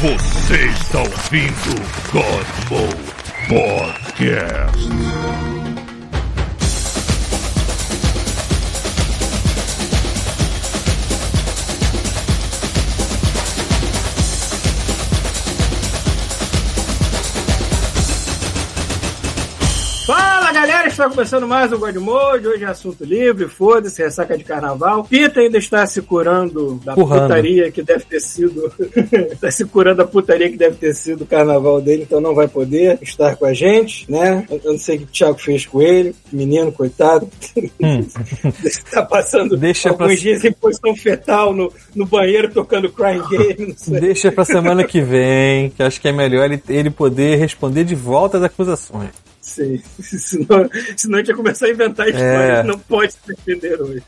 Você está ouvindo God Mode Podcast. Está começando mais um God Mode. Hoje é assunto livre, foda-se, ressaca de carnaval. Pita ainda está se curando da Currando. putaria que deve ter sido. está se curando da putaria que deve ter sido o carnaval dele, então não vai poder estar com a gente, né? Eu não sei o que o Thiago fez com ele, menino, coitado. tá passando Deixa pra- alguns dias em posição fetal no, no banheiro tocando Crying Game. Deixa pra semana que vem, que acho que é melhor ele, ele poder responder de volta as acusações. Sim, senão, senão a gente ia começar a inventar histórias É. não pode se defender hoje.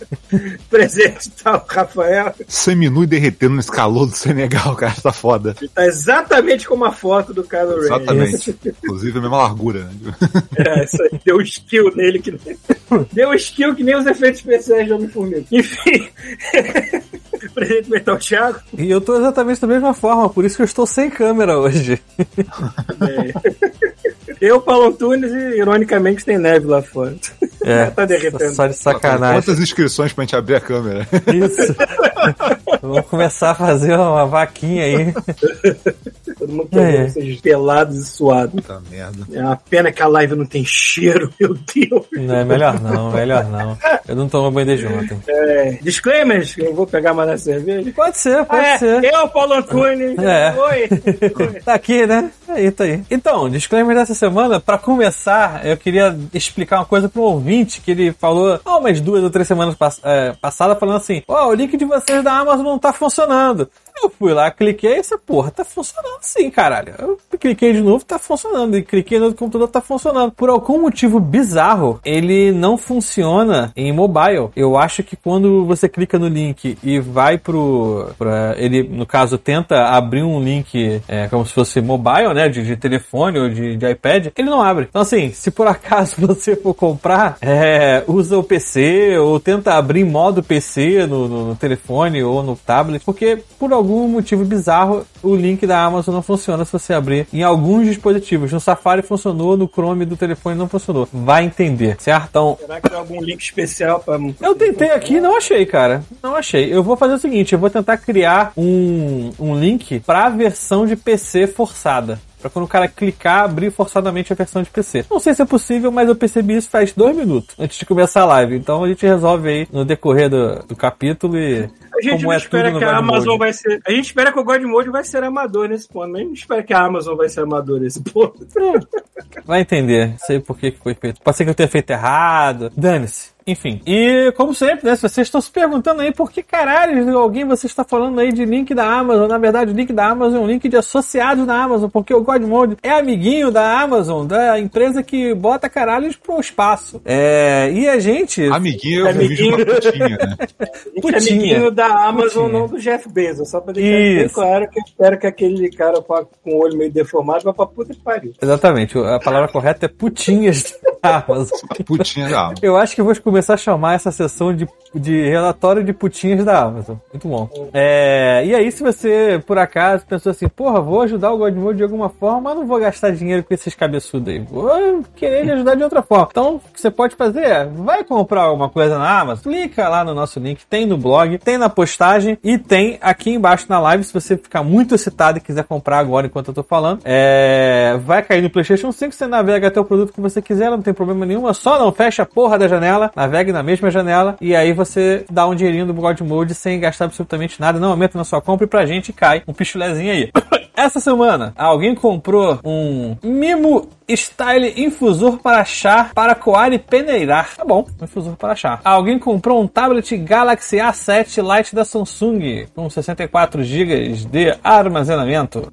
Presente tá o Rafael, Seminu e derretendo nesse calor do Senegal, cara, tá foda. que tá exatamente como a foto do Kylo Ren. Exatamente. Inclusive a mesma largura. né? É, isso aí deu skill nele que deu skill que nem os efeitos especiais de Homem-Formiga. Enfim, presente metal Thiago. E eu tô exatamente da mesma forma, por isso que eu estou sem câmera hoje. Eu, Paulo Antunes e, ironicamente, tem neve lá fora. É, Tá derretendo. só de sacanagem. Quantas inscrições pra gente abrir a câmera? Isso. Vamos começar a fazer uma vaquinha aí. Todo mundo quer É. ver vocês pelados e suados. Puta merda. É uma pena que a live não tem cheiro, meu Deus. Não, é melhor não, melhor não. Eu não tomo banho desde ontem. É, disclaimers, que eu vou pegar mais na cerveja. Pode ser, pode Ah, é, ser. eu, Paulo Antunes. É. Oi. Tá aqui, né? Aí, tá aí. Então, disclaimer dessa semana, pra começar, eu queria explicar uma coisa pro ouvinte que ele falou há umas duas ou três semanas pass é, passadas, falando assim: Ó, o link de vocês da Amazon não tá funcionando. Eu fui lá, cliquei, essa porra tá funcionando sim, caralho. Eu cliquei de novo, tá funcionando. E cliquei no outro computador, tá funcionando. Por algum motivo bizarro, ele não funciona em mobile. Eu acho que quando você clica no link e vai pro. Pra, ele, no caso, tenta abrir um link é, como se fosse mobile, né? De, de telefone ou de, de iPad, ele não abre. Então, assim, se por acaso você for comprar, é, usa o PC ou tenta abrir modo PC no, no- no telefone ou no tablet, porque por algum motivo bizarro o link da Amazon não funciona se você abrir em alguns dispositivos. No Safari funcionou, no Chrome do telefone não funcionou. Vai entender, certo? Então, Será que tem algum link especial pra. eu tentei aqui e não achei, cara. Não achei. Eu vou fazer o seguinte: eu vou tentar criar um, um link pra versão de PC forçada. Pra quando o cara clicar, abrir forçadamente a versão de PC. Não sei se é possível, mas eu percebi isso faz dois minutos antes de começar a live. Então a gente resolve aí no decorrer do, do capítulo e. A gente como não é espera que a Amazon Mode. vai ser. A gente espera que o God Mode vai ser amador nesse ponto, mas a gente não espera que a Amazon vai ser amador nesse ponto. Vai entender. Sei por que que foi feito. Pode ser que eu tenha feito errado. Dane-se. Enfim. E, como sempre, né? Se vocês estão se perguntando aí por que caralho alguém você está falando aí de link da Amazon. Na verdade, o link da Amazon é um link de associados da Amazon, porque o Godmode é amiguinho da Amazon, da empresa que bota caralhos pro espaço. É, e a gente. Amiguinho, eu um vídeo Amiguinho. uma putinha, né? É Putinha. amiguinho da Amazon, Putinha. não do Jeff Bezos. Só pra deixar bem Isso. claro que eu espero que aquele cara com o olho meio deformado vá pra puta que pariu. Exatamente, a palavra correta é putinhas da Amazon. Putinha da Eu acho que eu vou começar a chamar essa sessão de, de relatório de putinhas da Amazon. Muito bom. É, e aí, se você, por acaso, pensou assim, porra, vou ajudar o Godmode de alguma forma, mas não vou gastar dinheiro com esses cabeçudos aí. Vou querer ele ajudar de outra forma. Então, o que você pode fazer é, vai comprar alguma coisa na Amazon, clica lá no nosso link, tem no blog, tem na postagem e tem aqui embaixo na live, se você ficar muito excitado e quiser comprar agora enquanto eu tô falando. É, vai cair no PlayStation 5, você navega até o produto que você quiser, não tem problema nenhum, é só não fecha a porra da janela, navegue na mesma janela e aí você dá um dinheirinho do God Mode sem gastar absolutamente nada, não aumenta na sua compra e pra gente cai um pichulezinho aí. Essa semana, alguém comprou um mimo Style infusor para chá para coar e peneirar. Tá bom, infusor para chá. Alguém comprou um tablet Galaxy A7 Lite da Samsung com 64 GB de armazenamento.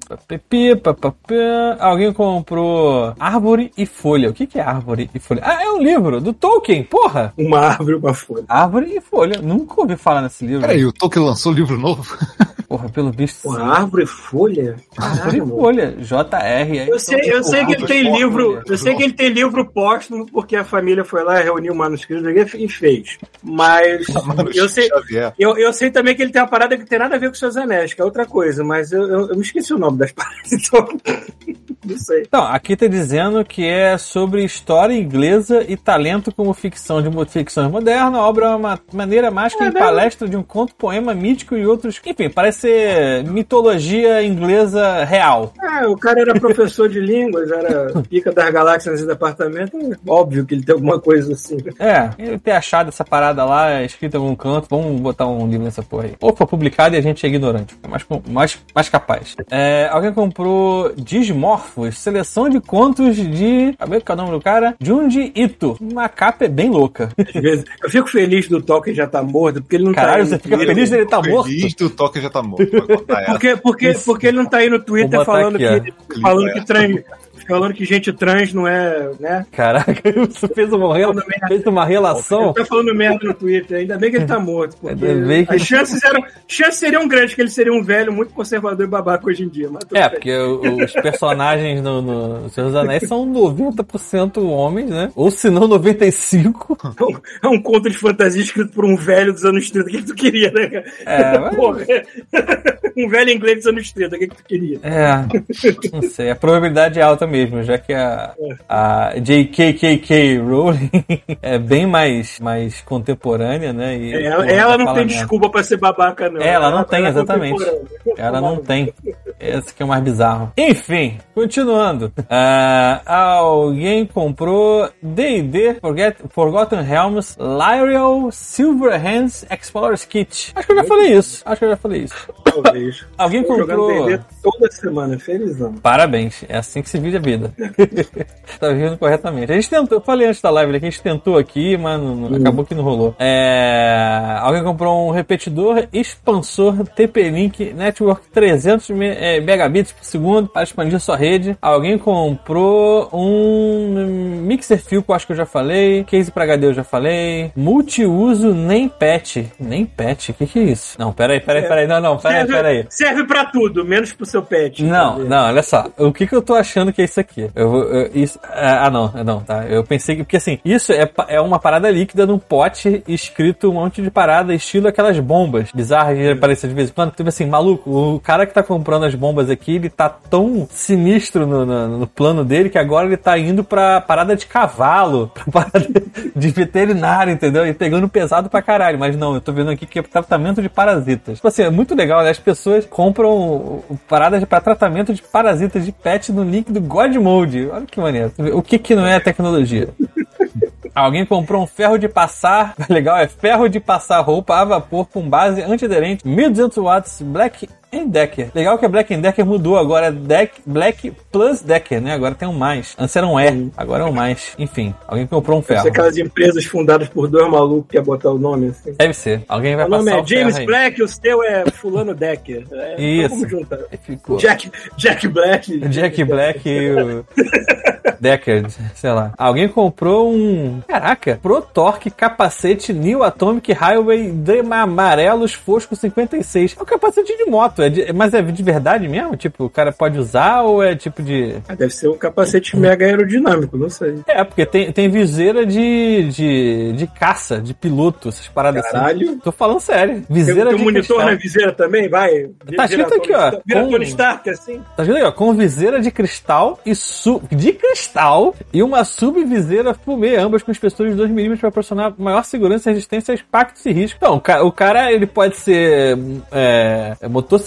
Alguém comprou Árvore e Folha. O que é Árvore e Folha? Ah, é um livro do Tolkien, porra! Uma árvore, uma folha. Árvore e Folha. Nunca ouvi falar nesse livro. Peraí, o Tolkien lançou livro novo? Porra, pelo visto. Porra, árvore e folha? Árvore e folha. JR. Eu sei, eu sei que ele tem livro, eu sei que ele tem livro póstumo porque a família foi lá, reuniu o manuscrito e fez. Mas eu sei, eu, eu sei também que ele tem uma parada que tem nada a ver com seus anéis, que é outra coisa, mas eu, eu, eu me esqueci o nome das paradas, então não sei. Então, aqui tá dizendo que é sobre história inglesa e talento como ficção de ficção moderna. A obra é uma maneira É em mesmo? palestra de um conto, poema mítico e outros. Enfim, parece ser mitologia inglesa real. Ah, o cara era professor de línguas, era pica das galáxias nesse departamento, é óbvio que ele tem alguma coisa assim. É, ele ter achado essa parada lá, escrita em algum canto, vamos botar um livro nessa porra aí. Ou foi publicado e a gente é ignorante, é mais, mais, mais capaz. É, alguém comprou Dismorphos, seleção de contos de. Sabe qual é o nome do cara? Junji Ito. Uma capa é bem louca. Às vezes, eu fico feliz do Tolkien já tá morto, porque ele não Caralho, tá aí você fica Twitter. feliz dele tá morto? Feliz do toque já tá morto. Porque, porque, porque ele não tá aí no Twitter falando aqui, que, falando que trans, falando que gente trans não é, né? Caraca, você fez uma, rela- fez uma relação. Ele tá falando merda no Twitter, ainda bem que ele tá morto, porque Ainda bem que as chances eram, chances seriam grandes que ele seria um velho muito conservador e babaca hoje em dia, É, bem. porque os personagens no, no Senhor dos Anéis são 90% homens, né? Ou se não, 95%. É um conto de fantasia escrito por um velho dos anos 30. O que, tu queria, né, cara? É, mas- Porra. um velho inglês dos anos 30. O que, que tu queria? É, não sei. A probabilidade é alta mesmo, já que a, a JKKK Rowling é bem mais, mais contemporânea, né? E, É, ela, ela tá não tem falando desculpa pra ser babaca, não. É, ela não tem, é exatamente. Ela não tem. Esse que é o mais bizarro. Enfim, continuando. Ah, alguém comprou D&D Forget- Forgotten Realms Lyrial Silverhands Explorer's Kit. Acho que eu já falei isso. Acho que eu já falei isso. Talvez. Alguém jogando comprou... D&D toda semana, felizão. Parabéns, é assim que se vive a vida. tá vivendo corretamente. A gente tentou, eu falei antes da live né, que a gente tentou aqui, mas não- não- acabou que não rolou. É, alguém comprou um repetidor expansor TP-Link Network 300 me- é, megabits por segundo para expandir sua rede. Alguém comprou um mixer fio, que eu acho que eu já falei. Case para HD eu já falei. Multiuso nem patch. Nem patch? O que, que é isso? Não, peraí, peraí, peraí. Não, não, peraí, serve, peraí. serve pra tudo, menos pro seu pet. Não, não, olha só. O que que eu tô achando que é isso aqui? Eu, vou- eu- isso, ah, ah, não, não, tá. Eu pensei que. Porque assim, isso é, é uma parada líquida num pote escrito um monte de parada, estilo aquelas bombas bizarras que aparecem de vez em quando. Tipo assim, maluco, o cara que tá comprando as bombas aqui, ele tá tão sinistro no, no, no plano dele que agora ele tá indo pra parada de cavalo, pra parada de veterinário, entendeu? E pegando pesado pra caralho. Mas não, eu tô vendo aqui que é tratamento de parasitas. Tipo assim, é muito legal, né? As pessoas compram paradas para tratamento de parasitas de pet no link do God Mode. Olha que maneiro. O que que não é tecnologia? Alguém comprou um ferro de passar, legal, é ferro de passar roupa a vapor com base antiaderente, 1200 watts, Black Decker. Legal que a Black Decker mudou, agora é Deck, Black Plus Decker, né? Agora tem um mais. Antes era um E, agora é um mais. Enfim, alguém comprou um Deve ferro. ser aquelas empresas fundadas por dois malucos que quer botar o nome assim. Deve ser. Alguém vai O nome passar é o ferro James aí. Black, o seu é Fulano Decker. É, Isso. Vamos juntar. Ficou. Jack, Jack Black. Jack Black e o Deckard, sei lá. Alguém comprou um. Caraca, Pro Torque capacete New Atomic Highway de amarelos fosco 56. É um capacete de moto, é de- mas é de verdade mesmo? Tipo, o cara pode usar ou é tipo de. Ah, Deve ser um capacete mega aerodinâmico, não sei. É, porque tem, tem viseira de, de, de caça, de piloto, essas paradas Caralho. assim. Tô falando sério. Tem, Viseira tem um de monitor cristal. na viseira também? Vai. Tá escrito aqui, ó, Vira com- Tony Stark, assim. Tá vendo aí, ó? Com viseira de cristal e su de cristal e uma subviseira fumê, ambas com espessura de 2mm para proporcionar maior segurança e resistência a impactos e riscos. Então, o ca- o cara ele pode ser é,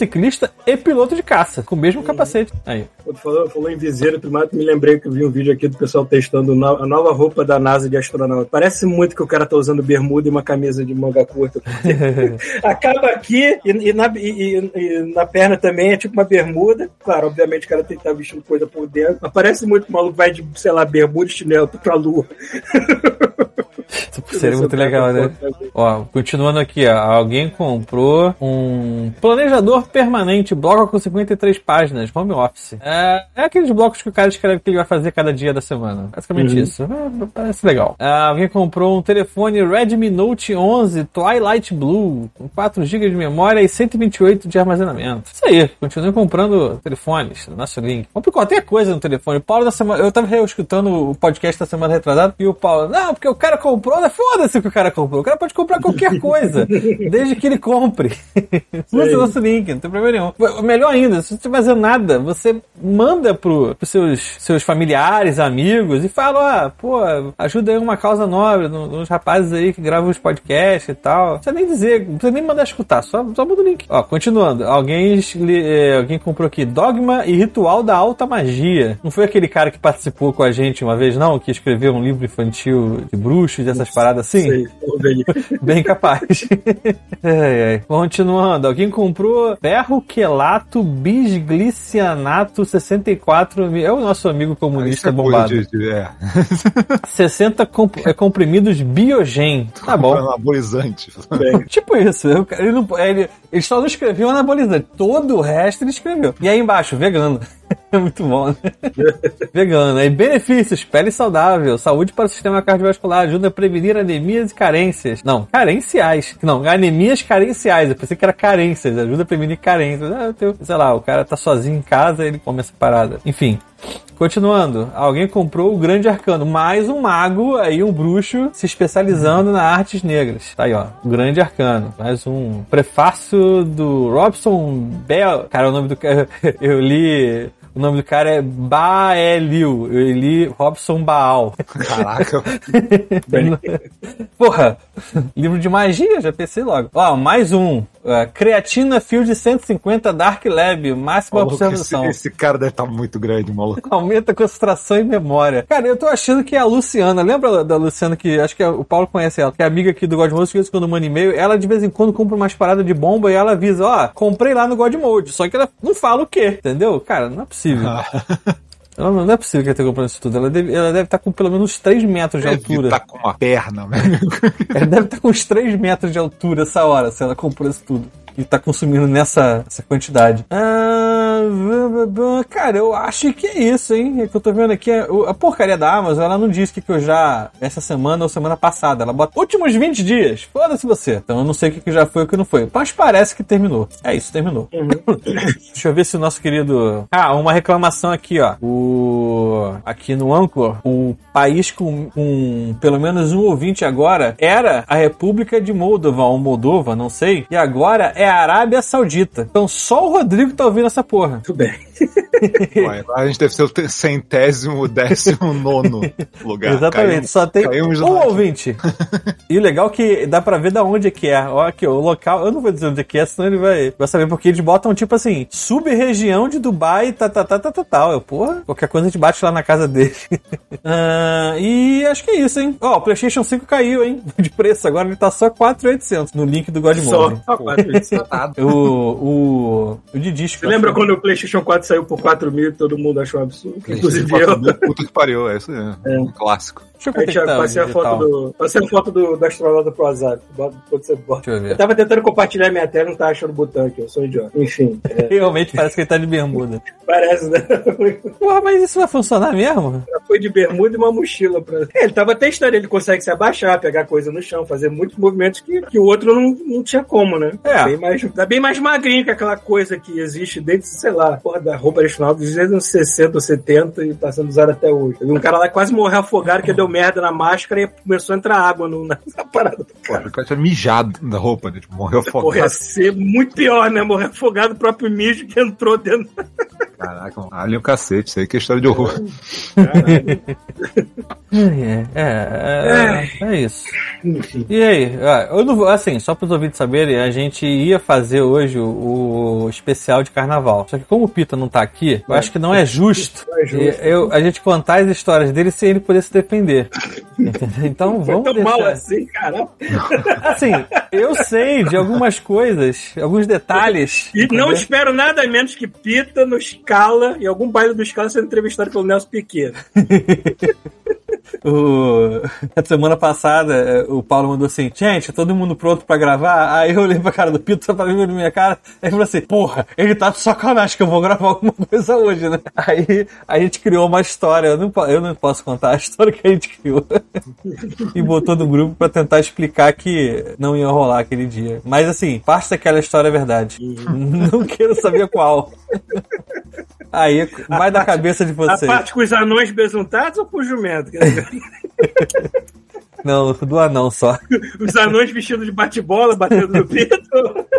motociclista e piloto de caça, com o mesmo capacete. Aí. Quando falou, falou em viseira, primeiro me lembrei que eu vi um vídeo aqui do pessoal testando a nova roupa da NASA de astronauta. Parece muito que o cara tá usando bermuda e uma camisa de manga curta. Acaba aqui e, e na, e- e- e na perna também é tipo uma bermuda. Claro, obviamente o cara tem que estar vestindo coisa por dentro. Mas parece muito que o maluco vai de, sei lá, bermuda e chinelo pra lua. Seria muito legal, né? Ó, continuando aqui, ó. Alguém comprou um planejador permanente, bloco com 53 páginas, home office. É, é aqueles blocos que o cara escreve que ele vai fazer cada dia da semana. Basicamente Uhum. isso. É, parece legal. Ah, alguém comprou um telefone Redmi Note 11 Twilight Blue, com 4 GB de memória e 128 de armazenamento. Isso aí, continue comprando telefones no nosso link. Compre qualquer coisa no telefone. O Paulo da semana. Eu tava escutando o podcast da semana retrasada e o Paulo, não, porque o cara comprou, né? Foda-se o que o cara comprou. O cara pode comprar qualquer coisa, desde que ele compre. Use o nosso link, não tem problema nenhum. Melhor ainda, se você não fazer nada, você manda pro, pros seus, seus familiares, amigos e fala, ó, pô, ajuda aí uma causa nobre no- nos rapazes aí que gravam os podcasts e tal. Não precisa nem dizer, não precisa nem mandar escutar, só, só muda o link. Ó, continuando, alguém, eh, alguém comprou aqui Dogma e Ritual da Alta Magia. Não foi aquele cara que participou com a gente uma vez, não? Que escreveu um livro infantil de bruxos, dessas paradas assim? Sei, aí. Bem capaz. Continuando, alguém comprou ferro quelato bisglicianato 64. mi- É o nosso amigo comunista é bombado. de- de- é. 60 comp- é, comprimidos biogen. Tá bom. Anabolizante. Bem, Tipo isso, ele, não, ele, ele só não escreveu anabolizante, todo o resto ele escreveu. E aí embaixo, vegano. É muito bom, né? vegano. Aí benefícios, pele saudável, saúde para o sistema cardiovascular, ajuda a prevenir anemias e carências. Não, carenciais. Não, anemias carenciais. Eu pensei que era carências, ajuda a prevenir carências. Ah, eu tenho, sei lá, o cara tá sozinho em casa, ele come essa parada. Enfim. Continuando, alguém comprou o Grande Arcano, mais um mago, aí um bruxo se especializando nas artes negras. Tá aí, ó, o Grande Arcano, mais um prefácio do Robson Bell. Cara, o nome do cara, eu li, o nome do cara é Baelil, eu li Robson Baal. Caraca. Porra, livro de magia, já pensei logo. Ó, mais um, uh, Creatina Field 150 Dark Lab, máxima Maluco, esse, observação. esse cara deve estar muito grande, maluco. Aumenta a concentração e memória. Cara, eu tô achando que é a Luciana, lembra da Luciana que acho que o Paulo conhece ela, que é amiga aqui do Godmode, que em quando manda e-mail, ela de vez em quando compra umas paradas de bomba e ela avisa, ó, comprei lá no Godmode, só que ela não fala o quê, entendeu? Cara, não é possível. Ela não, não é possível que ela tenha comprado isso tudo. Ela deve, ela deve estar com pelo menos 3 metros de altura. Tá com uma perna, né? Ela deve estar com uns 3 metros de altura essa hora, se ela comprou isso tudo. E tá consumindo nessa essa quantidade. Ah. Cara, eu acho que é isso, hein? É que eu tô vendo aqui. é- A porcaria da Amazon, ela não diz o que, que eu já. Essa semana ou semana passada. Ela bota últimos 20 dias. Foda-se você. Então eu não sei o que, que já foi e o que não foi. Mas parece que terminou. É isso, terminou. Deixa eu ver se o nosso querido. Ah, uma reclamação aqui, ó. O. Aqui no Anchor, o país com, com pelo menos um ouvinte agora era a República de Moldova, ou Moldova, não sei. E agora é a Arábia Saudita. Então só o Rodrigo tá ouvindo essa porra. Tudo bem. Ué, a gente deve ser o centésimo, décimo nono lugar. Exatamente, Caímos- só tem um ouvinte. e o legal é que dá pra ver da onde é que é. Ó, aqui, o local, eu não vou dizer onde é que é, senão ele vai, vai saber, porque eles botam tipo assim, sub-região de Dubai, tá, tá, tá, tá, tá, tal. Eu, porra, qualquer coisa a gente bate lá na casa dele. Ah, e acho que é isso, hein? Ó, o PlayStation 5 caiu, hein? De preço, agora ele tá só 4,800 no link do Só, Godmode. só quatro vezes. O, o, o de disco. Você lembra quando o PlayStation 4 saiu por 4 mil e todo mundo achou um absurdo? Inclusive eu. Puta que pariu, é isso aí. É. Um clássico. Deixa eu Aí, Thiago, passei a foto do, passei a foto do, do astronauta pro WhatsApp. Quando você bota. Deixa eu ver. Eu tava tentando compartilhar minha tela e não tava achando o botão aqui, eu sou um idiota. Enfim, é, Realmente parece que ele tá de bermuda. parece, né? Porra, mas isso vai funcionar mesmo? Foi de bermuda e uma mochila. Pra... É, ele tava testando, ele consegue se abaixar, pegar coisa no chão, fazer muitos movimentos que, que o outro não, não tinha como, né? É. Bem mais, tá bem mais magrinho que aquela coisa que existe desde, sei lá, porra, da roupa astronauta desde os anos 60 ou 70 e tá sendo usada até hoje. Um cara lá quase morreu afogado, que deu merda na máscara e começou a entrar água no, na, na parada do cara. o cara tinha mijado da roupa, né? Tipo, morreu Porra, ia afogado. ser muito pior, né? Morrer afogado o próprio mijo que entrou dentro. Caraca, ali o cacete, isso aí que é história de horror. É, é, é, é isso. Enfim. E aí, eu não vou, assim, só para os ouvintes saberem, a gente ia fazer hoje o, o especial de carnaval. Só que como o Pita não tá aqui, eu acho que não é justo, Não é justo. eu, a gente contar as histórias dele sem ele poder se defender. Entendeu? Então Foi vamos tão deixar. mal assim, caralho. Assim, eu sei de algumas coisas, alguns detalhes. E não entendeu? espero nada menos que Pita no Scala, em algum baile do Scala, sendo entrevistado pelo Nelson Piquet. o... A semana passada, é, o Paulo mandou assim: gente, todo mundo pronto pra gravar? Aí eu olhei pra cara do Pito, só pra ver na minha cara. Aí ele falou assim: porra, ele tá de sacanagem que eu vou gravar alguma coisa hoje, né? Aí a gente criou uma história. Eu não, eu não posso contar a história que a gente criou. e botou no grupo pra tentar explicar que não ia rolar aquele dia. Mas assim, parte daquela história é verdade. não quero saber qual. Aí vai da cabeça de A vocês. parte com os anões besuntados ou com o jumento? Não, do anão só. Os anões vestidos de bate-bola, batendo no peito.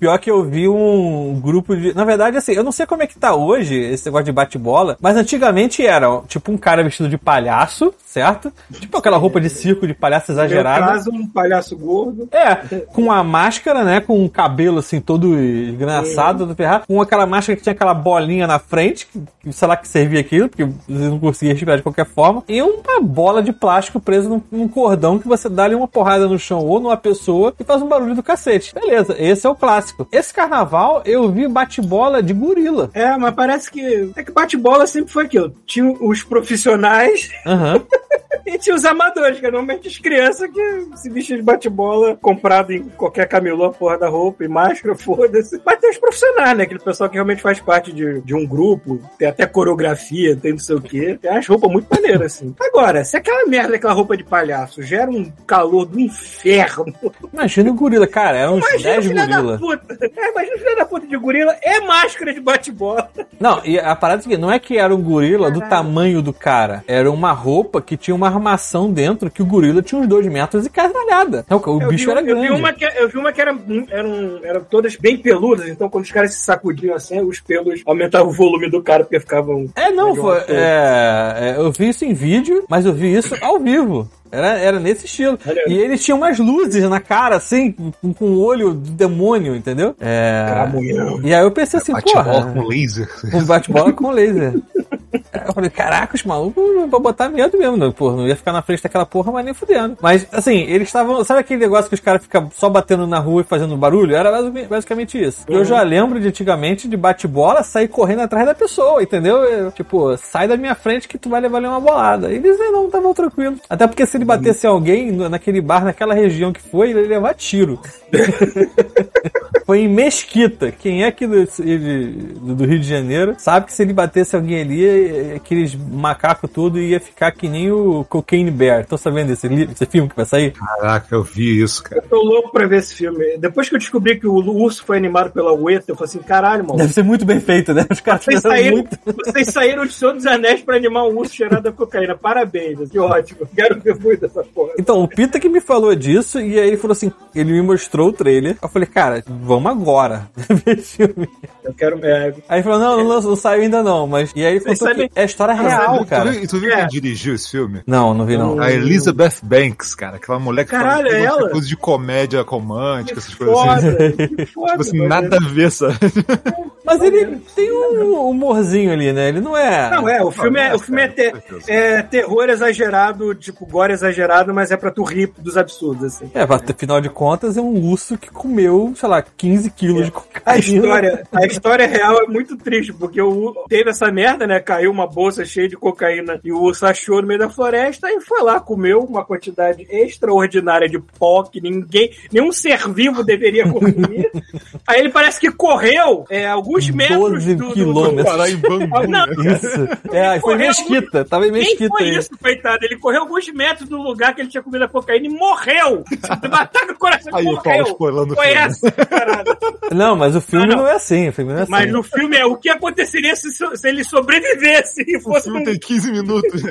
Pior que eu vi um grupo de. Na verdade, assim, eu não sei como é que tá hoje esse negócio de bate-bola, mas antigamente era tipo um cara vestido de palhaço, certo? Tipo aquela roupa de circo de palhaço No exagerada. caso, um palhaço gordo. É, com a máscara, né? Com o cabelo assim, todo esgraçado, todo ferrado. Com aquela máscara que tinha aquela bolinha na frente, que, que sei lá que servia aquilo, porque você não conseguia respirar de qualquer forma. E uma bola de plástico presa num, num cordão que você dá ali uma porrada no chão ou numa pessoa e faz um barulho do cacete. Beleza, esse é o clássico. Esse carnaval eu vi bate-bola de gorila. É, mas parece que. É que bate-bola sempre foi aquilo. Tinha os profissionais Aham. e tinha os amadores, que normalmente as crianças que se vestiam de bate-bola, comprado em qualquer camelô, porra da roupa e máscara, foda-se. Mas tem os profissionais, né? Aquele pessoal que realmente faz parte de, de um grupo, tem até coreografia, tem não sei o quê. Tem as roupas muito maneiras, assim. Agora, se aquela merda, aquela roupa de palhaço, gera um calor do inferno. Imagina o gorila, cara, eram uns Imagina o 10 filho da gorila. É, imagina o filho da puta de gorila é máscara de bate-bola. Não, e a parada é que não é que era um gorila do tamanho do cara. Era uma roupa que tinha uma armação dentro que o gorila tinha uns dois metros e caralhada. Então, o Eu bicho vi, era eu grande. Vi uma que, eu vi uma que era, eram, eram todas bem peludas, então quando os caras se sacudiam assim, os pelos aumentavam o volume do cara porque ficavam. É, não, foi. é, é, eu vi isso em vídeo, mas eu vi isso ao vivo. Era, era nesse estilo. Olha. E ele tinha umas luzes na cara, assim, com, com o olho do demônio, entendeu? É. Caramunhão. E aí eu pensei assim, Bate-bola porra. com laser. Um bate-bola com laser. Eu falei, caraca, os malucos vão botar medo mesmo, né? Porra, não ia ficar na frente daquela porra, mas nem fudendo. Mas, assim, eles estavam. Sabe aquele negócio que os caras ficam só batendo na rua e fazendo barulho? Era basic- basicamente isso. Eu já lembro de antigamente de bate-bola sair correndo atrás da pessoa, entendeu? Eu, tipo, sai da minha frente que tu vai levar ali uma bolada. E eles eh, não estavam tranquilos. Até porque se ele batesse alguém naquele bar, naquela região que foi, ele ia levar tiro. Foi em Mesquita. Quem é aqui do, ele- do Rio de Janeiro sabe que se ele batesse alguém ali, eh, aqueles macacos tudo ia ficar que nem o Cocaine Bear. Tô sabendo desse, li- desse filme que vai sair? Caraca, eu vi isso, cara. Eu tô louco pra ver esse filme. Depois que eu descobri que o urso foi animado pela Ueta, eu falei assim: caralho, mano. Deve ser muito bem feito, né? Os caras Vocês saíram, muito. vocês saíram de Senhor dos Anéis pra animar um urso cheirado a cocaína. Parabéns, que ótimo. Quero ver muito dessa porra. Então, o Pita que me falou disso, e aí ele falou assim: ele me mostrou o trailer. Eu falei, cara, vamos agora ver filme. Eu quero. É, Aí ele falou: não, não, não, não saiu ainda não. Mas. E aí ele contou que é história real, tu, cara. viu, tu viu É. quem dirigiu esse filme? Não, não vi não. A Elizabeth Banks, cara. Aquela mulher que Caralho, faz é um ela? coisa de comédia romântica, que essas coisas assim. foda, que foda. Tipo assim, mas- nada a ver, sabe? Mas ele tem um humorzinho ali, né? Ele não é. Não, é, o filme é, o filme é, te- é terror exagerado, tipo, gore exagerado, mas é pra tu rir dos absurdos, assim. É, afinal de contas, é um urso que comeu, sei lá, 15 quilos de cocaína. A história, a história real é muito triste, porque o, teve essa merda, né? Caiu uma bolsa cheia de cocaína e o urso achou no meio da floresta e foi lá, comeu uma quantidade extraordinária de pó que ninguém, nenhum ser vivo deveria consumir. Aí ele parece que correu é, alguns metros 12 do, do, quilômetros. Parar em Bangu, Não, né? Isso. É, foi mesquita. Tava em Quem mesquita foi aí. isso, coitado? Ele correu alguns metros do lugar que ele tinha comido a cocaína e morreu! Ataca o coração Aí e o Paulo morreu! o Foi essa, parada. Não, mas o filme Não, não, não. é assim. O filme não é assim. Mas no filme é o que aconteceria se, se ele sobrevivesse e O fosse filme um... tem 15 minutos.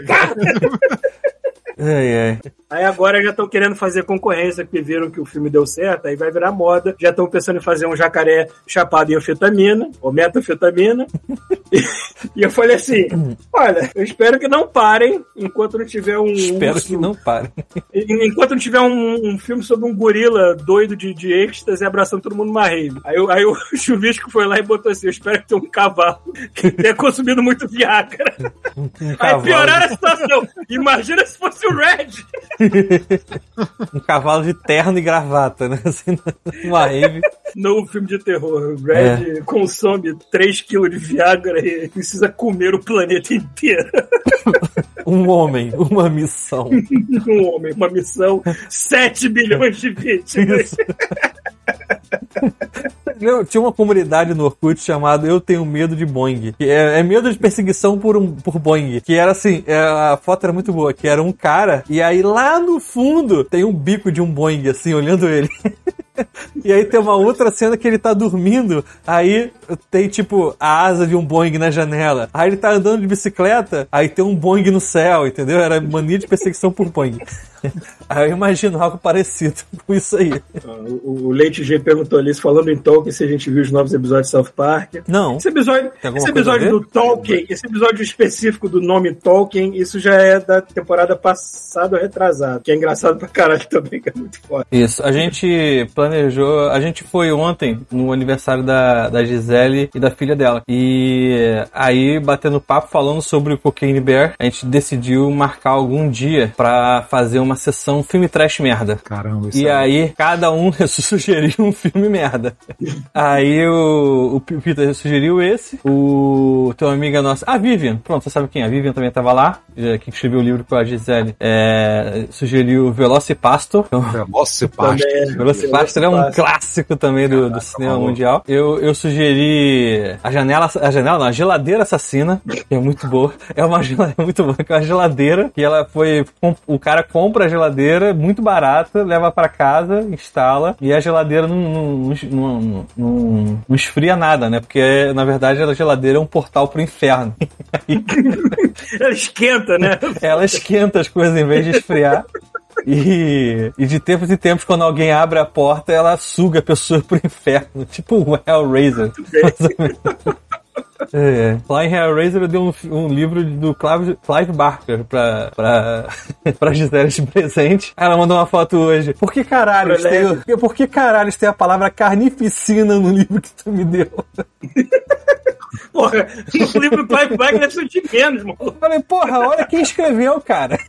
Ai, ai. Aí agora já estão querendo fazer concorrência, porque viram que o filme deu certo, aí vai virar moda. Já estão pensando em fazer um jacaré chapado em anfetamina, ou metanfetamina. e, eu falei assim: olha, eu espero que não parem enquanto não tiver um. Espero que não pare. En- Enquanto não tiver um, um filme sobre um gorila doido de, de êxtase abraçando todo mundo numa rave. Aí, o- aí o chuvisco foi lá e botou assim: Eu espero que tenha um cavalo que tenha consumido muito Viagra. Um Aí pioraram a situação. Imagina se fosse o Red. um cavalo de terno e gravata, né? Assim, numa rave. Novo filme de terror. O Red consome 3 kg de Viagra e precisa comer o planeta inteiro. Um homem, uma missão. um homem, uma missão, 7 bilhões de vítimas. Tinha uma comunidade no Orkut chamada Eu Tenho Medo de Boeing. Que é, é medo de perseguição por, um, por Boeing. Que era assim, é, a foto era muito boa, que era um cara, e aí lá no fundo tem um bico de um Boeing, assim, olhando ele. E aí tem uma outra cena que ele tá dormindo, aí tem tipo a asa de um Boeing na janela. Aí ele tá andando de bicicleta, aí tem um Boeing no céu, entendeu? Era mania de perseguição por Boeing. Aí eu imagino algo parecido com isso aí. Ah, O, o Leite G perguntou ali, falando em Tolkien, se a gente viu os novos episódios de South Park. Não. Esse episódio, esse episódio do Tolkien, esse episódio específico do nome Tolkien, isso já é da temporada passada retrasada. Que é engraçado pra caralho também, que é muito foda. Isso, a gente planejou, a gente foi ontem no aniversário da, da Gisele e da filha dela. E aí, batendo papo, falando sobre o Cocaine Bear, a gente decidiu marcar algum dia pra fazer uma sessão filme trash merda. Caramba, isso E é- aí, cada um sugeriu um filme merda. Aí o, o Peter sugeriu esse. O teu amiga nossa, a Vivian, pronto, você sabe quem? é? A Vivian também tava lá, que escreveu o livro com a Gisele. É, sugeriu Velocipastor. Então, Velocipastor. Também é- Velocipastor é um clássico também do, do cinema maluco. mundial. Eu, eu sugeri a janela, a janela, não, a geladeira assassina, que é muito boa. É uma geladeira muito boa, que é uma geladeira que ela foi, o cara compra a geladeira muito barata, leva pra casa, instala e a geladeira não, não, não, não- não- não esfria nada, né? Porque na verdade a geladeira é um portal pro inferno. Ela esquenta, né? Ela esquenta as coisas em vez de esfriar. E, e de tempos em tempos, quando alguém abre a porta, ela suga a pessoa pro inferno. Tipo um Hellraiser. Menos. É. Lá em Hellraiser eu dei um, um livro do Clive, Clive Barker pra, pra, pra Gisele de presente. Ela mandou uma foto hoje. Por que caralho tem, por que caralho tem a palavra carnificina no livro que tu me deu? Porra, o livro do Clive Barker ser de menos, mano. Eu falei, porra, olha quem escreveu, cara.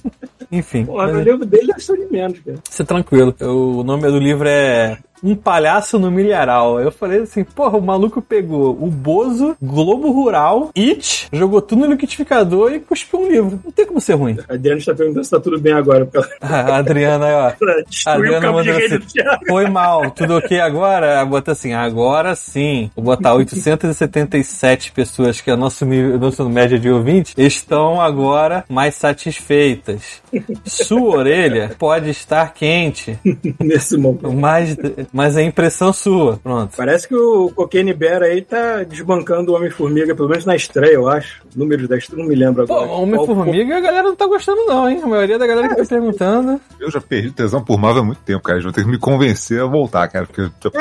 Enfim. Porra, mas- o livro dele ser de menos, cara. ser tranquilo. Eu- o nome do livro é Um Palhaço no Milharal. Eu falei assim, porra, o maluco pegou o Bozo, Globo Rural, It, jogou tudo no liquidificador e cuspiu um livro. Não tem como ser ruim. A Adriana está perguntando se tá tudo bem agora, porque ela A Adriana, ó. o Adriana mandou assim. Foi mal, tudo ok agora? Bota assim, agora sim. Vou botar 877 pessoas, que é a nossa, nível- nossa média de ouvinte, estão agora mais satisfeitas. Sua orelha pode estar quente, Nesse momento. mas, mas é impressão sua. Pronto. Parece que o Cocaine Bear aí tá desbancando o Homem-Formiga, pelo menos na estreia, eu acho. Números da estreia, não me lembro Pô, agora. Qual Homem-Formiga a galera não tá gostando, não, hein? A maioria da galera que tá perguntando. Eu já perdi tesão por Marvel há muito tempo, cara. Eles vão ter que me convencer a voltar, cara. Porque eu Eu,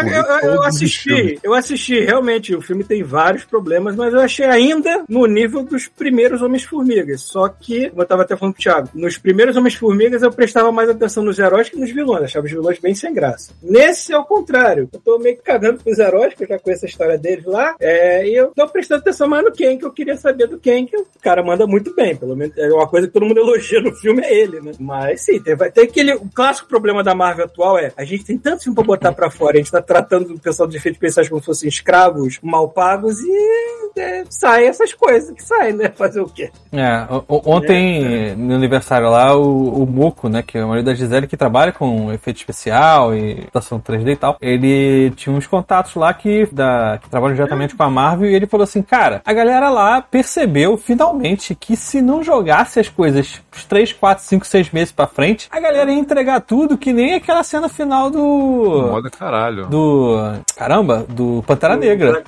eu- eu assisti, eu assisti, realmente, o filme tem vários problemas, mas eu achei ainda no nível dos primeiros Homens-Formigas. Só que, como eu tava até falando pro Thiago, nos primeiros Homens-Formigas eu prestava mais atenção nos heróis que nos vilões, achava os vilões bem sem graça. Nesse é o contrário, eu tô meio que cagando pros heróis, que eu já conheço a história deles lá, é, e eu tô prestando atenção mais no Ken, que eu queria saber do Ken, que o cara manda muito bem, pelo menos é uma coisa que todo mundo elogia no filme, é ele, né? Mas sim, tem, vai ter aquele, o clássico problema da Marvel atual é, a gente tem tanto filme pra botar pra fora, a gente tá tratando o pessoal de efeitos especiais como se fossem escravos mal pagos e é, saem essas coisas que saem, né? Fazer o quê? É, o- o- ontem, no aniversário lá, o, o Moco, né, que é o marido da Gisele, que trabalha com efeito especial e estação 3D e tal, ele tinha uns contatos lá que, da, que trabalham diretamente com a Marvel e ele falou assim, cara, a galera lá percebeu finalmente que se não jogasse as coisas uns 3, 4, 5, 6 meses pra frente, a galera ia entregar tudo que nem aquela cena final do... Moda caralho. Do... Caramba, do Pantera Negra.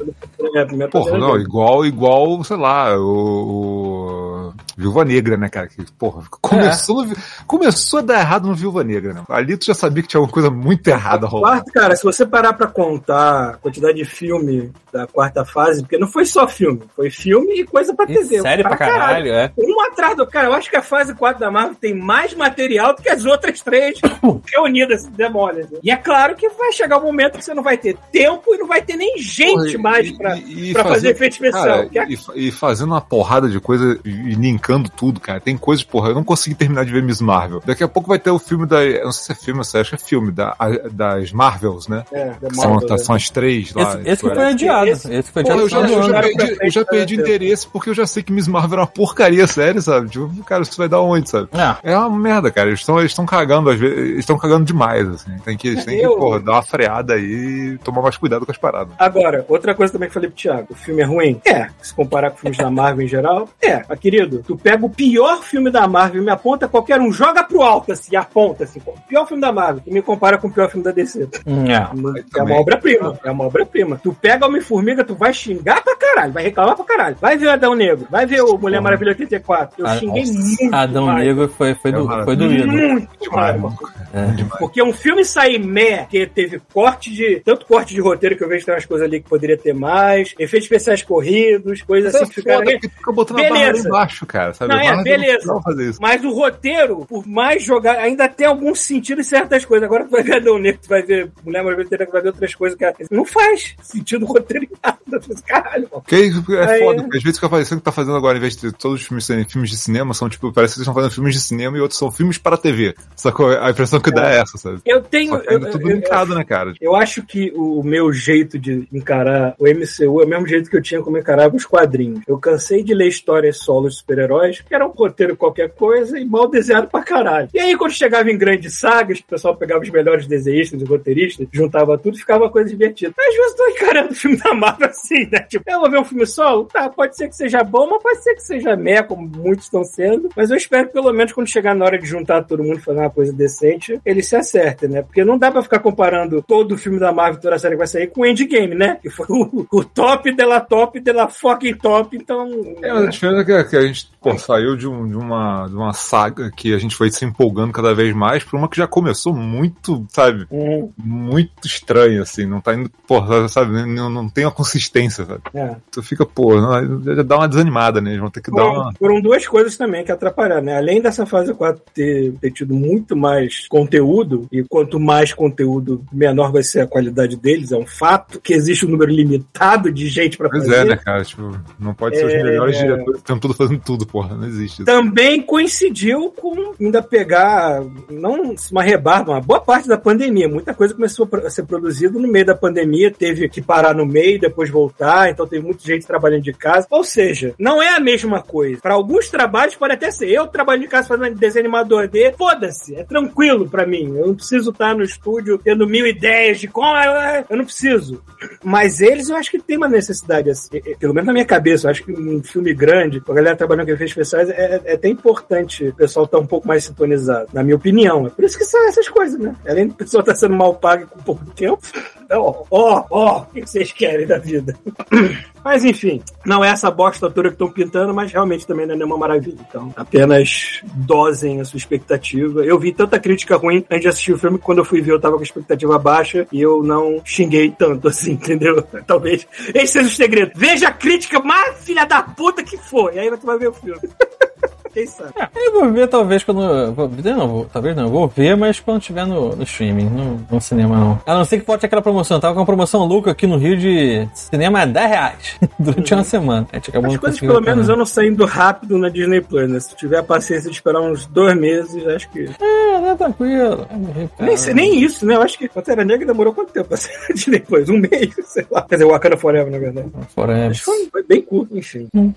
É, a primeira Porra, não, igual, igual, sei lá, o, o Viúva Negra, né, cara? Que, porra, começou, no- começou a dar errado no Viúva Negra, né? Ali tu já sabia que tinha alguma coisa muito errada rolando. quarta, cara, se você parar pra contar a quantidade de filme da quarta fase, porque não foi só filme, foi filme e coisa pra TV. série pra caralho, é. Um atrás do cara, eu acho que a fase 4 da Marvel tem mais material do que as outras três reunidas, demônios. E é claro que vai chegar um momento que você não vai ter tempo e não vai ter nem gente Porra, mais pra, e- e pra fazer efeito especial. Cara, é- e, e fazendo uma porrada de coisa e linkando explicando tudo, cara. Tem coisas, porra, eu não consegui terminar de ver Miss Marvel. Daqui a pouco vai ter o filme da. Eu não sei se é filme, acho que é filme, da, a- das Marvels, né? É, da Que são, Marvel, são as três lá. Esse, esse que Tipo, foi adiado. Esse- Esse que foi Porra, adiado. eu já, eu do já perdi, eu já perdi interesse porque eu já sei que Miss Marvel é uma porcaria séria, sabe? Tipo, cara, isso vai dar onde, sabe? É. É uma merda, cara. Eles estão eles estão cagando, às vezes. Eles estão cagando demais, assim. Tem que, eles têm que, Eu- porra, dar uma freada aí e tomar mais cuidado com as paradas. Agora, outra coisa também que eu falei pro Thiago, o filme é ruim? É. Se comparar com filmes da Marvel em geral, é. Mas, querido, tu pega o pior filme da Marvel e me aponta qualquer um, joga pro alto, assim, aponta, assim, o pior filme da Marvel, e me compara com o pior filme da DC. Hum, É. É uma obra-prima, é uma obra-prima. Tu pega Homem-Formiga, tu vai xingar pra caralho, vai reclamar pra caralho. Vai ver o Adão Negro, vai ver o Mulher Maravilha 84. Eu Ah, xinguei nossa. muito. Adão. Negro foi, foi, do, É foi doído. Muito demais, mano. É. Porque um filme sair meh, que teve corte de. Tanto corte de roteiro que eu vejo que tem umas coisas ali que poderia ter mais, efeitos especiais corridos, coisas Mas assim é que ficaram. foda, porque tu fica botando a barra lá Beleza. embaixo, cara, sabe? Não, é, Mas beleza. Mas o roteiro, por mais jogar, ainda tem algum sentido em certas coisas. Agora tu vai ver Adão Negro, tu vai ver Mulher Maravilha, tu vai ver outras coisas que não faz sentido o roteiro em nada. Caralho, mano. Isso é Aí- foda, porque às vezes fica parecendo que tá fazendo agora, em vez de todos os filmes serem filmes de cinema, são tipo, parece que eles estão fazendo filmes de cinema e outros são filmes para TV. Sacou? A impressão que dá é essa, sabe? Eu tenho. Que ainda eu- tudo eu- linkado, né, cara? Eu acho que o meu jeito de encarar o MCU é o mesmo jeito que eu tinha como encarava os quadrinhos. Eu cansei de ler histórias solo de super-heróis, que era um roteiro qualquer coisa e mal desenhado pra caralho. E aí, quando chegava em grandes sagas, o pessoal pegava os melhores desenhistas e roteiristas, juntava tudo, ficava uma coisa divertida. Às vezes eu tô encarando o filme da Marvel assim, né? Tipo, eu vou ver um filme solo? Tá, pode ser que seja bom, mas pode ser que seja meh, como muitos estão sendo. Mas eu espero que pelo menos quando chegar na hora de juntar todo mundo e fazer uma coisa decente, ele se acerte, né? Porque não dá pra ficar comparando todo o filme da Marvel, toda a série que vai sair, com o Endgame, né? Que foi o, o top de la top de la fucking top, então... É, a diferença é que a gente pô, saiu de, um- de uma, de uma saga que a gente foi se empolgando cada vez mais pra uma que já começou muito, sabe? Hum, Muito estranha, assim. Não tá indo, porra, sabe? Não, não tem uma consistência, sabe? é. Tu fica, pô, já dá uma desanimada, né? Eles vão ter que dar Foram, uma. foram duas coisas também que atrapalharam, né? Além dessa fase 4 ter, ter tido muito mais conteúdo, e quanto mais conteúdo, menor vai ser a qualidade deles, é um fato, que existe um número limitado de gente pra Pois fazer. é, né, cara? Tipo, não pode ser os É, melhores é. diretores que estão tudo fazendo tudo, porra. Não existe isso. Também coincidiu com ainda pegar, não uma rebarba, uma boa parte da pandemia. Muita coisa começou a ser produzida no meio da pandemia, teve que parar no meio, depois voltar, então teve muita gente trabalhando de casa. Ou seja, não é a mesma coisa. Para alguns trabalhos pode até ser. Eu trabalho de casa fazendo desenho animador D, foda-se, é tranquilo para mim. Eu não preciso estar no estúdio tendo mil ideias de como. Eu não preciso. Mas eles eu acho que tem uma necessidade assim. Pelo menos na minha cabeça, eu acho que um filme grande, a galera trabalhando com efeitos especiais, é, é até importante o pessoal estar um pouco mais sintonizado, na minha opinião. É por isso que são essas coisas, né? Além do pessoal estar sendo mal pago com pouco tempo. Ó, ó, ó, o que vocês querem da vida? Mas enfim, não é essa bosta toda que estão pintando, mas realmente também não é nenhuma maravilha. Então, apenas dosem a sua expectativa. Eu vi tanta crítica ruim antes de assistir o filme que quando eu fui ver eu tava com a expectativa baixa e eu não xinguei tanto assim, entendeu? Talvez esse seja o segredo. Veja a crítica mais filha da puta que for, e aí você vai ver o filme. Quem sabe? Eu vou ver talvez quando. Vou, não, vou, talvez não, eu vou ver, mas quando tiver no, no streaming, no, no cinema não. A não ser que pode ter aquela promoção. Eu tava com uma promoção louca aqui no Rio de cinema a 10 reais durante uma semana. A gente acabou As coisas pelo menos eu não saindo rápido na Disney Plus, né? Se tiver a paciência de esperar uns dois meses, acho que. É, tá tranquilo. Cara. Nem, sei- nem isso, né? Eu acho que Pantera Negra demorou quanto tempo pra sair na Disney Plus? Um mês, sei lá. Quer dizer, Wakanda Forever, na verdade. Que foi, foi bem curto, enfim. Uhum.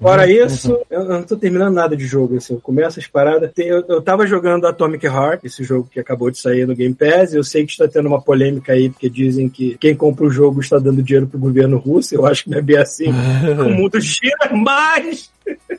Fora isso, eu, eu não tô terminando nada de jogo, assim. Eu começo as paradas. Tem- eu, eu tava jogando Atomic Heart, esse jogo que acabou de sair no Game Pass. Eu sei que está tendo uma polêmica aí, porque dizem que quem compra o jogo está dando dinheiro pro governo russo. Eu acho que não é bem assim. o mundo gira, mas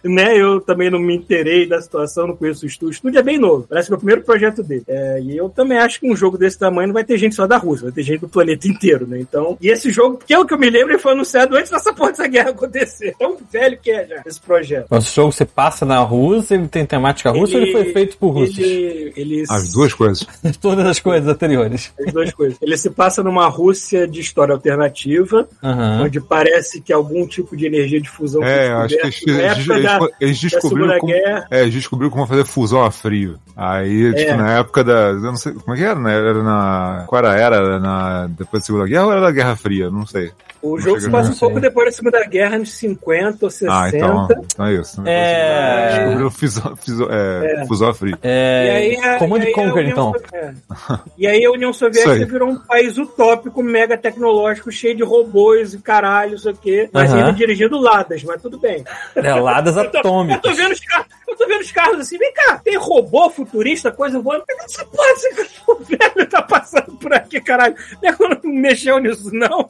né? Eu também não me inteirei da situação, não conheço o estúdio. O estúdio é bem novo, parece que é o primeiro projeto dele. É, e eu também acho que um jogo desse tamanho não vai ter gente só da Rússia, vai ter gente do planeta inteiro, né? Então, e esse jogo, que é o que eu me lembro, ele foi anunciado antes dessa porra dessa guerra acontecer. Tão velho que é já esse projeto. Esse jogo você passa na Rússia, ele tem temática russa ou ele foi feito por russos? Ele, ele As duas coisas. Todas as coisas anteriores. As duas coisas. Ele se passa numa Rússia de história alternativa, Aham. onde parece que algum tipo de energia de fusão É, foi acho que eles, da- descobriram como, Guerra. é, descobriram como fazer fusão a frio. Aí, tipo, É. na época da. Eu não sei. Como é que era, né? Era na. Qual era? Era na. Depois da Segunda Guerra ou era da Guerra Fria? Não sei. O jogo se passa um pouco depois da Segunda Guerra, nos 50 ou 60. Ah, então, então é isso. É... Descobriu fusão, fusão, é, é. fusão fria. É... E aí, Command Conquer, então. É. E aí a União Soviética virou um país utópico, mega tecnológico, cheio de robôs e caralho, isso aqui, mas ainda dirigindo Ladas, mas tudo bem. É, Ladas atômicos. Eu tô vendo os carros, eu tô vendo os carros assim, vem cá, tem robô futurista, coisa voando. Essa porra, esse o velho tá passando por aqui, caralho. Não mexeu nisso, não.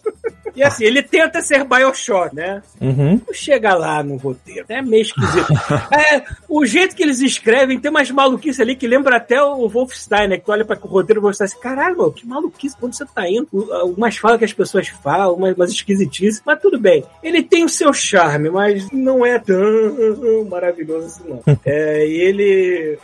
E assim, ele tenta ser Bioshock, né? Uhum. Chega lá no roteiro. É meio esquisito. é, o jeito que eles escrevem tem umas maluquices ali que lembra até o Wolfenstein, né? Que tu olha para o roteiro e você assim, caralho, mano, que maluquice, quando você tá indo? Umas falas que as pessoas falam, umas, umas esquisitices. Mas tudo bem. Ele tem o seu charme, mas não é tão maravilhoso assim, não. É, e ele.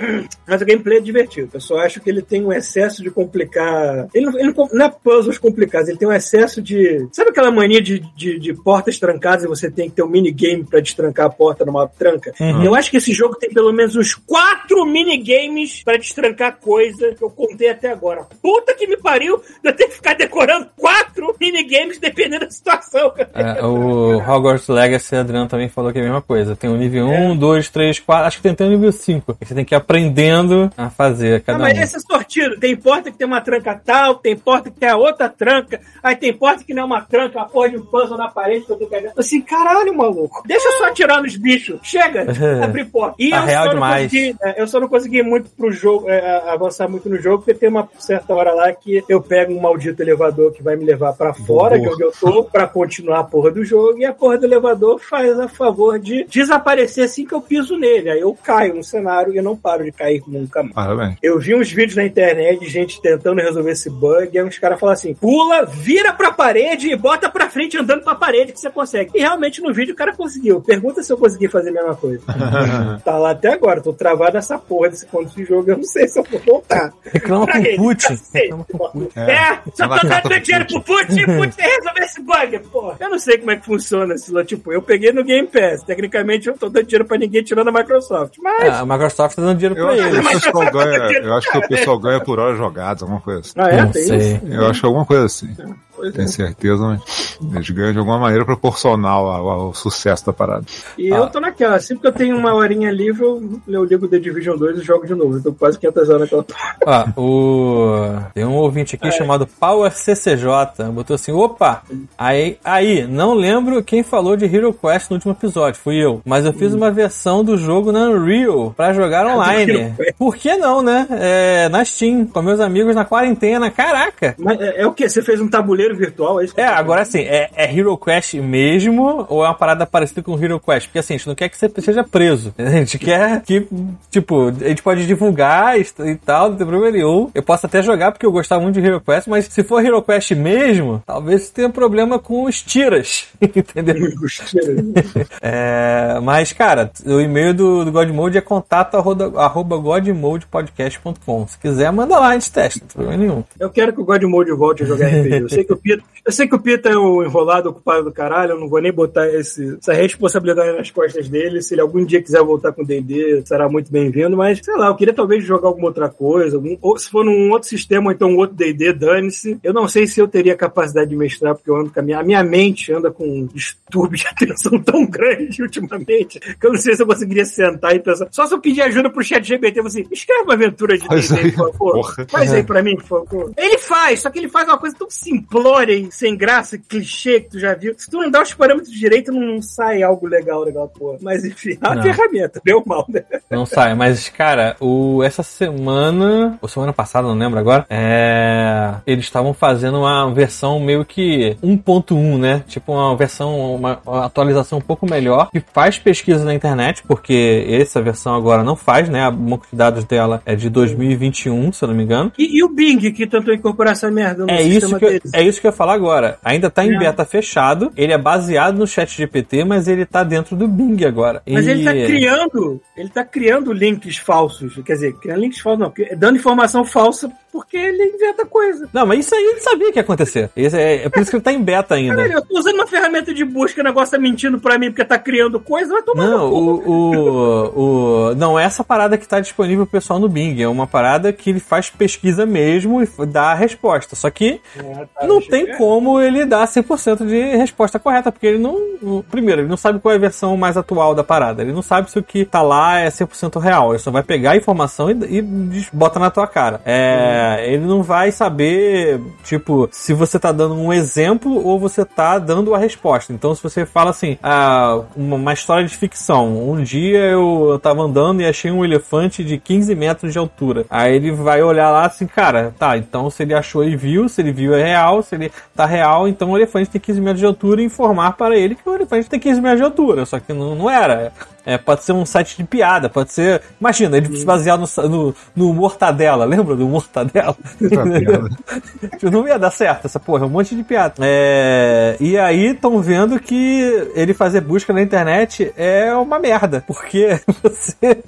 Mas o gameplay é divertido. Eu só acho que ele tem um excesso de complicar. Ele não, ele não é puzzles complicados, ele tem um excesso de. Sabe aquela mania de, de, de portas trancadas e você tem que ter um minigame pra destrancar a porta numa tranca? Uhum. Eu acho que esse jogo tem pelo menos uns quatro minigames pra destrancar coisa que eu contei até agora. Puta que me pariu de eu ter que ficar decorando quatro minigames dependendo da situação. É, o Hogwarts Legacy, Adriano também falou que é a mesma coisa. Tem o nível 1, 2, 3, 4, acho que tem até o nível 5. Você tem que ir aprendendo a fazer cada ah, mas um. esse é sortido. Tem porta que tem uma tranca tal, tem porta que tem a outra tranca, aí tem porta que não é uma tranca, a porra de um puzzle na parede que eu tô querendo. Assim, caralho, maluco. Deixa eu só atirar nos bichos. Chega, abrir porta. E tá eu, real só demais. Consegui, é, eu só não consegui muito pro jogo, é, avançar muito no jogo, porque tem uma certa hora lá que eu pego um maldito elevador que vai me levar para fora, de onde eu tô, pra continuar a porra do jogo, e a porra do elevador faz a favor de desaparecer assim que eu piso nele. Aí eu caio no cenário e eu não paro de cair nunca mais. Ah, eu vi uns vídeos na internet de gente tentando resolver esse bug, e aí uns caras falam assim: pula, vira pra parede e bota pra frente andando pra parede que você consegue. E realmente no vídeo o cara conseguiu. Pergunta se eu consegui fazer a mesma coisa. tá lá até agora, tô travado nessa porra desse ponto de jogo, eu não sei se eu vou voltar. Reclama com o Putin. Reclama com o Putin. É, é só tô dando dinheiro pro Putin, Putin tem que resolver esse bug, porra. Eu não sei como é que funciona esse lá. Tipo, eu peguei no Game Pass. Tecnicamente eu tô dando dinheiro pra ninguém tirando a Microsoft. Mas. É, a Microsoft tá dando dinheiro pra eu ele. Acho que ganha, eu acho que o pessoal ganha por horas jogadas, alguma coisa assim. Ah, é? Não tem sei. isso? Eu acho que alguma coisa assim. Pois Tenho é. certeza, mas eles ganham de alguma maneira proporcional ao, ao sucesso da parada. E ah. eu tô naquela, sempre que eu tenho uma horinha livre, eu, eu ligo The Division 2 e jogo de novo. Eu tô quase 500 horas naquela Ah, o... Tem um ouvinte aqui é. chamado Power CCJ, botou assim, opa, aí, aí, não lembro quem falou de Hero Quest no último episódio, fui eu, mas eu fiz hum. uma versão do jogo na Unreal pra jogar online. Por que não, né? É, na Steam, com meus amigos na quarentena, caraca! Mas é, é o que? Você fez um tabuleiro virtual, é isso? É, agora assim, é, é Hero Quest mesmo ou é uma parada parecida com Hero Quest? Porque assim, a gente não quer que você seja preso. A gente quer que, tipo, a gente pode divulgar e, e tal, não tem problema nenhum. Eu posso até jogar porque eu gostava muito de Hero Quest, mas se for Hero Quest mesmo, talvez tenha problema com os tiras. Entendeu? os tiras. é, mas, cara, o e-mail do, do Godmode é contato arroba, arroba godmodepodcast.com. Se quiser, manda lá, a gente testa, não tem problema nenhum. Eu quero que o Godmode volte a jogar RPG. Eu sei que o Eu sei que o Pito é o enrolado, ocupado do caralho, eu não vou nem botar esse, essa responsabilidade nas costas dele. Se ele algum dia quiser voltar com o D&D, será muito bem-vindo, mas, sei lá, eu queria talvez jogar alguma outra coisa, algum, ou se for num outro sistema, ou então um outro D&D, dane-se. Eu não sei se eu teria capacidade de mestrar, porque eu ando com a minha, a minha mente anda com um distúrbio de atenção tão grande ultimamente, que eu não sei se eu conseguiria sentar e pensar. Só se eu pedir ajuda pro chat GPT, assim, escreve uma aventura de D&D, por favor. Porra. Faz aí pra mim, por favor. Ele faz, só que ele faz uma coisa tão simplória e sem graça, clichê que tu já viu. Se tu não dá os parâmetros direito, não sai algo legal, legal, porra. Mas enfim, é uma ferramenta, deu mal, né? Não sai, mas, cara, o, essa semana, ou semana passada, não lembro agora, é, eles estavam fazendo uma versão meio que 1.1, né? Tipo uma versão, uma, uma, atualização um pouco melhor, que faz pesquisa na internet, porque essa versão agora não faz, né? A banco de dados dela é de 2021, se eu não me engano. E, e o Bing, que tentou incorporar essa merda no é isso que eu, É isso que eu ia falar agora. Ainda tá em beta fechado, ele é baseado no chat GPT, mas ele tá dentro do Bing agora. Mas e... ele tá criando, ele tá criando links falsos, quer dizer, criando links falsos não, dando informação falsa porque ele inventa coisa. Não, mas isso aí ele sabia que ia acontecer. Isso é, é por isso que ele tá em beta ainda. Caralho, eu tô usando uma ferramenta de busca, o negócio tá mentindo pra mim porque tá criando coisa, vai tomar Não, o, o, o- Não, é essa parada que tá disponível pro pessoal no Bing. É uma parada que ele faz pesquisa mesmo e dá a resposta. Só que Ah, tá, não tem ver. como ele dar 100% de resposta correta, porque ele não. o- Primeiro, ele não sabe qual é a versão mais atual da parada. Ele não sabe se o que tá lá é 100% real. Ele só vai pegar a informação e, e bota na tua cara. É, Ele não vai saber, tipo, se você tá dando um exemplo ou você tá dando a resposta. Então, se você fala assim, ah, uma, uma história de ficção. Um dia eu tava andando e achei um elefante de 15 metros de altura. Aí ele vai olhar lá assim, cara, tá, então se ele achou e viu, se ele viu é real, se ele tá real, então o elefante tem 15 metros de altura e informar para ele que o elefante tem 15 metros de altura. Só que não, não era. É, pode ser um site de piada, pode ser. Imagina, ele se basear no, no, no Mortadela, lembra do Mortadela? Não ia dar certo essa porra, é um monte de piada. É, e aí estão vendo que ele fazer busca na internet é uma merda, porque você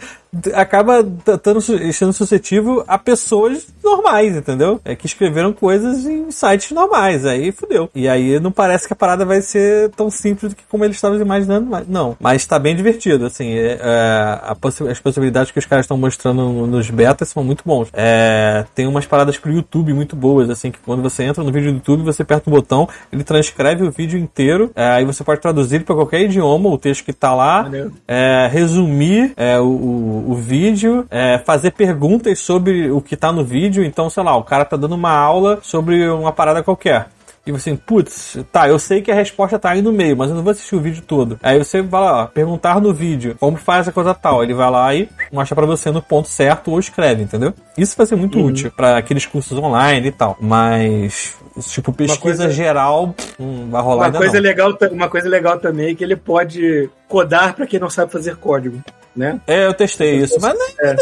acaba t- tando su- sendo suscetível a pessoas normais, entendeu? É que escreveram coisas em sites normais, aí fudeu. E aí não parece que a parada vai ser tão simples que como eles estavam imaginando, mas não. Mas tá bem divertido, assim, é, é, a possi- as possibilidades que os caras estão mostrando no- nos betas são muito bons. É, tem umas paradas pro YouTube muito boas, assim, que quando você entra no vídeo do YouTube, você aperta um botão, ele transcreve o vídeo inteiro, é, aí você pode traduzir pra qualquer idioma, o texto que tá lá, é, resumir é, o, o, o vídeo, é, fazer perguntas sobre o que tá no vídeo. Então, sei lá, o cara tá dando uma aula sobre uma parada qualquer. E você, assim, putz, tá, eu sei que a resposta tá aí no meio, mas eu não vou assistir o vídeo todo. Aí você vai lá, ó, perguntar no vídeo como faz a coisa tal. Ele vai lá e mostra pra você no ponto certo ou escreve, entendeu? Isso vai ser muito útil pra aqueles cursos online e tal. Mas, tipo, pesquisa coisa- geral, hum, vai rolar Uma ainda coisa, não. legal, uma coisa legal também é que ele pode codar pra quem não sabe fazer código, né? É, eu testei isso, mas não é,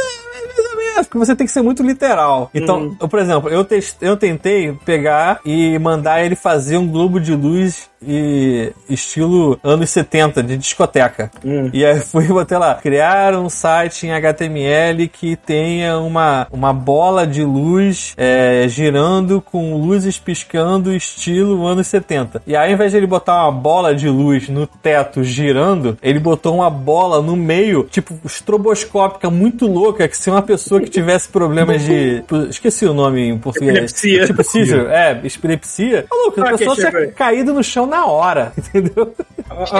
Menos, porque você tem que ser muito literal. Então, Hum. eu, por exemplo, eu, test, eu tentei pegar e mandar ele fazer um globo de luz e estilo anos 70, de discoteca. Hum. E aí fui botei lá, criar um site em HTML que tenha uma, uma bola de luz é, girando com luzes piscando estilo anos 70. E aí, ao invés de ele botar uma bola de luz no teto girando, ele botou uma bola no meio, tipo, estroboscópica, muito louca, que se uma pessoa que tivesse problemas de... Esqueci o nome em português. Epilepsia. Tipo, é, epilepsia. Maluco, a Ah, pessoa quem chegou tinha aí? caído no chão na hora, entendeu?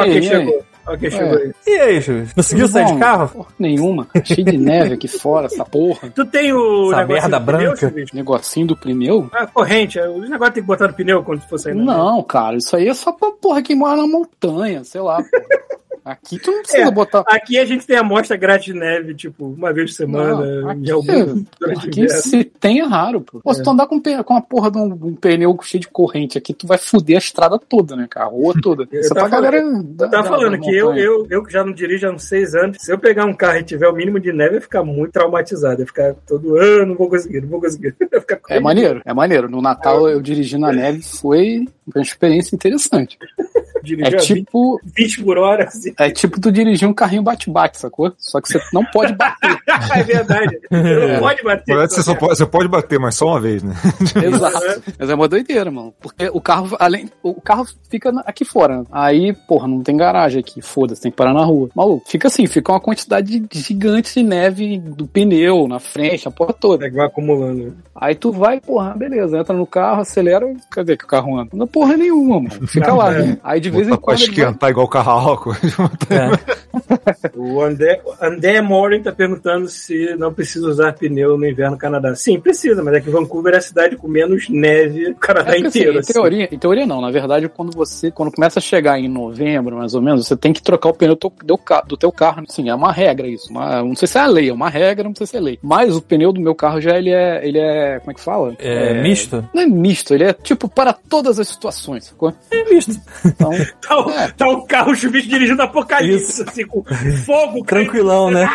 Ei, quem chegou. Chegou aí. E aí, Júlio? Conseguiu sair de carro? Porra nenhuma. Cheio de neve aqui fora, essa porra. Tu tem o Essa negócio merda do pneu, branca. Chuvisco? Negocinho do pneu? Ah, corrente. é, O negócio tem que botar no pneu quando for sair neve. Não, cara, isso aí é só pra porra quem mora na montanha, sei lá. porra. Aqui tu não precisa É, botar. Aqui a gente tem amostra grátis de neve, tipo, uma vez por semana, Não, aqui, algum aqui se tem é raro, pô. Pô, se tu andar com, com a porra de um, um pneu cheio de corrente aqui, tu vai foder a estrada toda, né, cara? A rua toda. Eu é tava pra galera. Da, tava da- falando da que eu, eu, eu que já não dirijo há uns seis anos, se eu pegar um carro e tiver o mínimo de neve, eu ficar muito traumatizado. Eu ia ficar todo ano, não vou conseguir, não vou conseguir. É maneiro, é maneiro. No Natal eu dirigi na neve, foi uma experiência interessante. dirigir É a 20, tipo, 20 por hora. Assim. é tipo tu dirigir um carrinho bate-bate, sacou? Só que você não pode bater. é verdade. Você não pode bater. Verdade, você, só pode, você pode bater, mas só uma vez, né? Exato. Mas é uma doideira, mano. Porque o carro, além. O carro fica aqui fora. Aí, porra, não tem garagem aqui. Foda-se, tem que parar na rua. Maluco, fica assim, fica uma quantidade gigante de neve do pneu, na frente, a porra toda. É que vai acumulando. Aí tu vai, porra, beleza, entra no carro, acelera, cadê que o carro anda? Não porra nenhuma, mano. Fica lá. É. Aí de vez em Botar pra quando. ele esquentar igual álcool. É. O André, André Morin tá perguntando se não precisa usar pneu no inverno no Canadá. Sim, precisa, mas é que Vancouver é a cidade com menos neve do Canadá É porque, assim, inteiro. em, assim. teoria, em teoria não, na verdade, quando você, quando começa a chegar em novembro, mais ou menos, você tem que trocar o pneu do teu, do do teu carro. Sim, é uma regra isso. uma- não sei se é a lei, é uma regra, não sei se é lei. Mas o pneu do meu carro já ele é, ele é, como é que fala? É, misto? Não é misto, ele é tipo para todas as situações, sacou? É misto. Então, Tá, o- É. tá um carro chuvisco dirigindo apocalipse, assim, com fogo. Tranquilão, né?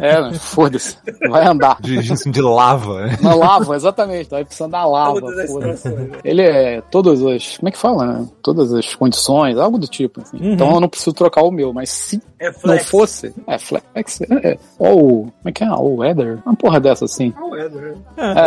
é, né, foda-se, vai andar. Dirigindo de lava, né? Na lava, exatamente, tá precisando da lava? Ele é todas as. Como é que fala, né? Todas as condições, algo do tipo. assim. Uhum. Então eu não preciso trocar o meu, mas se É não fosse. É, flex. É, ou. Como é que é? Ou weather? Uma porra dessa assim. É, né?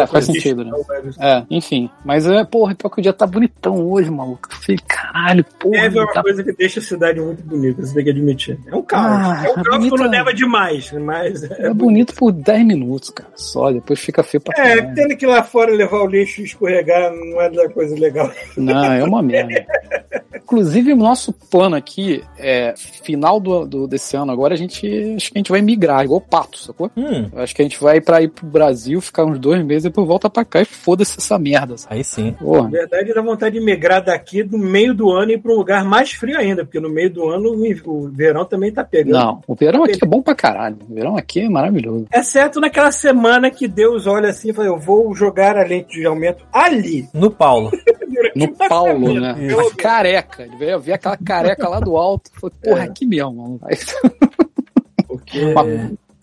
É, faz sentido, né? É, enfim. Mas é, porra, pior que o dia tá bonitão hoje, maluco. Eu falei, caralho, porra. Neve é uma tá... coisa que deixa a cidade muito bonita, você tem que admitir. É um caos. Ah, é um caos bonita- quando neva demais, mas. É bonito por 10 minutos, cara. Só, depois fica feio pra É, caralho. tendo que ir lá fora levar o lixo e escorregar não é da coisa legal. Não, é uma merda. Inclusive, o nosso plano aqui é final do, do- desse ano agora, a gente acho que a gente vai migrar, igual pato, sacou? Hum, acho que a gente vai pra ir pro Brasil, ficar uns dois meses e depois volta pra cá e foda-se essa merda. Sabe? aí sim. Na Porra. verdade, dá vontade de migrar daqui do meio do ano e ir para um lugar mais frio ainda, porque no meio do ano o verão também tá pegando. Não, o verão aqui é bom pra caralho. O verão aqui é maravilhoso. Exceto naquela semana que Deus olha assim e fala: Eu vou jogar a lente de aumento ali. No Paulo. No uma Paulo, né? Mas careca. Ele veio ver aquela careca lá do alto. Falei, porra, É. aqui mesmo, mano. Aí- Porque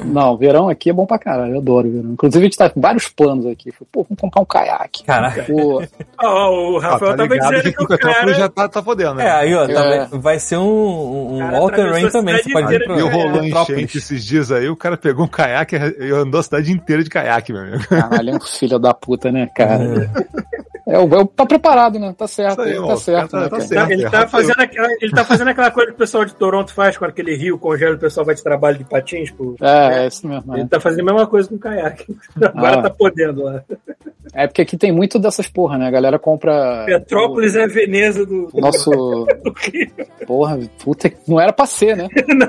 Não, verão aqui é bom pra caralho. Eu adoro verão. Inclusive, a gente tá com vários planos aqui. Falei, pô, vamos comprar um caiaque. Caraca. Pô, Ó, o Ah, Rafael tá tava ligado dizendo que que o o Petrópolis cara. já tá, tá fodendo, né? É, aí, ó, É. tá- vai ser um, um Cara, Rain também. Você pode ir pra E rolou Petrópolis. enchente esses dias aí, o cara pegou um caiaque e andou a cidade inteira de caiaque, meu amigo. caralho, é um filho da puta, né, cara? É, o é, tá preparado, né? Tá certo, aí, ele tá certo, cara né, tá certo. Ele tá, fazendo aquela, ele tá fazendo aquela coisa que o pessoal de Toronto faz quando aquele rio congela e o pessoal vai de trabalho de patins. Pô. É, é isso mesmo. Ele É. tá fazendo a mesma coisa com o caiaque. Agora Ah. tá podendo lá. É porque aqui tem muito dessas porra, né? A galera compra. Petrópolis é a Veneza do, o Nosso. do. Porra, puta, que- não era pra ser, né? Não,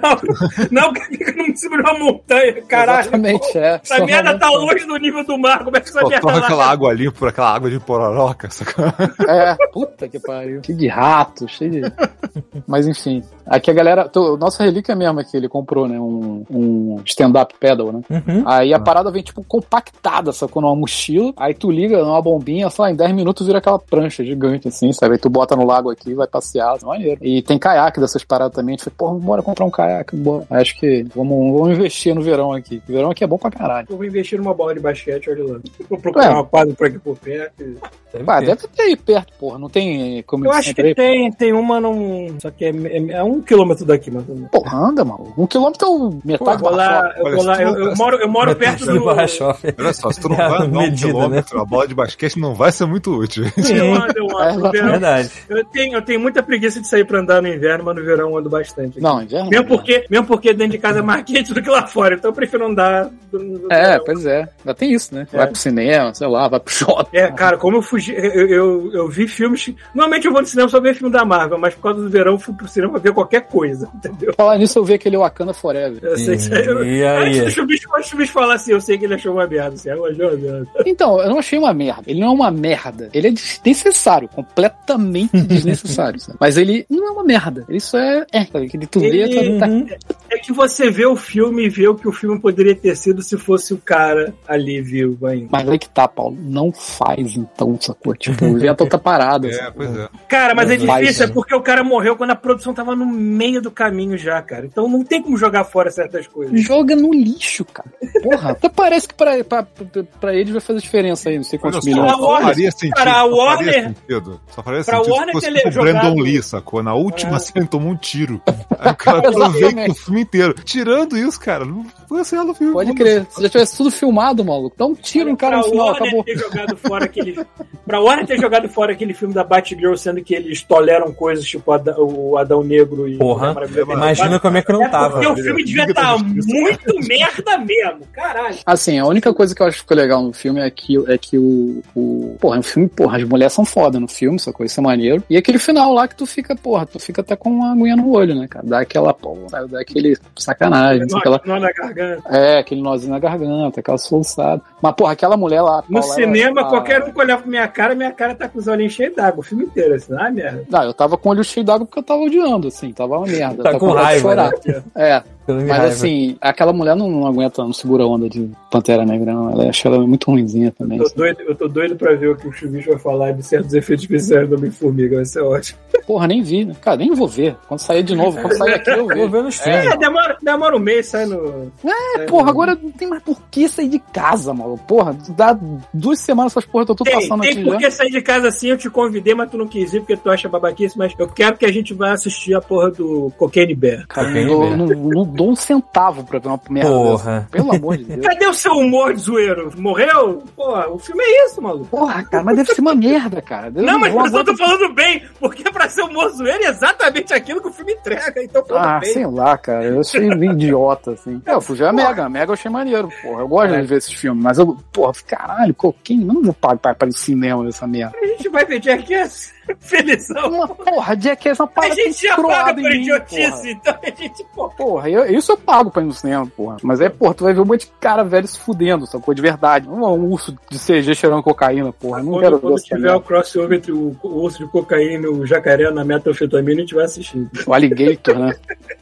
não, porque fica no cima de uma montanha, caralho. Exatamente, é. Essa merda tá realmente- longe do nível do mar, como é que essa Só merda lá? aquela água ali por aquela água de pororoca, sacou? É, puta que pariu. Cheio de rato, cheio de. Mas enfim. Aqui a galera. tô- Nossa relíquia mesmo aqui, ele comprou, né? Um, um stand-up pedal, né? Uhum. Aí a parada vem, tipo, compactada, sacou? Numa mochila. Aí tu liga numa bombinha, sei lá, em 10 minutos vira aquela prancha gigante, assim, sabe? Aí tu bota no lago aqui, vai passear, maneiro. E tem caiaque dessas paradas também. A gente falou, porra, bora comprar um caiaque, bora. Acho que vamos, vamos investir no verão aqui. O verão aqui é bom pra caralho. Eu vou investir numa bola de basquete, olha lá. Vou procurar É. uma quadra por aqui por perto. Deve Ah, ter. deve ter aí perto, porra. Não tem como Eu acho que aí. tem, tem uma num. Só que é, é, é um quilômetro daqui, menos. Porra, anda, mano. Um quilômetro é o metade Vou do lá, eu, vou lá eu, não- eu moro, eu moro perto do. Barra Shopping. Olha só, se tu não É a vai andar um medida, quilômetro, a bola de basquete não vai ser muito útil. Eu ando, eu É, ando. Verão, Verdade. eu, tenho, eu tenho muita preguiça de sair pra andar no inverno, mas no verão eu ando bastante. Não, inverno. Mesmo não. porque, mesmo porque dentro de casa é mais quente do que lá fora, então eu prefiro andar. do- do É, verão. pois é. Ainda tem isso, né? É. Vai pro cinema, sei lá, vai pro shopping. É, cara, como eu fugi. Eu, eu, eu vi filmes. Normalmente eu vou no cinema só ver filme da Marvel, mas por causa do verão eu fui pro cinema ver qualquer coisa, entendeu? Falar nisso, eu vi aquele Wakanda Forever. Eu sei que eu, E aí? Antes do bicho, antes do bicho falar assim, eu sei que ele achou uma merda. Assim, eu achei uma merda. Então, eu não achei uma merda. Ele não é uma merda. Ele é desnecessário, completamente desnecessário. sabe? Mas ele não é uma merda. Ele só é. É? Que tu vê, tá, tá- Uhum. É que você vê o filme e vê o que o filme poderia ter sido se fosse o cara ali vivo ainda. Mas aí que tá, Paulo. Não faz então, sacou? Tipo, o vento tá parado. É, sacou? pois é. Cara, mas é faz, difícil, é né? porque o cara morreu quando a produção tava no meio do caminho já, cara. Então não tem como jogar fora certas coisas. Joga no lixo, cara. Porra, até parece que pra, pra, pra, pra eles vai fazer diferença aí, não sei quantos só, milhões. Warner- faria sentido. cara, a só faria Warner- sentido. Só faria pra sentido Warner se fosse o jogado- Brandon Lee, sacou? Na última É. tomou um tiro. Aí o cara aproveita Exatamente. o filme inteiro. Tirando isso, cara, não foi assim no filme. Pode crer. Se já tivesse tudo filmado, maluco, dá um tiro no cara no final, Warner acabou. ter jogado fora aquele. pra Warner ter jogado fora aquele filme da Batgirl, sendo que eles toleram coisas tipo Ada- o Adão Negro e. Porra, Maravilha. Imagina como é que não É tava. porque o filme devia estar justiça. muito merda mesmo, caralho. Assim, a única coisa que eu acho que ficou legal no filme é que, é que o, o. Porra, é um filme, porra, as mulheres são foda no filme, essa coisa, isso é maneiro. E aquele final lá que tu fica, porra, tu fica até com uma aguinha no olho, né, cara? Dá aquela, porra, dá aquele sacanagem, o que Nó, lá. nó na garganta. É, aquele nozinho na garganta, aquela soluçada. Mas, porra, aquela mulher lá. No Paula, cinema, ela- qualquer um que olhar pra minha cara, minha cara tá com os olhinhos cheios d'água, o filme inteiro, assim, ah, merda. Não, eu tava com o olho cheio d'água porque eu tava odiando, assim, tava uma merda. Tá tava com de raiva, chorar. É, mas raiva. assim, aquela mulher não, não aguenta, não segura a onda de Pantera Negra, não. Ela acha ela muito ruimzinha também. Eu tô, doido, eu tô doido pra ver o que o Chubicho vai falar de certos efeitos especiais do Homem-Formiga, vai ser ótimo. Porra, nem vi, né? Cara, nem vou ver. Quando sair de novo, quando sair aqui eu Eu vou ver nos filmes. É, demora, demora um mês, sai no. É, porra, agora não tem mais por que sair de casa, mano. Porra, dá duas semanas essas porra, tô tudo Tem, passando tem aqui porque já. sair de casa assim, eu te convidei, mas tu não quis ir porque tu acha babaquice, mas eu quero que a gente vá assistir a porra do Cocaine Bear. Cara, Bear. não, não, dou um centavo pra ver uma merda Porra. dessa. Pelo amor de Deus. Cadê o seu humor de zoeiro? Morreu? Porra, o filme é isso, maluco. Porra, cara, mas deve ser uma merda, cara. Eu Não, mas eu tô aguentar- falando bem, porque pra ser humor zoeiro é exatamente aquilo que o filme entrega, então falando Ah, bem. sei lá, cara. Eu achei meio idiota, assim. É, eu fui ver a Mega. A Mega eu achei maneiro, porra. Eu gosto É. de ver esses filmes, mas eu, porra, caralho, coquinho, não vou pagar para ir cinema essa merda. A gente vai ver Jackass felizão. Uma porra, Jackass é uma A parada gente já paga por em mim, idiotice, porra. então a gente, pô. Porra, eu, isso eu pago pra ir no cinema, porra. Mas é, porra, tu vai ver um monte de cara velho se fudendo, sacou? De verdade. Não é um urso de CG cheirando cocaína, porra. Não Quando, quero quando tiver merda. o crossover entre o, o urso de cocaína e o jacaré na metanfetamina, a gente vai assistir. O Alligator, né?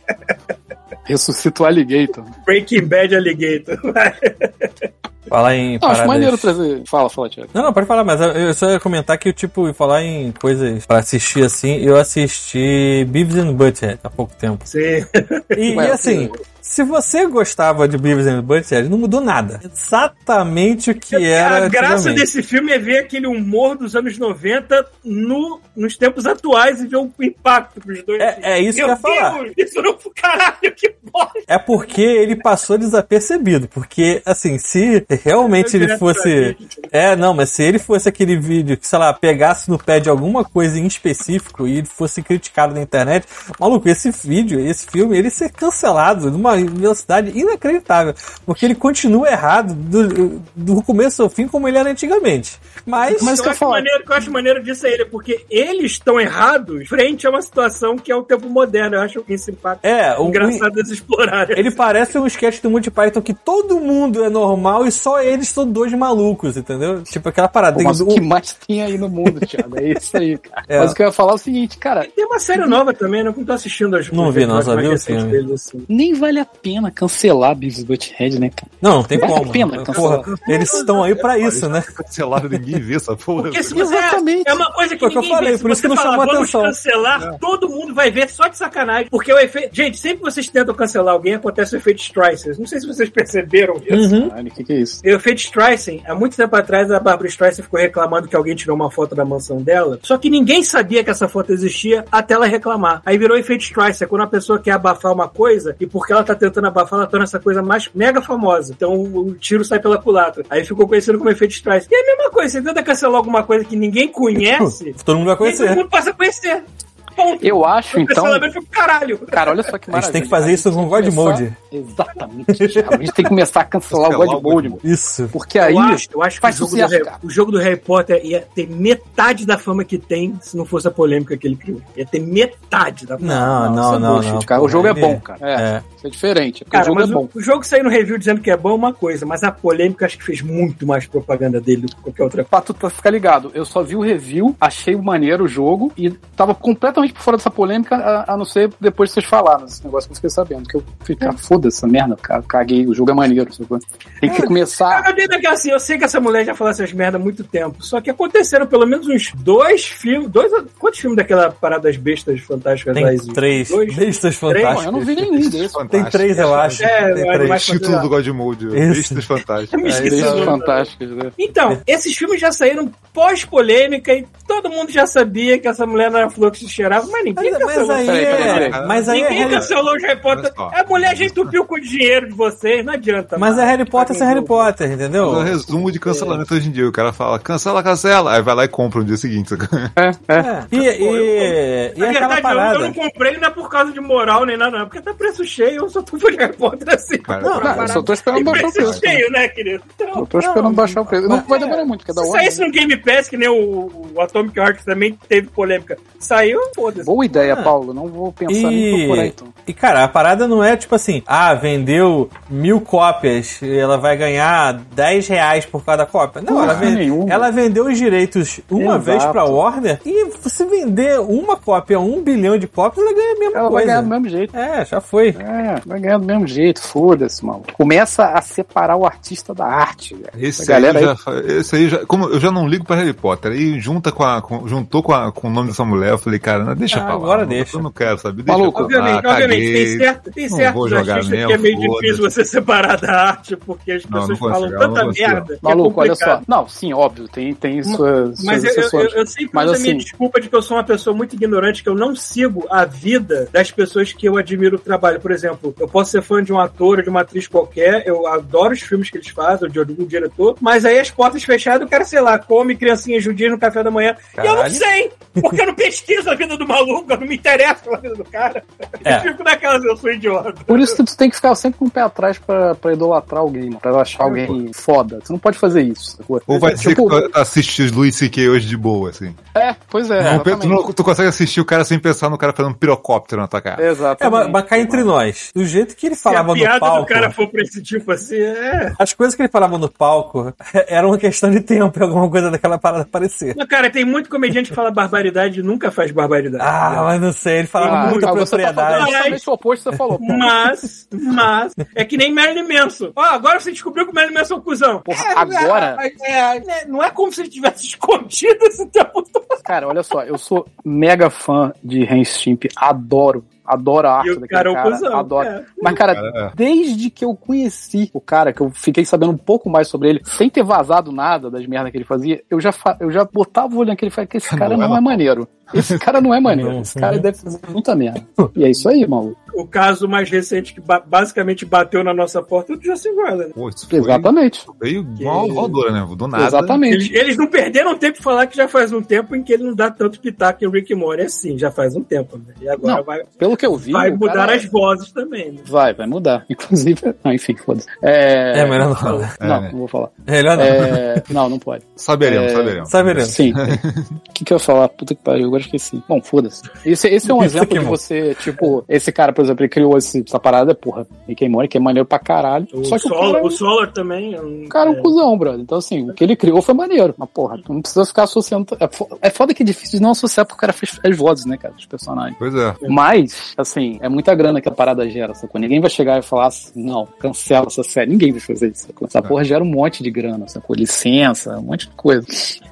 Ressuscita o Alligator. Breaking Bad Alligator. Falar em Não, paradas... acho maneiro trazer. Fala, fala, Thiago. Não, não, pode falar, mas eu- eu só ia comentar que, tipo, falar em coisas pra assistir assim, eu assisti Beavis and Butthead há pouco tempo. Sim. E, Ué, e assim, se você gostava de Beavis and Butthead, não mudou nada. Exatamente o que era a graça desse filme é ver aquele humor dos anos 90 no, nos tempos atuais e ver o impacto pros dois. É- é isso que eu ia falar. Isso não foi caralho, que bosta. É porque ele passou desapercebido. Porque, assim, se realmente ele fosse. É, não, mas se ele fosse aquele vídeo que, sei lá, pegasse no pé de alguma coisa em específico e ele fosse criticado na internet, maluco, esse vídeo, esse filme, ele ser cancelado numa velocidade inacreditável. Porque ele continua errado do, do começo ao fim como ele era antigamente. Mas. Mas eu que eu acho maneiro, o que eu acho maneiro disso é ele, porque eles estão errados frente a uma situação que é o tempo moderno. Eu acho que esse impacto É, o- engraçado eles explorarem. Ele parece um sketch do Monty Python que todo mundo é normal e só eles são dois malucos, entendeu? Tipo aquela parada. Pô, mas do- o que mais tem aí no mundo, Thiago? É isso aí, cara. É. Mas o que eu ia falar é o seguinte, cara, Tem uma série nova também, né? Eu não tô assistindo as Não vi, não, vi o filme. assim. nem vale a pena cancelar Beavis Butthead, né, cara? Não, não tem Vale a como. pena Porra, eles estão aí pra isso, né? Cancelado, ninguém vê essa porra. Porque se você Exatamente. é uma coisa que que eu ninguém falei, vê. Por isso você que não falar, chamou vamos atenção." cancelar, todo mundo vai ver só de sacanagem. Porque o efeito... Gente, sempre que vocês tentam cancelar alguém, acontece o efeito Streisand. Não sei se vocês perceberam isso. Uhum. Caralho, o que, que é isso? O efeito Streisand, há muito tempo atrás, a Barbara Streisand ficou reclamando que alguém tirou uma foto da mansão dela. Só que ninguém sabia que essa foto existia até ela reclamar. Aí virou efeito Streisand, quando a pessoa quer abafar uma coisa e porque ela tá tentando abafar, ela torna essa coisa mais mega famosa. Então o tiro sai pela culatra. Aí ficou conhecido como efeito Streisand. E é a mesma coisa, você tenta cancelar alguma coisa que ninguém conhece, Todo mundo vai e todo conhecer. mundo passa a conhecer. Ponto. Eu acho, O então. cancelamento foi pro caralho. Cara, olha só que A maravilha. gente tem que fazer isso com que God começar- Mode. Exatamente, Thiago. A gente tem que começar a cancelar o God o God Mode, mano. Isso. Porque aí eu acho, eu acho que o faz jogo, do sucesso, Harry, o jogo do Harry Potter ia ter metade da fama que tem se não fosse a polêmica que ele criou. Ia ter metade da fama. Não, isso não, é não, não. cara. O jogo é Ele- bom, cara. É, É. isso é diferente. Cara, o jogo mas é o, bom. o jogo sair no review dizendo que é bom é uma coisa, mas a polêmica acho que fez muito mais propaganda dele do que qualquer outra coisa. Pra tu pra ficar ligado, eu só vi o review, achei maneiro o jogo e tava completamente por fora dessa polêmica, a, a não ser depois de vocês falaram esse negócio que eu fiquei sabendo. Que eu fiquei, cara, foda-se essa merda, cara, caguei, o jogo é maneiro. Tem que começar. Eu digo que assim, eu sei que essa mulher já falou essas merda há muito tempo, só que aconteceram pelo menos uns dois filmes, dois, quantos filmes daquela parada das bestas fantásticas Tem três. Dois? Bestas Pô, eu fantásticas. não vi nenhum desses. Tem três, eu acho. É, Tem três. mais- Título do God Mode. Isso. Bestas Fantásticas. É, é nome. fantásticos, né? Então, esses filmes já saíram pós-polêmica e todo mundo já sabia que essa mulher não era flor que se mas ninguém Mas, mas cancelou. aí Peraí, peraí, é. peraí. Mas aí é Ninguém Harry, cancelou os Harry Potter. Só. A mulher já entupiu com o dinheiro de vocês, não adianta. mas é. Harry Potter sem Harry Potter, É o entendeu? resumo de cancelamento hoje em dia. O cara fala, cancela, cancela. Aí vai lá e compra no dia seguinte. É, é. É. E, e, e Na verdade, eu, eu não comprei não é por causa de moral nem nada, não. Porque tá preço cheio, eu só tô por Harry Potter assim. Cara, Não, Pra eu só tô esperando baixar o preço preço. né? cheio, né, querido? Então, Eu tô esperando Não, baixar o preço. Não mas- vai demorar muito, que é da se hora. saísse no Game Pass, que nem o, o Atomic Heart também teve polêmica, saiu, foda-se. Boa ideia, Ah. Paulo. Não vou pensar nem procurar E, então. e, cara, a parada não é tipo assim, ah, vendeu mil cópias, e ela vai ganhar 10 reais por cada cópia. Não, ela, vende- ela vendeu os direitos uma Exato. vez pra Warner, e se vender uma cópia, um bilhão de cópias, ela ganha a mesma Ela vai coisa. ganhar do mesmo jeito. É, já foi. É, vai ganhar do mesmo jeito, foda-se, mano. Começa a separar o artista da arte, velho. Esse aí, galera aí- já, fa- esse aí já. Como eu já não ligo pra Harry Potter, aí junta com a. com- juntou com, a, com o nome dessa mulher, eu falei, cara, não Mas deixa Ah, pra lá. agora deixa. Eu não quero saber. Deixa Maluco, pra lá, Obviamente, obviamente, tem certo, tem Não certos vou jogar artistas mesmo, que é meio difícil você separar da arte, porque as Não, pessoas não consigo, falam eu tanta não merda. é Maluco, olha só. Não, sim, óbvio, tem, tem suas, Mas suas eu, eu, exceções. eu sempre Mas uso a minha assim- desculpa de que eu sou uma pessoa muito ignorante, que eu não sigo a vida das pessoas que eu admiro o trabalho. Por exemplo, eu posso ser fã de um ator ou de uma atriz qualquer, eu adoro os filmes que eles fazem, ou de algum diretor, mas aí as portas fechadas, o cara, sei lá, come criancinha judia no café da manhã. E eu não Caralho. sei, porque eu não pesquiso a vida do maluco, eu não me interesso pela vida do cara. É. Eu fico naquelas, eu sou idiota. Por isso que tu tem que ficar sempre com o pé atrás pra, pra idolatrar alguém, mano, pra achar alguém foda. Tu não pode fazer isso. sacou? Ou vai dizer Tipo, que tu assiste os Luis C.K. hoje de boa, assim. É, pois é. Não, tu, não- tu consegue assistir o cara sem pensar no cara fazendo um pirocóptero na tua cara. É, Exatamente. mas, mas cá entre nós. Do jeito que ele Se a falava no piada palco. do cara for pra esse tipo assim, é. As coisas que ele falava no palco era uma questão de tempo, alguma coisa daquela parada aparecer. Mas, cara, tem muito comediante que fala barbaridade e nunca faz barbaridade. Ah, mas não sei, ele falava Ah, muita você tá propriedade. falando exatamente o oposto você falou. pô. Mas, mas, é que nem Marilyn Manson. Ó, agora você descobriu que o Marilyn Manson é um cuzão. Porra, É, agora? é, é, é, não é como se ele tivesse escondido esse tempo todo. Cara, olha só, eu sou mega fã de Hans Stimp, adoro. Adoro a arte daquele cara cara. é um cuzão, adoro. é. Mas, cara, Cara, é. desde que eu conheci o cara, que eu fiquei sabendo um pouco mais sobre ele, sem ter vazado nada das merdas que ele fazia, eu já, fa- eu já botava o olho naquele e falei que esse cara Não é não é maneiro. Esse cara não é maneiro. Não, Esse cara deve fazer muita merda. E é isso aí, maluco. O caso mais recente que ba- basicamente bateu na nossa porta é o do Justin Roiland. Pô, isso foi, Exatamente. veio igual voadora, né? Do nada. Exatamente. Eles, eles não perderam tempo de falar que já faz um tempo em que ele não dá tanto pitaco em Rick Morty assim, já faz um tempo. Né? E agora Não, vai, Pelo que eu vi. vai mudar cara- as vozes também. Né? Vai, vai mudar. Inclusive. Ah, enfim, foda-se. É... É melhor não falar. Não, É, né? não vou falar. Melhor não. É... Não, não pode. Saberemos, É, saberemos. Saberemos. Sim. O que, que eu ia falar? Puta que pariu, agora esqueci. Bom, foda-se. Esse, esse é um Isso exemplo de mano. você, tipo, esse cara, por exemplo, ele criou esse- essa parada, porra, Rick and Morty, que é maneiro pra caralho. O, Só que Solar, o cara, o Solar também. é um- o cara é um é, cuzão, brother. Então, assim, o que ele criou foi maneiro. Mas, porra, tu não precisa ficar associando. É fo- é foda que é difícil de não associar porque o cara fez as vozes, né, cara, dos personagens. Pois é. Mas, assim, é muita grana que a parada gera, sacou? Ninguém vai chegar e falar assim, não, cancela essa série. Ninguém vai fazer isso, sacou? Essa porra gera um monte de grana, sacou? Licença, um monte de coisa.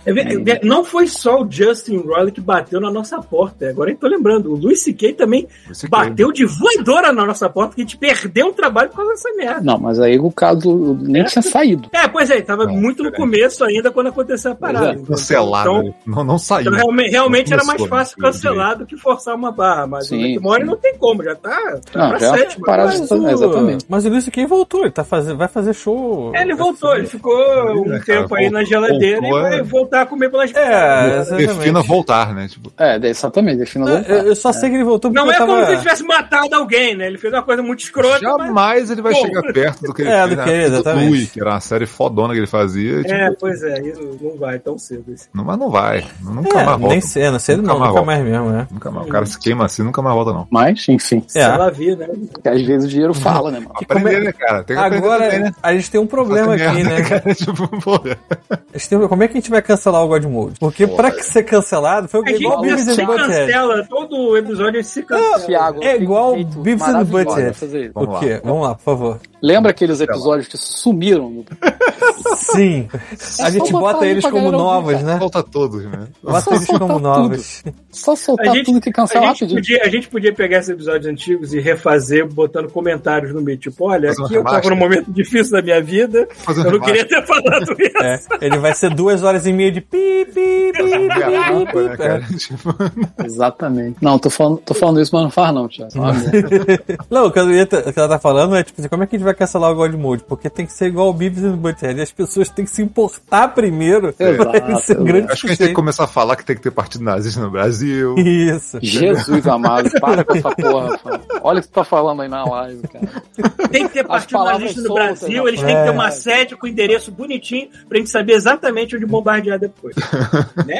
É é não foi só o Justin Roiland que bateu na nossa porta. Agora eu tô lembrando. O Luis C.K. também bateu de voadora na nossa porta, que a gente perdeu um trabalho por causa dessa merda. Não, mas aí o caso nem tinha saído. É, pois é, tava Não, muito no começo ainda quando aconteceu a parada. é? Cancelado. Então, né? não, não saiu. então realmente, realmente era mais né? fácil cancelar do que forçar uma barra. Mas Sim, o sim. não tem como, já tá, tá Não, pra já sétima. parado Mas de- exatamente. Mas o Luiz quem voltou, ele tá fazendo, vai fazer show. Ele voltou, ele ficou um É, cara, tempo aí na geladeira voltou, e vai é. voltar a comer pelas É, exatamente. Defina voltar, né? Tipo, É, exatamente, defina Não, eu, eu só sei que ele voltou porque Não é tava... como se ele tivesse matado alguém, né? Ele fez uma coisa muito escrota, mas... jamais ele vai Pô. chegar perto do que ele É, fez do na que, do exatamente. Louis, que era uma série fodona que ele fazia. tipo, É, pois é, isso não vai tão cedo. Assim. não- mas não vai. Nunca É, mais volta. nem não sei Nunca não, mais nunca volta. mais mesmo, né? Nunca mais. O cara se queima assim, nunca mais volta, não. Mas, enfim. É. Ela via, né? Porque às vezes o dinheiro fala, né, mano? Aprender, como é- né, cara? Tem que Agora, também, né? a gente tem um problema aqui, merda, né? cara? Tipo, porra. A gente tem- Como é que a gente vai cancelar o God Mode? Porque pra que ser cancelado, foi A gente igual Beavis se and Butthead. cancela, todo episódio a gente se cancela. Thiago, É um igual jeito Beavis and Butthead. O quê? Vamos lá, por favor. Lembra aqueles episódios que sumiram? Sim. A É gente só botar bota eles como ouvir, novos, né? Volta todos, né? Bota eles como novos. Só A soltar gente, tudo que a, cancela gente podia, a gente podia pegar esses episódios antigos e refazer botando comentários no meio. Tipo, olha, aqui eu tava num momento difícil da minha vida, eu não remaster. queria ter falado isso. É, ele vai ser duas horas e meia de pi, pi, pi, pi, Garrafa, né, pi, cara? pi. Tipo, Exatamente. Não, tô falando, tô falando isso, mas não faz não, Thiago. É. Não, o que, o ela tá falando é, tipo assim, como é que a gente vai cancelar o God Mode? Porque tem que ser igual o Beavis and Butthead. As pessoas têm que se importar primeiro pra ele ser Exato, grande acho que a gente tem que começar a falar que tem que ter partido nazista no Brasil. Isso. Jesus amado, para com essa porra. Olha o que tu tá falando aí na live, cara. Tem que ter partido nazista no Brasil, né? eles têm que ter É. uma sede com endereço bonitinho pra gente saber exatamente onde bombardear depois. né?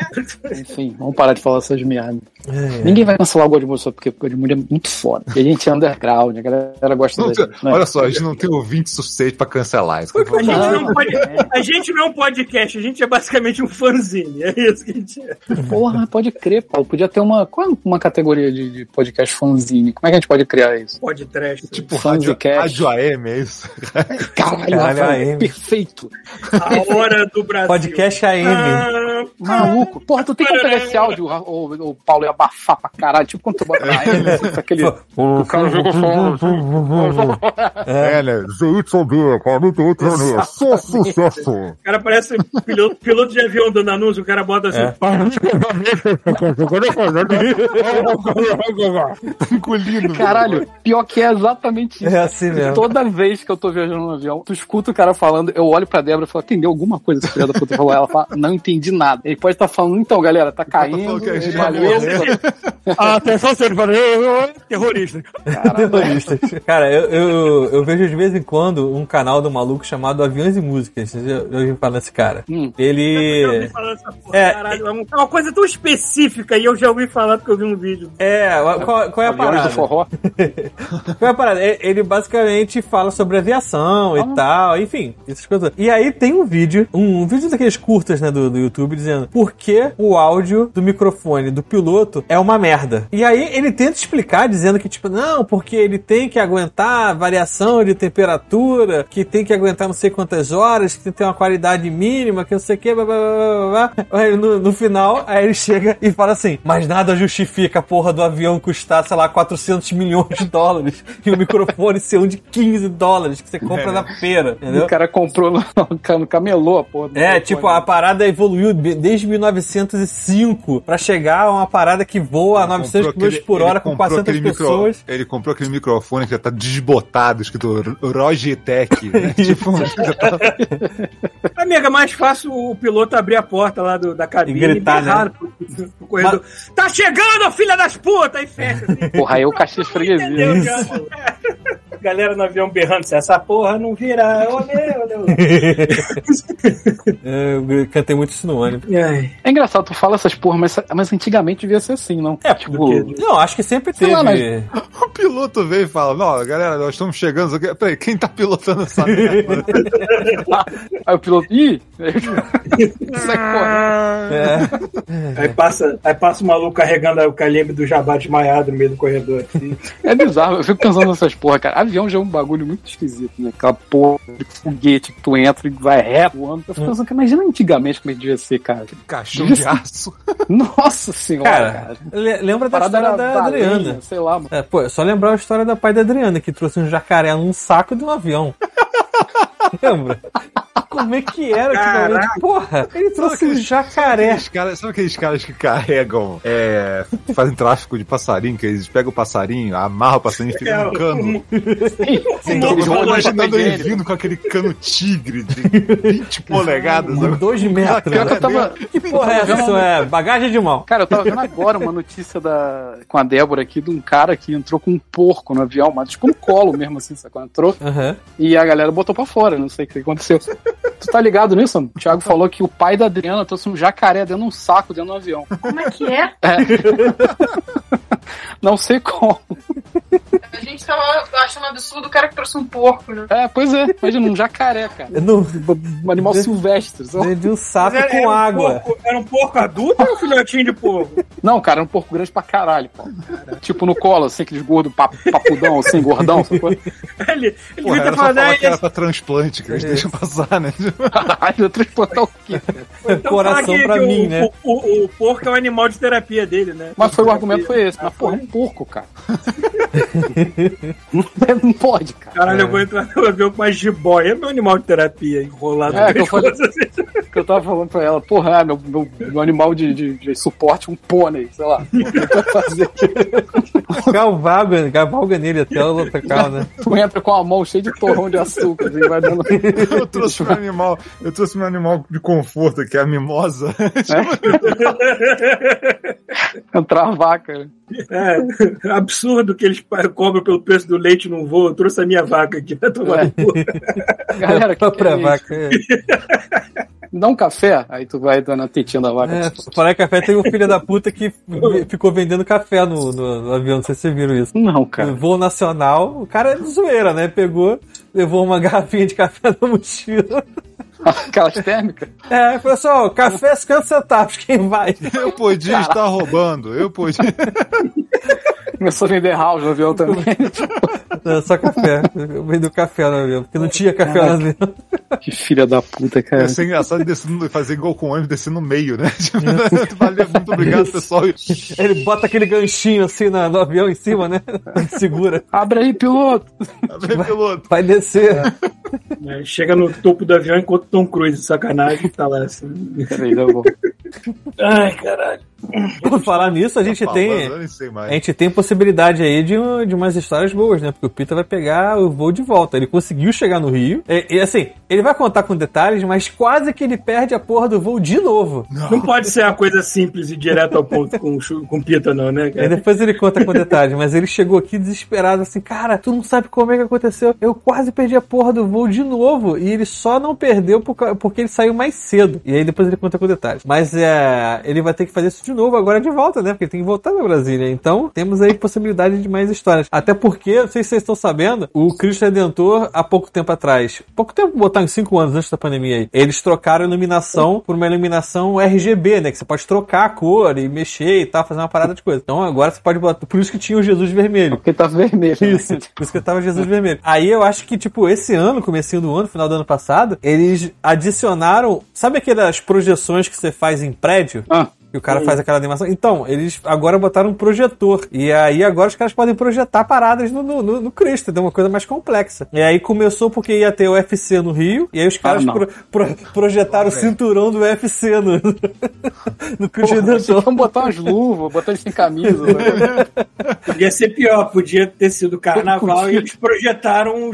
Enfim, vamos parar de falar essas merdas. É. Ninguém vai cancelar o só porque o Godmode é muito foda. E a gente é underground, a galera gosta Não da gente. né? olha só, a gente não tem ouvinte suficiente pra cancelar isso. A gente, não pode, a gente não é um podcast, a gente é basicamente um fanzine. É isso que a gente é. Porra, pode crer, Paulo. Podia ter uma. Qual é uma categoria de, de podcast fanzine? Como é que a gente pode criar isso? Pode trash. Tipo, rádio, rádio AM, é isso? Caralho, Caralho, AM. perfeito. A hora do Brasil. Podcast AM. Ah, Maluco. Porra, tu tem como pegar esse áudio, o, o Paulo ia abafar pra caralho. Tipo quando tu bota ele, assim, aquele. O cara joga falando. É, né? ZYB, 48 anos. Só sucesso. O cara parece piloto, piloto de avião dando anúncio, o cara bota assim. É. Tá engolindo. Caralho, pior que é exatamente isso. É assim mesmo. Toda vez que eu tô viajando no avião, tu escuta o cara falando, eu olho pra Débora e falo, entendeu alguma coisa esse filho da puta falou? Ela fala, não entendi nada. Ele pode estar falando, então, galera, tá caindo, falando que a gente valeu. vai morrer. Atenção, senhor, terrorista. Terroristas. Cara, eu, eu, eu vejo de vez em quando um canal do maluco chamado Aviões e Músicas. Vocês já já ouviram falar desse cara? Hum. Ele. É, Caralho, é uma coisa tão específica e eu já ouvi falar porque eu vi um vídeo. É, qual, qual é a parada? do forró. Qual é a parada? Ele basicamente fala sobre aviação e tal, enfim, essas coisas. E aí tem um vídeo, um, um vídeo daqueles curtas, né, do, do YouTube, dizendo por que o áudio do microfone do piloto é uma merda. E aí ele tenta explicar, dizendo que, tipo, não, porque ele tem que aguentar variação de temperatura, que tem que aguentar não sei quantas horas, que tem uma qualidade mínima, que não sei o que, blá, blá, blá, blá, blá. Aí no, no final, aí ele chega e fala assim, mas nada justifica a porra do avião custar, sei lá, 400 milhões de dólares e o microfone ser um de 15 dólares que você compra na feira, entendeu? O cara comprou no, no camelô, a porra. do É, microfone. tipo, a parada evoluiu desde 1905 pra chegar a uma parada que voa a 900 km por hora com 400 aquele micro- pessoas. ele comprou aquele microfone que já tá desbotado, escrito Logitech. Né? tipo, já tá- Amiga, é mais fácil o piloto abrir a porta lá do, da cabine E gritar, berrar né? pro, pro corredor. Tá chegando, filha das putas! E fecha assim. Porra, aí o Caxias Freguesia. Galera no avião berrando, se essa porra não vira, oh meu Deus. É, Eu cantei muito isso no ônibus. É engraçado, tu fala essas porra, mas, mas antigamente devia ser assim, não? É, tipo, Não, acho que sempre teve. lá, mas- o piloto veio e fala: Não, galera, nós estamos chegando. aqui." Peraí, quem tá pilotando essa merda? aí o piloto, ih, sai correndo. É. Aí passa, aí passa o maluco carregando o calimbre do jabá desmaiado no meio do corredor. assim. É bizarro, eu fico pensando nessas porra, cara. Avião já é um bagulho muito esquisito, né? Aquela porra de foguete que tu entra e vai reto voando. Eu fico pensando, que imagina antigamente como é que devia ser, cara. Caixão de aço. Nossa senhora, Cara, cara. le- lembra da história era da baleia, Adriana. Sei lá, mano. É, pô, é só lembrar a história da pai da Adriana, que trouxe um jacaré num saco de um avião. Lembra? Como é que era antigamente? Porra, ele trouxe um jacaré. Caras, sabe aqueles caras que carregam, é, fazem tráfico de passarinho, que eles pegam o passarinho, amarram o passarinho e ficam no cano. Então, Eles eu tô rodam imaginando ele vindo com aquele cano tigre de 20 polegadas. Sabe? dois metros. Pior que eu tava, Que porra é essa? Isso é bagagem de mão. Cara, eu tava vendo agora uma notícia da, com a Débora aqui de um cara que entrou com um porco no avião, mas tipo no colo mesmo, assim, sacou? Entrou Aham. e a galera botou pra fora, não sei o que aconteceu. Tu tá ligado nisso? mano? O Thiago falou que o pai da Adriana trouxe um jacaré dentro de um saco dentro do avião. Como é que é? Não sei como. A gente tava achando absurdo o cara que trouxe um porco, né? É, pois é, imagina um jacaré, cara. No, Um animal silvestre. sei lá. de um saco era- era com um água. porco- era um porco adulto ou um filhotinho de porco? Não, cara, é um porco grande pra caralho, pô. Tipo no colo, assim, aqueles gordos pap- papudão, assim, gordão, sacou? Ele, ele Porra, era só falado, falar ah, que era pra transplante, que eles deixam passar, né? Caralho, transportar o quê? então Coração que- pra que mim, o, né? O, o- o porco é o animal de terapia dele, né? Mas foi o argumento foi esse. Mas, porra, é um porco, cara. Não pode, cara. Caralho, eu vou entrar no avião com uma jiboia. É meu animal de terapia, enrolado É, no que eu falei- assim. que eu tava falando pra ela, porra, ah, meu, meu, meu animal de, de, de suporte, um pônei, sei lá. Fazer? Cavalga, cavalga nele até o local, né? Tu entra com a mão cheia de torrão de açúcar e vai dando. Eu trouxe meu animal, eu trouxe meu animal de conforto, que é a mimosa. Entrar a vaca. né? É, absurdo que eles cobram pelo preço do leite num voo. Eu trouxe a minha vaca aqui pra tomar É. no. Galera, que que Própria é isso? vaca. Me dá um café, aí tu vai dando a tetinha da vaca. É, falar em café, tem um filho da puta que ficou vendendo café no, no- no avião, não sei se vocês viram isso. Não, No cara. voo nacional, o cara é de zoeira, né? Pegou, levou uma garrafinha de café na mochila. Aquelas térmicas? É, pessoal, café 50 centavos, quem vai? Eu podia estar roubando, eu podia. Começou a vender house no avião também. Não, só café. Eu vendi do café no avião, porque não tinha café no avião. Que filha da puta, cara. Ia ser engraçado descendo, fazer igual com o ônibus, descer no meio, né? Valeu, muito obrigado, pessoal. Ele bota aquele ganchinho assim na- no avião em cima, né? Segura. Abre aí, piloto. Abre, piloto. Vai descer. Né? Chega no topo do avião enquanto Tom Cruise, sacanagem, tá lá assim. Peraí, vou. Ai, caralho. Por falar nisso, a gente tem. Sei mais. A gente tem possibilidade aí de, de umas histórias boas, né? Porque o Pita vai pegar o voo de volta. Ele conseguiu chegar no Rio. E, e, assim, ele vai contar com detalhes, mas quase que ele perde a porra do voo de novo. Não pode ser uma coisa simples e direto ao ponto com, com pita, não, né, cara? depois ele conta com detalhes, mas ele chegou aqui desesperado, assim, cara, tu não sabe como é que aconteceu. Eu quase perdi a porra do voo de novo. E ele só não perdeu por porque ele saiu mais cedo. E aí depois ele conta com detalhes. Mas é, ele vai ter que fazer isso de novo agora de volta, né? Porque ele tem que voltar pra Brasília. Então temos aí possibilidade de mais histórias. Até porque, não sei se vocês estão sabendo, o Cristo Redentor, há pouco tempo atrás, pouco tempo, botar uns 5 anos antes da pandemia aí, eles trocaram a iluminação por uma iluminação RGB, né? Que você pode trocar a cor e mexer e tal, fazer uma parada de coisa. Então agora você pode botar. Por isso que tinha o Jesus vermelho. Porque tá vermelho. né? Isso, por isso que tava Jesus Vermelho. Aí eu acho que, tipo, esse ano, comecinho do ano, final do ano passado, eles adicionaram. Sabe aquelas projeções que você faz em prédio? Ah, Que o cara faz aquela animação. Então, eles agora botaram um projetor. E aí agora os caras podem projetar paradas no, no, no, no Cristo, então uma coisa mais complexa. E aí começou porque ia ter o UFC no Rio, e aí os caras não. pro- pro- projetaram o cinturão do UFC no, no Cristo porra, vão botar umas luvas, botar ele sem camisa. né? Podia ser pior, podia ter sido carnaval e eles projetaram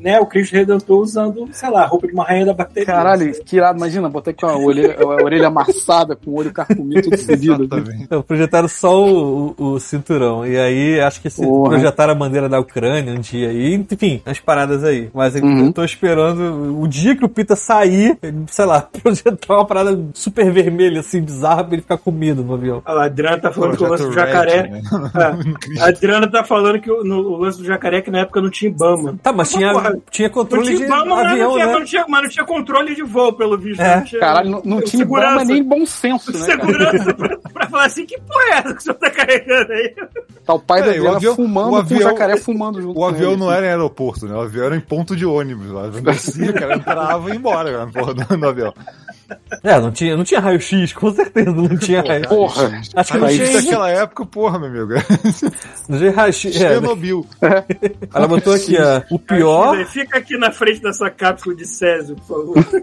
né, o Cristo Redentor usando, sei lá, roupa de uma rainha da bateria. Caralho, que irado. Imagina, botar com a orelha, a orelha amassada, com o olho carcomido, tudo. Exatamente. Então, projetaram só o, o- o cinturão. E aí, acho que se Porra. projetaram a bandeira da Ucrânia um dia. E, enfim, as paradas aí. Mas eu Uhum. tô esperando o dia que o Pita sair, ele, sei lá, projetar uma parada super vermelha, assim, bizarra, pra ele ficar comido no avião. Olha lá, a Adriana tá falando que o lance do jacaré. Red, né? É, a Adriana tá falando que o, no- o lance do jacaré é que na época não tinha Ibama. Tá, mas tinha, porra, tinha Não controle tinha de Ibama, mas, avião, não tinha, né? não tinha, mas não tinha controle de voo, pelo visto. É. Não tinha- Caralho, não, não tinha segurança. Ibama nem bom senso, né? cara? Pra, pra falar assim, que porra é essa que o senhor tá carregando aí? Tá o pai da É, o Adriana avião- fumando o com o avião- jacaré fumando junto. O avião ele, não assim. era em aeroporto, né? O avião era em ponto de ônibus. Lá. Descia, o cara entrava e ia embora cara, porra, do, do avião. É, não tinha, não tinha raio-x, com certeza não tinha raio-x. Porra, Acho que não tinha. Naquela época, porra, meu amigo. Não tinha raio-x. É, Chernobyl. ela botou aqui, ó. O pior. Fica aqui na frente dessa cápsula de Césio, por favor.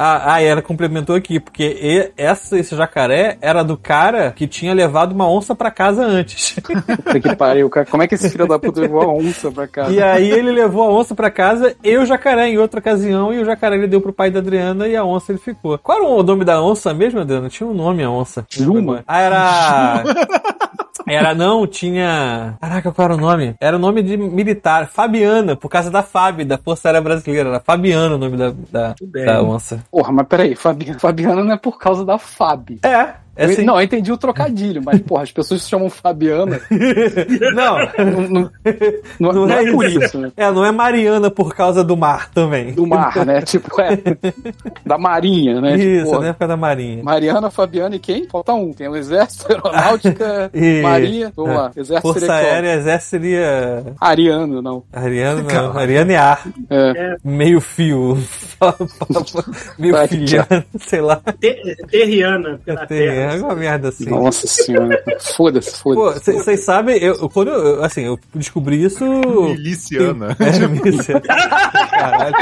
Ah, ah, e ela complementou aqui, porque essa, esse jacaré era do cara que tinha levado uma onça pra casa antes. puta que pariu, cara. Como é que esse filho da puta levou a onça pra cá? E aí ele levou a onça pra casa e o jacaré em outra ocasião, e o jacaré ele deu pro pai da Adriana e a onça ele ficou. Qual era o nome da onça mesmo, Adriana? Tinha um nome a onça. Juma? Ah, era. Era, não, tinha. Caraca, qual era o nome? Era o nome de militar. Fabiana, por causa da FAB, da Força Aérea Brasileira. Era Fabiana o nome da, da, da onça. Porra, mas peraí, Fabiana, Fabiana não é por causa da Fab. É, é assim. Não, eu entendi o trocadilho, mas, porra, as pessoas se chamam Fabiana. não. Não, não, não- é é por isso. né? É, não é Mariana por causa do mar também. Do mar, né? Tipo, é. Da Marinha, né? Isso, tipo, é na época da Marinha. Mariana, Fabiana e quem? Falta um. Tem o Exército, Aeronáutica, E- Marinha. Vamos lá. Exército Força seria? Aérea, Exército seria. Ariano, não. Ariana, não. Ariana é ar. É. Meio fio. Meio filhano, sei lá. Te- Terriana, porque na Tem Terra. É uma merda assim. Nossa senhora. Foda-se, Pô, foda-se. vocês sabem, eu, quando eu, assim, eu descobri isso. Miliciana. É, milícia. Caralho.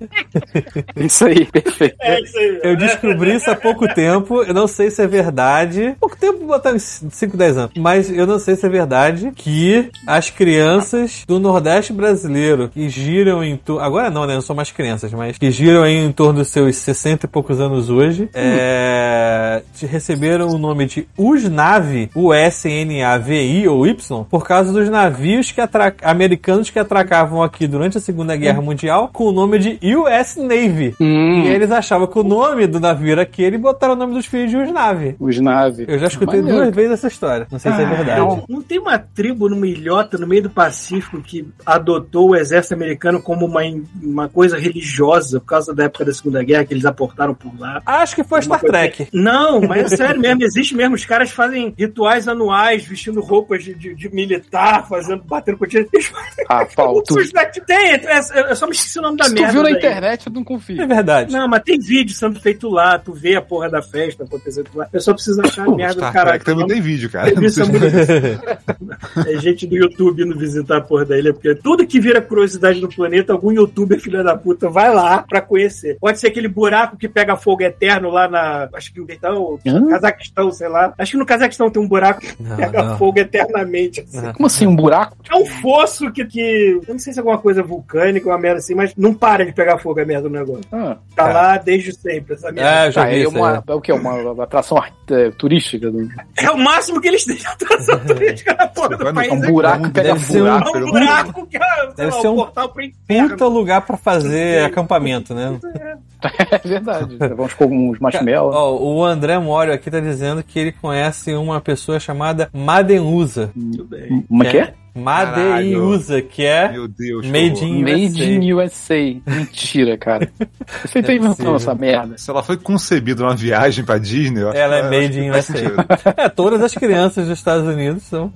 Isso aí, perfeito. É isso aí. Eu descobri isso há pouco tempo. Eu não sei se é verdade. Pouco tempo, botar uns 5, 10 anos. Mas eu não sei se é verdade que as crianças do Nordeste brasileiro que giram em torno. Agora não, né? Não são mais crianças, mas que giram aí em torno dos seus 60 e poucos anos hoje. É, receberam o nome de USNAVI, U-S-N-A-V-I ou Y, por causa dos navios que atra... americanos que atracavam aqui durante a Segunda Guerra Mundial com o nome de US Navy. Hum, E eles achavam que o nome do navio era aquele e botaram o nome dos filhos de US Navy. os naves. Eu já escutei Maneiro. duas vezes essa história. Não sei se é verdade. Não, não tem uma tribo numa ilhota no meio do Pacífico que adotou o exército americano como uma, uma coisa religiosa por causa da época da Segunda Guerra, que eles aportaram por lá. Acho que foi Star Trek. Não, mas é sério mesmo, existe mesmo. Os caras fazem rituais anuais, vestindo roupas de, de- de militar, fazendo, batendo continha. Eles fazem Ah, Paulo, tu, Tem, é, eu só me esqueci o nome da se tu merda. viu na. Internet, eu não É confio. verdade. Não, mas tem vídeo sendo feito lá, tu vê a porra da festa acontecendo lá. Eu só preciso achar a merda do caralho. Trek também tem vídeo, cara. Tem se- muito- É gente do YouTube indo visitar a porra da ilha, porque tudo que vira curiosidade do planeta, algum youtuber filho da puta vai lá pra conhecer. Pode ser aquele buraco que pega fogo eterno lá na. Acho que então, Hã? Cazaquistão, sei lá. Acho que no Cazaquistão tem um buraco que Não, pega não. fogo eternamente. assim. Como assim, um buraco? É um fosso que, que. Eu não sei se é alguma coisa vulcânica, uma merda assim, mas não para de pegar fogo a merda do negócio. Ah, Tá É. lá desde sempre, essa merda. É, já tá, vi é, isso uma, é o que? Uma atração é, turística? Do... É o máximo que eles têm de atração turística na porra do país. Um é buraco que pega Deve ser um- buraco. É um buraco que é, sei Deve lá, ser um um portal pro inferno. Puta lugar pra fazer acampamento, né? É verdade. Vamos com uns marshmallows. Ó, o André Mório aqui tá dizendo que ele conhece uma pessoa chamada Madenusa. Muito bem. É que é? Madeiusa, que é Meu Deus. Made in Made USA. in USA. Mentira, cara. Você tá É inventando possível. essa merda. Se ela foi concebida numa viagem pra Disney, eu acho Ela é que made in USA. É, todas as crianças dos Estados Unidos são.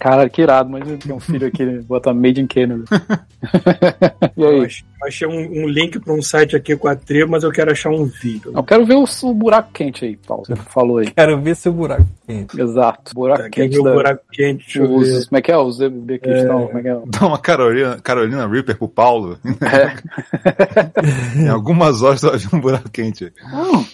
Cara, que irado. Mas eu tenho um filho aqui, bota Made in Canada. e Eu aí? Ach- achei um, um link pra um site aqui com a tribo, mas eu quero achar um vídeo. Eu quero ver o, o buraco quente aí, Paulo. Você falou aí. Quero ver seu buraco quente. Exato. Buraco Tá, quer quente ver o da... buraco quente? Os, ver. como é que é? Os Uzbequistão, como é que é? Dá uma Carolina, Carolina Reaper pro Paulo. É. em algumas horas vai vir um buraco quente. Hum,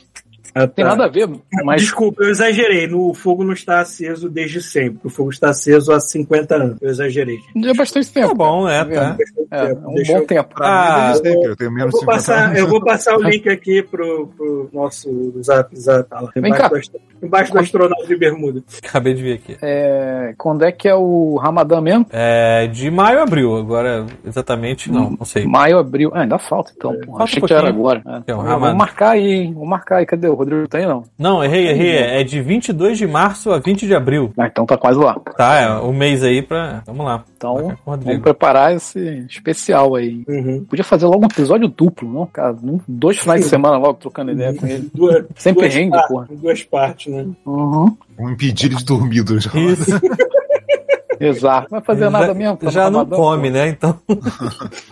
Ah, tem tá. nada a ver, mas Desculpa, eu exagerei. No, o fogo não está aceso desde sempre. O fogo está aceso há 50 anos. Eu exagerei. é bastante tempo. Tá bom, é, Tá tá. É, é um Deixa bom eu- tempo. Ah, mim, desde sempre, eu tenho Eu menos de vou, 50 passar, eu vou passar o link aqui pro, pro nosso zap zap. Tá lá, Vem embaixo, cá. do, embaixo do astronauta de bermuda. Acabei de ver aqui. É, quando é que é o Ramadã mesmo? É de maio a abril, agora exatamente não, não sei. Maio, abril. Ah, ainda falta então. Falta achei um que era agora. É. É, o Vamos Ramadã. marcar aí, hein? Vamos marcar aí. Cadê o Rodrigo? Tem não? Não, errei, errei. É de 22 de março a 20 de abril. Ah, então tá quase lá. Tá, é o mês aí pra. Vamos lá. Então, vamos Rodrigo. preparar esse especial aí. Uhum. Podia fazer logo um episódio duplo, não, cara? Dois finais de semana logo trocando ideia com ele. Duas, Sempre duas rende, partes, porra. Duas partes, né? Uhum. Vamos impedir ele de dormir durante Isso. Exato. Não vai fazer nada já, mesmo. tá já não come, né? Então.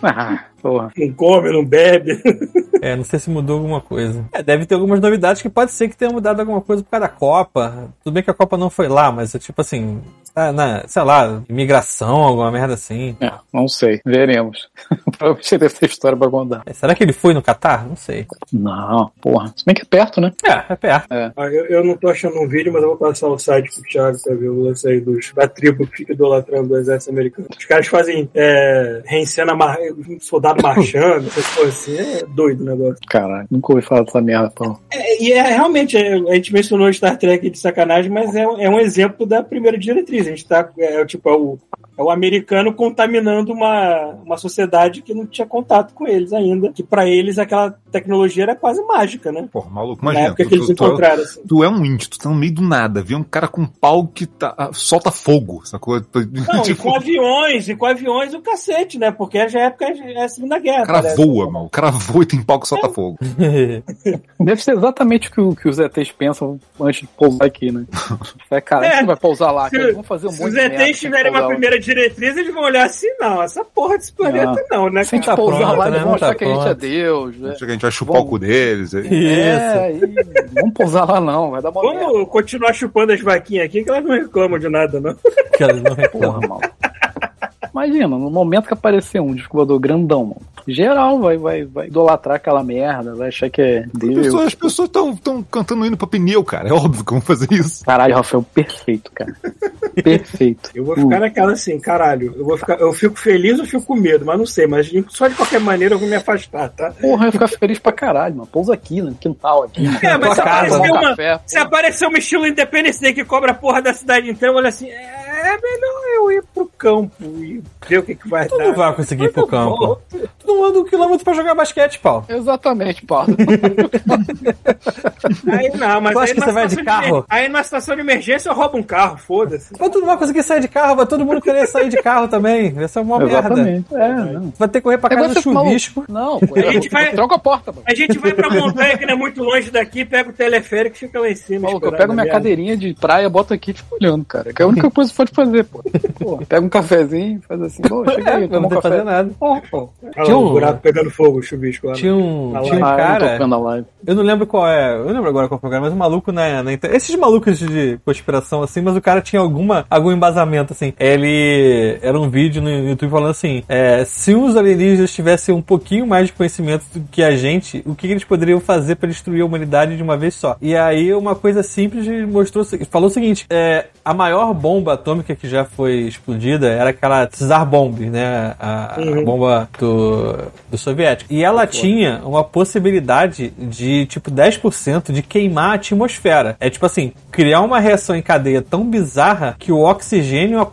Ah, porra. Não come, não bebe. É, não sei se mudou alguma coisa. É, deve ter algumas novidades que pode ser que tenha mudado alguma coisa por causa da Copa. Tudo bem que a Copa não foi lá, mas é tipo assim, tá na, sei lá, imigração, alguma merda assim. É, não sei. Veremos. Provavelmente deve ter história pra contar. É, será que ele foi no Catar? Não sei. Não, porra. Se bem que é perto, né? É, é perto. Ah, eu, eu não tô achando um vídeo, mas eu vou passar o site pro Thiago pra ver o lance aí dos, da tribo que fica idolatrando o exército americano. Os caras fazem é, reencena mar, soldado marchando, essas coisas assim. É doido o negócio. Caralho, nunca ouvi falar dessa merda, Paulo. É, e é realmente, é, a gente mencionou Star Trek de sacanagem, mas é, é um exemplo da primeira diretriz. A gente tá, é, tipo, é o, é o americano contaminando uma, uma sociedade que não tinha contato com eles ainda. Que pra eles aquela tecnologia era quase mágica, né? Porra, maluco, Na imagina. época Tu, que eles tu, tu, encontraram, assim. tu é um índio, tu tá no meio do nada, vê um cara com um pau que tá, ah, solta fogo, sacou? Não, e Tipo, com aviões, e com aviões o cacete, né? Porque já é época é a Segunda Guerra. o cara parece. voa, mano. O cara voa e tem pau que solta fogo. Deve ser exatamente o que, o que os ETs pensam antes de pousar aqui, né? É, cara, a gente É. não vai pousar lá, Se- cara. Vamos fazer um Se monte os de merda ETs sem tiverem uma primeira diretriz, eles vão olhar assim, não, essa porra desse planeta não, né? Se a gente Tá pousar pronto, lá, né? eles vão Não tá achar que a gente é. Deus, né? Acho que a gente vai chupar Bom. o cu deles. aí. É, e vamos pousar lá não, vai dar uma merda. Vamos continuar chupando as vaquinhas aqui, que elas não reclamam de nada, não. que elas não reclamam. Porra, mano. Imagina, no momento que aparecer um descobridor grandão, mano, geral vai, vai, vai idolatrar aquela merda, vai achar que é Deus. As pessoas estão tão cantando indo pra pneu, cara. É óbvio que vão fazer isso. Caralho, Rafael, perfeito, cara. Perfeito. Eu vou ficar naquela assim, caralho. Eu, vou ficar, eu fico feliz ou fico com medo, mas não sei. Mas só de qualquer maneira eu vou me afastar, tá? Porra, eu ia ficar feliz pra caralho, mano. Pousa aqui, no quintal aqui. É, mas se casa, aparecer um uma- café, Se aparecer um estilo Independence Day que cobra a porra da cidade inteira, eu olho assim, é melhor eu eu ir pro campo e ver o que, que vai Tu dar. não vai conseguir ir pro campo. volto. Tu não anda um quilômetro pra jogar basquete, Paulo. Exatamente, Paulo. Aí não, mas Tu acha que você vai de carro? emer- Aí numa situação de emergência eu roubo um carro, foda-se. Mas tu não vai conseguir sair de carro, vai todo mundo querer sair de carro também. Essa é uma merda. Exatamente. É, não. Tu vai ter que correr pra casa do é chuvisco. Não, pô, A gente vai- troca a porta, mano. A gente vai pra montanha que não é muito longe daqui, pega o teleférico e fica lá em cima. Maluco, eu pego minha merda. cadeirinha de praia, boto aqui e fico olhando, cara. Que é a única coisa que pode fazer, pô. pô pega um cafezinho, faz assim, pô, chega aí, É, toma não um tem que café. fazer nada. Pô. Olha Tinha um- o buraco pegando fogo, o chuvisco lá. Tinha um, Na tinha um live. Ah, eu cara. Eu não lembro qual é. Eu não lembro agora qual programa, mas um maluco na, na internet. Esses malucos de conspiração, assim, mas o cara tinha alguma, algum embasamento, assim. Ele. Era um vídeo no YouTube falando assim: é, se os alienígenas tivessem um pouquinho mais de conhecimento do que a gente, o que eles poderiam fazer pra destruir a humanidade de uma vez só? E aí, uma coisa simples mostrou. Falou o seguinte: é, a maior bomba atômica que já foi explodida era aquela Tsar Bomb, né? A, a Uhum. bomba do, do soviético. E ela tinha uma possibilidade de, tipo, 10% de queimar a atmosfera. É tipo assim, criar uma reação em cadeia tão bizarra que o oxigênio a- a-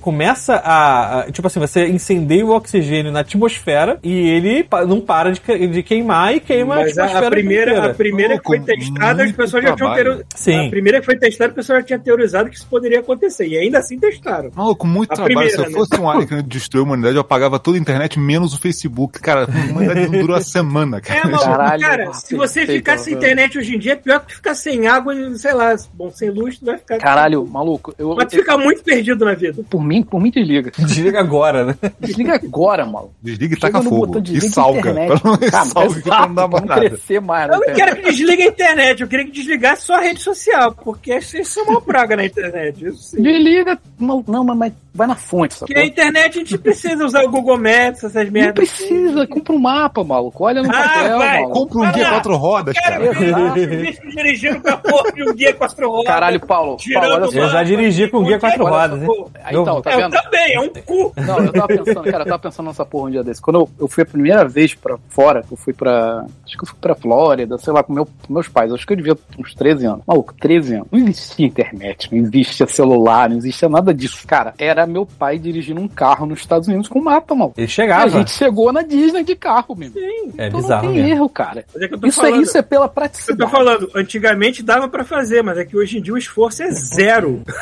começa a, a- Tipo assim, você incendeia o oxigênio na atmosfera e ele não para de, de queimar e queima Mas a atmosfera a primeira, inteira. a primeira que foi testada, as pessoas já tinham trabalho. Sim. A primeira que foi testada, as pessoas já tinham teorizado que isso poderia acontecer. E ainda assim testaram. Maluco, muito A trabalho. primeira, Se eu né? fosse um alien que destruiu a humanidade, eu apagava toda a internet, menos o Facebook. Cara, a humanidade não durou a semana, cara. É, maluco, Caralho, cara, se você ficar sem internet hoje em dia, é pior que ficar sem água e, sei lá, bom, sem luz, tu vai ficar. Caralho, maluco. Eu, Mas tu fica muito perdido na vida. Por mim, por mim desliga. Desliga agora, né? Desliga agora, maluco. Desliga e Chega taca fogo. botão E desliga salga. internet. Pra não, Cara, salga pra não dar pra não crescer mais. Eu não internet. quero que desligue a internet, eu queria que desligasse só a rede social, porque isso é uma praga na internet. Isso sim. Desliga. Não, não, mas vai na fonte, Porque sacou? a internet a gente precisa usar o Google Maps, essas Não merdas. precisa, compra um mapa, maluco. Olha no Ah, papel, vai, maluco. Compra um guia lá. quatro rodas, Quero cara. ver o bicho dirigindo com a porra de um guia quatro rodas. Caralho, Paulo. Paulo, olha só. Eu já dirigi com guia Onde é quatro rodas, hein? Então, tá É, eu vendo? também, é um cu. Não, eu tava pensando, cara, eu tava pensando nessa porra um dia desse. Quando eu, eu fui a primeira vez pra fora, eu fui pra. Acho que eu fui pra Flórida, sei lá, com, meu, com meus pais. Acho que eu devia ter uns 13 anos. Maluco, 13 anos. Não existia internet, não existia celular, não existia nada disso. Cara, era meu pai dirigindo um carro nos Estados Unidos com mapa, mano. Ele A chegava. gente chegou na Disney de carro, mesmo. É então bizarro não tem mesmo. erro, cara. Mas é que eu tô Isso, é, falando. isso é pela Eu tô praticidade. falando, antigamente dava pra fazer, mas é que hoje em dia o esforço é zero.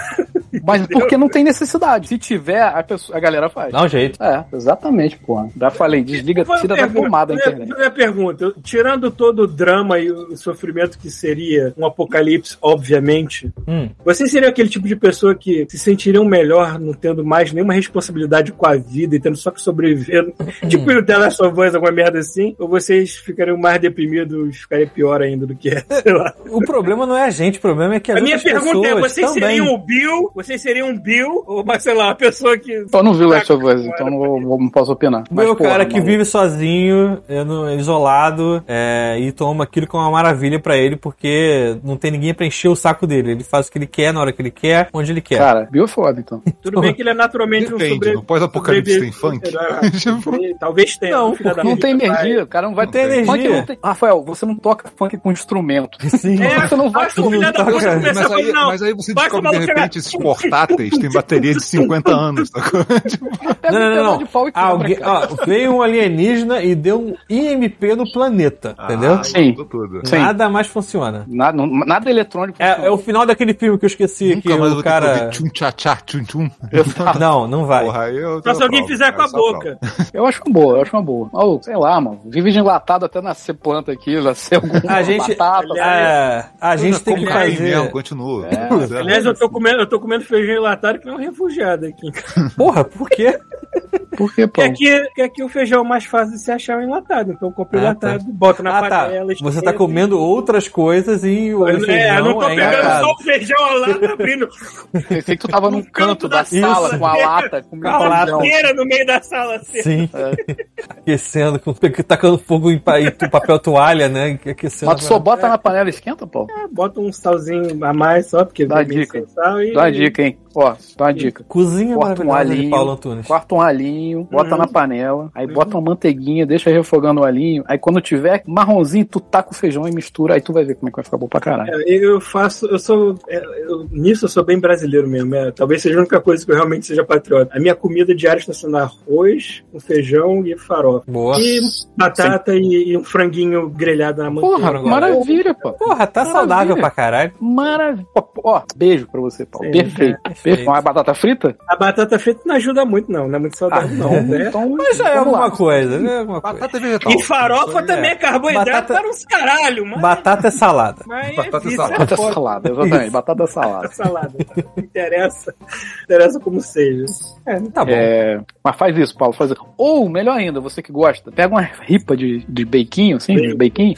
Mas porque não tem necessidade. Se tiver, a, pessoa, a galera faz. Dá um jeito. É, exatamente, porra. Já falei, desliga, tira a da tomada a internet. vou fazer a pergunta, tirando todo o drama e o sofrimento que seria um apocalipse, obviamente, Hum. vocês seriam aquele tipo de pessoa que se sentiriam melhor não tendo mais nenhuma responsabilidade com a vida e tendo só que sobreviver, tipo no The Last of Us, alguma merda assim? Ou vocês ficariam mais deprimidos, ficariam pior ainda do que é, sei lá. O problema não é a gente, o problema é que as A minha pergunta é, vocês também. seriam o Bill? Vocês seriam um Bill? Ou, mas, sei lá, uma pessoa que... Eu não vi o Last of Us, então não, vou- não posso opinar. O meu porra, cara que maluco. vive sozinho, é, isolado, é, e toma aquilo como uma maravilha pra ele, porque não tem ninguém pra encher o saco dele. Ele faz o que ele quer, na hora que ele quer, onde ele quer. Cara, Bill é foda, então. Tudo bem que ele é naturalmente um Depende, sobre... no pós-apocalipse tem funk? sobreviver- Talvez tenha. Não, filha Não puta, tem energia, o cara não vai Não tem ter energia. não tem- Rafael, você não toca funk com instrumento. Sim. É, Você não vai filho da puta toca. começar Mas a aí, falar, não, mas aí você basta descobre de repente esses portáteis têm bateria de 50 anos? Pega Não, um não, não, não. quebra, Alguém, ó, veio um alienígena e deu um IMP no planeta, entendeu? Ah, tudo. Sim. Nada mais funciona. Nada, não- nada eletrônico. É, é o final daquele filme que eu esqueci, que Nunca mais eu o cara... que tchum tchá tchá tchum tchum. Não, não vai. Porra, eu Só se alguém aprovo, fizer com a aprovo. boca. Eu acho uma boa, eu acho uma boa. Maluco, sei lá, mano. Vive de enlatado até nascer planta aqui, nascer alguma A gente, batata. é, a gente tem que fazer... mesmo, continua. É. Aliás, eu tô comendo, eu tô comendo feijão enlatado que não é um refugiado aqui. Porra, por quê? Por que, pô? Porque aqui, porque aqui o feijão é mais fácil de se achar o enlatado. Então eu compro Ah, enlatado, boto na Ah, tá. panela. Você tá comendo outras coisas e o É, eu feijão não tô é pegando enlatado. só o feijão a lata abrindo Pensei que tu tava num No canto canto da da sala sala. com a lata, com Com a lata. feijão. inteira no meio da sala. Assim. Sim. Aquecendo, com, tacando fogo em pa- em papel toalha, né? Aquecendo. Mas tu só bota na panela e esquenta, pô? Bota um salzinho a mais só, porque Dá vem dica. sal e... Dá uma dica, hein? Ó, dá uma dica. Cozinha um maravilhosa de Paulo Antunes. corta um alhinho, alhinho, bota na panela, aí bota uma manteiguinha, deixa refogando o alhinho, aí quando tiver marronzinho, tu taca o feijão e mistura, aí tu vai ver como é que vai ficar bom pra caralho. É, Eu faço, eu sou. é, eu- nisso eu sou bem brasileiro mesmo. é, talvez seja a única coisa que eu realmente seja patriota. A minha comida diária está sendo arroz, com feijão e farofa. Boa. E batata e, e um franguinho grelhado na manteiga. Porra, maravilha, pô. Porra, tá Maravilha. saudável pra caralho. Maravilha. Ó, Ó, beijo pra você, Paulo. Sim, Perfeito. é, perfeito. Perfeito. Uma batata frita? A batata frita não ajuda muito, não. Não é muito Ah, não. né? Então, Mas já é alguma coisa, já é alguma coisa. Batata vegetal. E farofa também é carboidrato Batata- para uns caralho, mas. Batata é salada. mas Batata é salada. é Batata foda. salada, exatamente. Batata salada. salada. Não interessa. Interessa como seja. É, Tá bom. É, mas faz isso, Paulo. Faz. Ou, melhor ainda, você que gosta, pega uma ripa de, de beiquinho, assim, de beiquinho,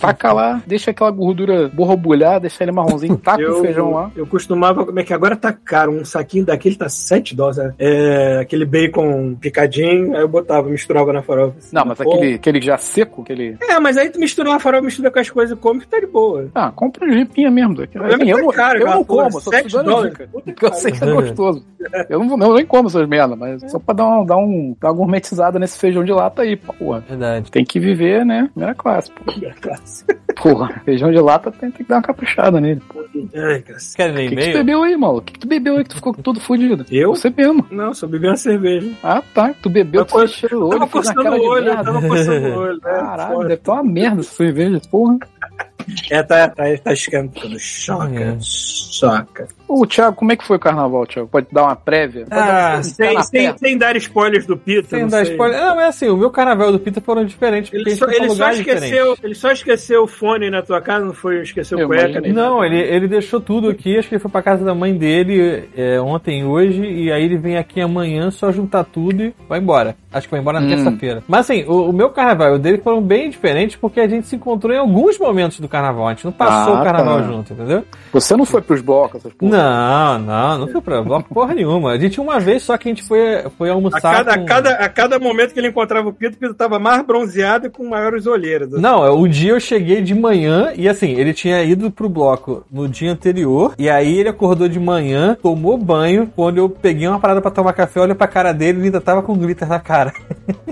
taca lá, deixa aquela gordura borbulhar, deixa ele marronzinho, taca o feijão lá. eu costumava, como é que agora tá caro, um saquinho daquele tá 7 dólares. né? É, aquele bacon picadinho, aí eu botava, misturava na farofa. assim. Não, mas Pô. aquele, aquele já seco, aquele. É, mas aí tu mistura uma farofa, mistura com as coisas e come que tá de boa. Ah, compra uma ripinha mesmo. Assim, é eu tá não, caro, eu não porra, como, só tô dando dica. Puta que Porque eu sei que é gostoso. Eu não, vou- não, eu nem como essas merda, mas só pra dar, um, dar, um, dar uma gourmetizada nesse feijão de lata aí, porra. Verdade. Tem que viver, né? Primeira classe, pô. Classe. Porra, feijão de lata tem, tem que dar uma caprichada nele. Ai, cacete. Querem O que, que tu bebeu aí, mano? O que, que tu bebeu aí que tu ficou todo fudido? Eu? Você mesmo. Não, só bebi uma cerveja. Ah, tá. Tu bebeu, tu fechou o olho, tava coçando o olho, merda. tava coçando o olho. né? Caralho, deve estar uma merda essa cerveja, porra. É, tá, tá, tá esquentando. Choca, É. choca. Ô, Thiago, como é que foi o carnaval, Thiago? Pode dar uma prévia? Pode Ah, dar uma- Sem, sem, sem dar spoilers do Pita. Sem não dar sei. spoiler. Não, mas assim, o meu carnaval e o do Pita foram diferentes, Ele só, ele, só esqueceu, ele só esqueceu o fone na tua casa, não foi esqueceu Eu cueca. imaginei. nem Não, ele, ele deixou tudo aqui, acho que ele foi pra casa da mãe dele é, ontem e hoje, e aí ele vem aqui amanhã só juntar tudo e vai embora. Acho que vai embora na Hum. terça-feira. Mas assim, o, o meu carnaval e o dele foram bem diferentes porque a gente se encontrou em alguns momentos do carnaval. A gente não passou Ah, o carnaval tá. junto, entendeu? Você não foi pros blocos, essas porra? Não, não, não foi pra bloco porra nenhuma. A gente uma vez só que a gente foi, foi A almoçar. cada, com- a, cada, a cada momento que ele encontrava o Pito, o Pito tava mais bronzeado e com maiores olheiras. Não, é, o dia eu cheguei de manhã e assim, ele tinha ido pro bloco no dia anterior e aí ele acordou de manhã, tomou banho, quando eu peguei uma parada pra tomar café, olhei pra cara dele e ele ainda tava com glitter na cara.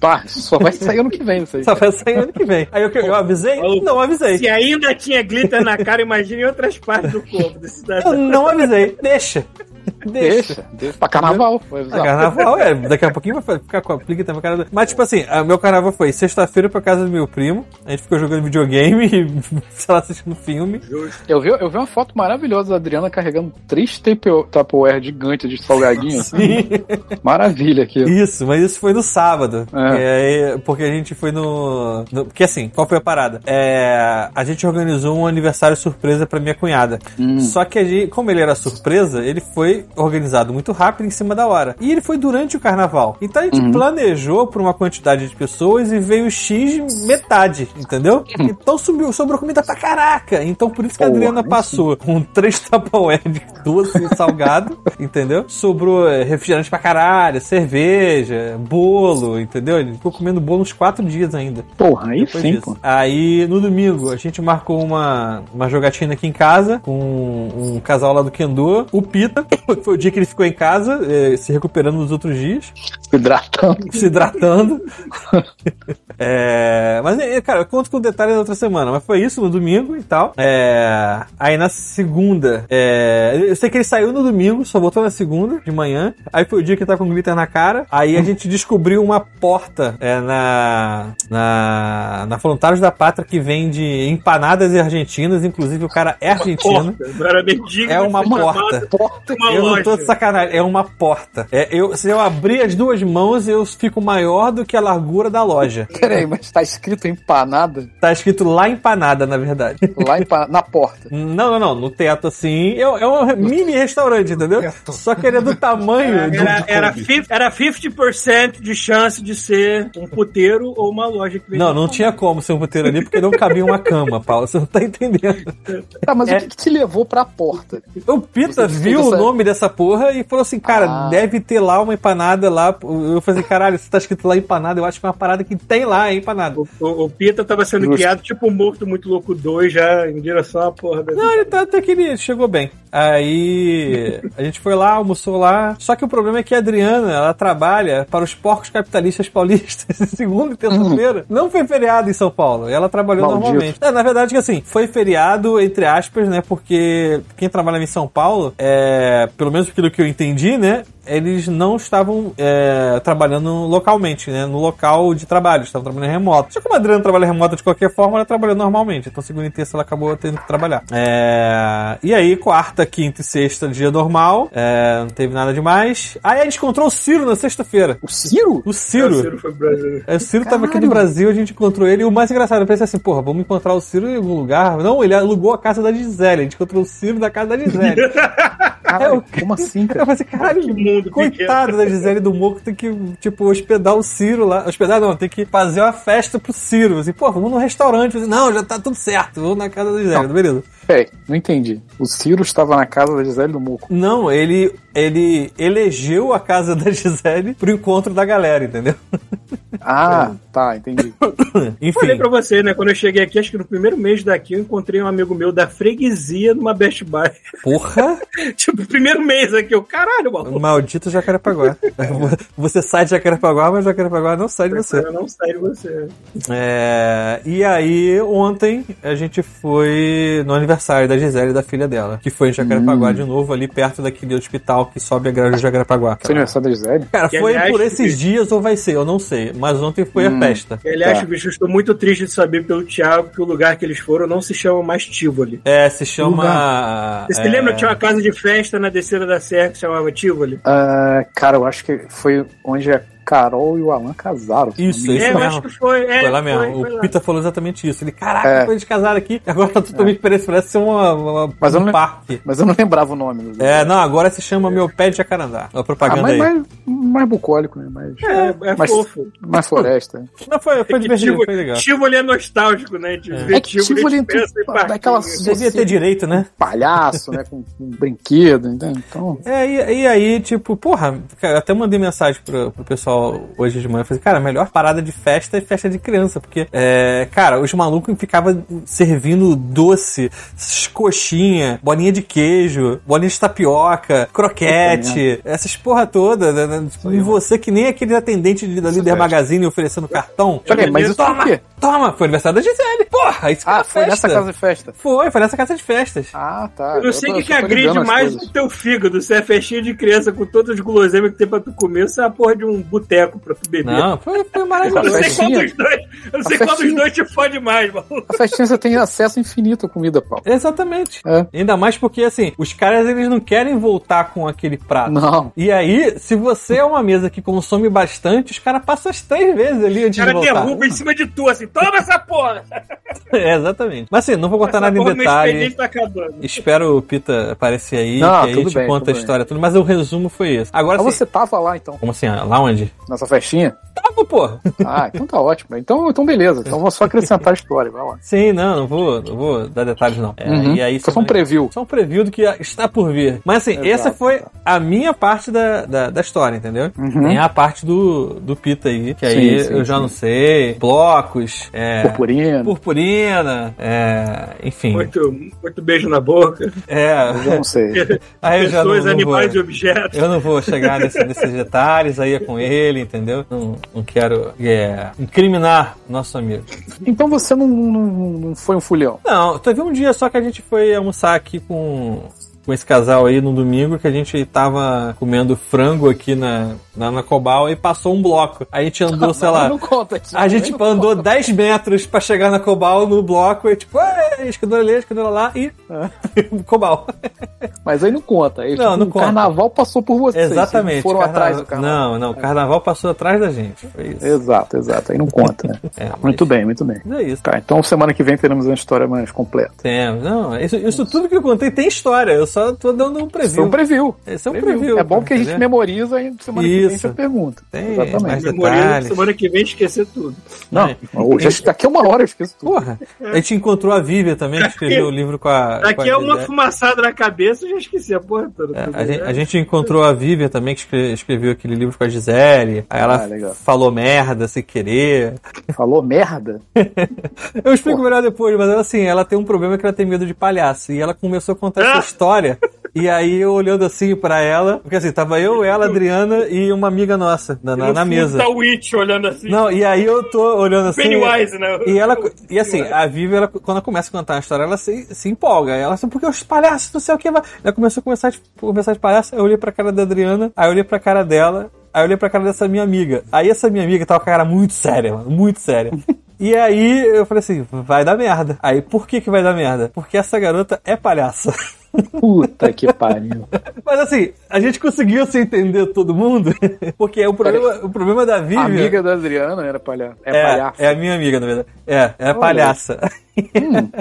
Pá, só vai sair ano que vem isso aí. Só vai sair ano que vem. Aí eu, eu avisei? Não avisei. Se ainda tinha glitter na cara, imagina em outras partes do corpo desse cidadão. Não avisei. Deixa. Deixa. Deixa. Pra carnaval. Ah, avisar. carnaval, é. Daqui a pouquinho vai ficar com a plica também, cara. Mas, tipo assim, a- meu carnaval foi sexta-feira pra casa do meu primo. A gente ficou jogando videogame e, sei lá, assistindo filme. Eu vi, eu vi uma foto maravilhosa da Adriana carregando três Tupperware gigantes de salgadinho. assim. Maravilha aquilo. Isso, mas isso foi no sábado. É. E aí, porque a gente foi no, no- Porque assim, qual foi a parada? É, a gente organizou um aniversário surpresa pra minha cunhada. Hum. Só que a gente, como ele era surpresa, ele foi organizado muito rápido em cima da hora. E ele foi durante o carnaval. Então a gente Uhum. planejou pra uma quantidade de pessoas e veio X metade, entendeu? Então subiu, sobrou comida pra caraca. Então por isso que a Adriana passou com três Tupperware de doce e salgado, entendeu? Sobrou é, refrigerante pra caralho, cerveja, bolo, entendeu? Ele ficou comendo bolo uns quatro dias ainda. Porra, aí Depois sim, disso. pô. Aí no domingo a gente marcou uma, uma jogatina aqui em casa com um casal lá do Kendo. O Pita, foi o dia que ele ficou em casa, eh, se recuperando nos outros dias, Se hidratando. se hidratando. É, mas, cara, eu conto com detalhes na outra semana. Mas foi isso no domingo e tal. É, aí na segunda, é, eu sei que ele saiu no domingo, só voltou na segunda de manhã. Aí foi o dia que ele tá com glitter na cara. Aí a gente descobriu uma porta é, na, na, na Voluntários da Pátria que vende empanadas argentinas. Inclusive o cara é argentino. Porta, mendigo, É uma porta. Porta. Uma eu não tô loja. de sacanagem, é uma porta. É, eu, se eu abrir as duas mãos, eu fico maior do que a largura da loja. Peraí, mas tá escrito empanada Tá escrito lá empanada, na verdade. lá empa- na porta. Não, não, não. No teto assim. É, é um mini restaurante, entendeu? Só que ele é do tamanho. Era, do era, Kombi. fif- era 50% de chance de ser um puteiro ou uma loja que vende Não, não tinha como ser um puteiro ali porque não cabia uma cama, Paulo. Você não tá entendendo. Tá, mas É. o que, que te levou pra porta? O Pita Você viu o essa- nome dessa porra e falou assim: Cara, Ah. deve ter lá uma empanada lá. Eu falei: Caralho, se tá escrito lá empanada, eu acho que é uma parada que tem lá, é empanada. O, o, o Pita tava sendo Justo. guiado tipo um morto muito louco 2 já em direção à porra da. Não, ele tá até que ele chegou bem. Aí a gente foi lá, almoçou lá. Só que o problema é que a Adriana, ela trabalha para os porcos capitalistas paulistas segunda e terça-feira. Não foi feriado em São Paulo. E ela trabalhou Maldito. normalmente. É, na verdade, que assim, foi feriado, entre aspas, né? Porque quem trabalha em São Paulo, é, pelo menos pelo que eu entendi, né? Eles não estavam é, trabalhando localmente, né? No local de trabalho, estavam trabalhando remoto. Só que como a Adriana trabalha remoto de qualquer forma, ela trabalhou normalmente. Então, segunda e terça ela acabou tendo que trabalhar. É, e aí, quarta, quinta e sexta, dia normal. É, não teve nada demais. Aí a gente encontrou o Ciro na sexta-feira. O Ciro? O Ciro. O Ciro foi pro Brasil. É, O Ciro tava aqui no Brasil, a gente encontrou ele. E o mais engraçado, eu pensei assim, porra, vamos encontrar o Ciro em algum lugar. Não, ele alugou a casa da Gisele. A gente encontrou o Ciro da casa da Gisele. Caralho, É, como assim, Eu cara? falei assim, caralho, Que mundo coitado da Gisele do Moco, tem que, tipo, hospedar o Ciro lá. Hospedar não, tem que fazer uma festa pro Ciro. Assim, pô, vamos num restaurante. Eu falei, não, já tá tudo certo, vamos na casa da Gisele, beleza. Peraí, não entendi. O Ciro estava na casa da Gisele do Muco. Não, ele, ele elegeu a casa da Gisele pro encontro da galera, entendeu? Ah, tá, entendi. Enfim. Falei pra você, né? Quando eu cheguei aqui, acho que no primeiro mês daqui, eu encontrei um amigo meu da freguesia numa Best Buy. Porra! tipo, primeiro mês aqui, eu, caralho, maluco. Maldito Jacarepaguá. Você sai de Jacarepaguá, mas Jacarepaguá não sai de você. Não saio de você. É, e aí, ontem, a gente foi no aniversário da Gisele e da filha dela, que foi em Jacarepaguá de novo, ali perto daquele hospital que sobe a grade de Jacarepaguá. Seu aniversário da Gisele? Cara, Que, foi aliás, por esses que- dias ou vai ser, eu não sei. Mas ontem foi a festa. E, aliás, Tá. bicho, eu estou muito triste de saber pelo Thiago que o lugar que eles foram não se chama mais Tivoli. É, se chama. Você se é, lembra que tinha uma casa de festa na descida da Serra que se chamava Tivoli? Ah, cara, eu acho que foi onde a Carol e o Alan casaram. Isso, isso é, eu mesmo. acho que foi. É, Foi lá mesmo. foi o lá. Pita falou exatamente isso. Ele, caraca, É. foi eles casaram aqui agora tá totalmente parece, parece ser uma, uma- Mas eu um não- parque. Mas eu não lembrava o nome. É, não, agora se chama Meu Pé de Jacarandá. A Ah, propaganda mas aí. mais, mais bucólico, né? Mais, É, é mais, fofo. mais floresta. Não, foi, foi É divertido, Tivoli- foi legal. Tivoli é nostálgico, né? De ver É que Tivoli de tem- festa e dá parquinho. aquela- Devia ter direito, né? Palhaço, né? Com, brinquedo, entendeu? Então. É, e, aí, tipo, porra, até mandei mensagem pro pessoal hoje de manhã. Eu falei, cara, a melhor parada de festa é festa de criança. Porque, é, cara, os malucos ficavam servindo doce, coxinha, bolinha de queijo, bolinha de tapioca, croquete, essas porra toda. Né, né, tipo, e você que nem aquele atendente de, da Líder festa. Magazine oferecendo cartão. Peraí, mas isso Toma, quê? toma, foi aniversário da Gisele. Porra, isso que Ah, foi festa. nessa casa de festa. Foi, foi nessa casa de festas. Ah, tá. Eu não sei o tô- que, que agride mais o teu fígado. Se é festinha de criança com todas as guloseimas que tem pra tu comer, se é a porra de um boteco pra tu beber. Não, foi, foi eu maravilhoso. não sei qual dos dois. Eu não A sei qual dos festinha. dois te fode mais, maluco. A festinha você tem acesso infinito à comida, Paulo. Exatamente. É. Ainda mais porque, assim, os caras eles não querem voltar com aquele prato. Não. E aí, se você é uma mesa que consome bastante, os caras passam as três vezes ali O antes de cara voltar. derruba em cima de tu, assim, toma essa porra! É, exatamente. Mas assim, não vou contar Essa nada em detalhe. tá acabando. Espero o Pita aparecer aí, Não, que aí gente bem, conta a bem. história tudo. Mas o resumo foi esse. Agora, Mas assim, você tava lá, então, como assim? Lá onde? Nessa festinha? Tava, porra. Ah, então tá ótimo. Então, então beleza. Então vou só acrescentar a história, vai lá. Sim, não, não vou, não vou dar detalhes, não. É, Uhum. E aí, Foi só um preview. Só um preview do que está por vir. Mas assim, Exato, essa foi exato. a minha parte da, da, da história, entendeu? Uhum. Tem a parte do, do Pita aí, que aí Sim, sim, eu já sim. não sei. Blocos, é, Purpurina. purpurina, é, enfim. Muito, muito beijo na boca. É, Eu não sei. aí eu já não, Pessoas, não animais e vou, objetos. eu não vou chegar nesse- nesses detalhes aí é com ele, entendeu? Não, não quero é, incriminar nosso amigo. Então você não, não, não foi um fulhão. Não, teve um dia só que a gente foi almoçar aqui com, com esse casal aí no domingo, que a gente tava comendo frango aqui na, na, na Cobal e passou um bloco. Aí a gente andou, sei lá. Não conta aqui. A gente tipo, andou 10 metros pra chegar na Cobal no bloco e tipo, "Ei, escadura ali, escadura lá e. Cobal. Mas aí não conta. Aí, Não, tipo, não o conta. carnaval passou por vocês. Exatamente. Foram Carna- atrás do carnaval. Não, não, o carnaval passou atrás da gente. Foi isso. Exato, exato. Aí não conta, né? É, mas- Muito bem, muito bem. É isso. Tá, então semana que vem teremos uma história mais completa. Temos. Não, isso, isso tudo que eu contei tem história. Eu só tô dando um preview. um preview. Esse é um preview. É bom que a gente memoriza e semana que vem a Isso. gente pergunta. Tem Exatamente. Memoriza semana que vem esquecer tudo. Não, É. hoje, daqui a uma hora eu esqueço tudo. Porra, a gente encontrou a Vívia também, que escreveu o livro com a. com Daqui a é uma fumaçada na cabeça, eu já esqueci a porra toda. É, a, gente, né? a gente encontrou a Vívia também, que escre- escreveu aquele livro com a Gisele. Aí ela Ah, falou merda sem querer. Falou merda? Eu explico melhor depois, mas ela assim, ela tem um problema que ela tem medo de palhaço. E ela começou a contar essa história E aí eu olhando assim pra ela, porque assim, tava eu, ela, Adriana e uma amiga nossa na, na, na mesa. Tá o Witch olhando assim. Não, e aí eu tô olhando assim. Pennywise, né? E ela, e assim, a Vivi, ela, quando ela começa a contar a história, ela se, se empolga. Ela assim, porque os palhaços, não sei o que. vai-" Ela começou a começar de, começar de palhaço, eu olhei pra cara da Adriana, aí eu olhei pra cara dela, aí eu olhei pra cara dessa minha amiga. Aí essa minha amiga tava com a cara muito séria, mano, muito séria. E aí eu falei assim, vai dar merda. Aí, por que que vai dar merda? Porque essa garota é palhaça. Puta que pariu. Mas assim, a gente conseguiu se entender todo mundo, porque o problema, o problema da Vivi... A amiga da Adriana era palhaço. É, É, palhaço. é a minha amiga, na verdade. É, é a Olha. palhaça.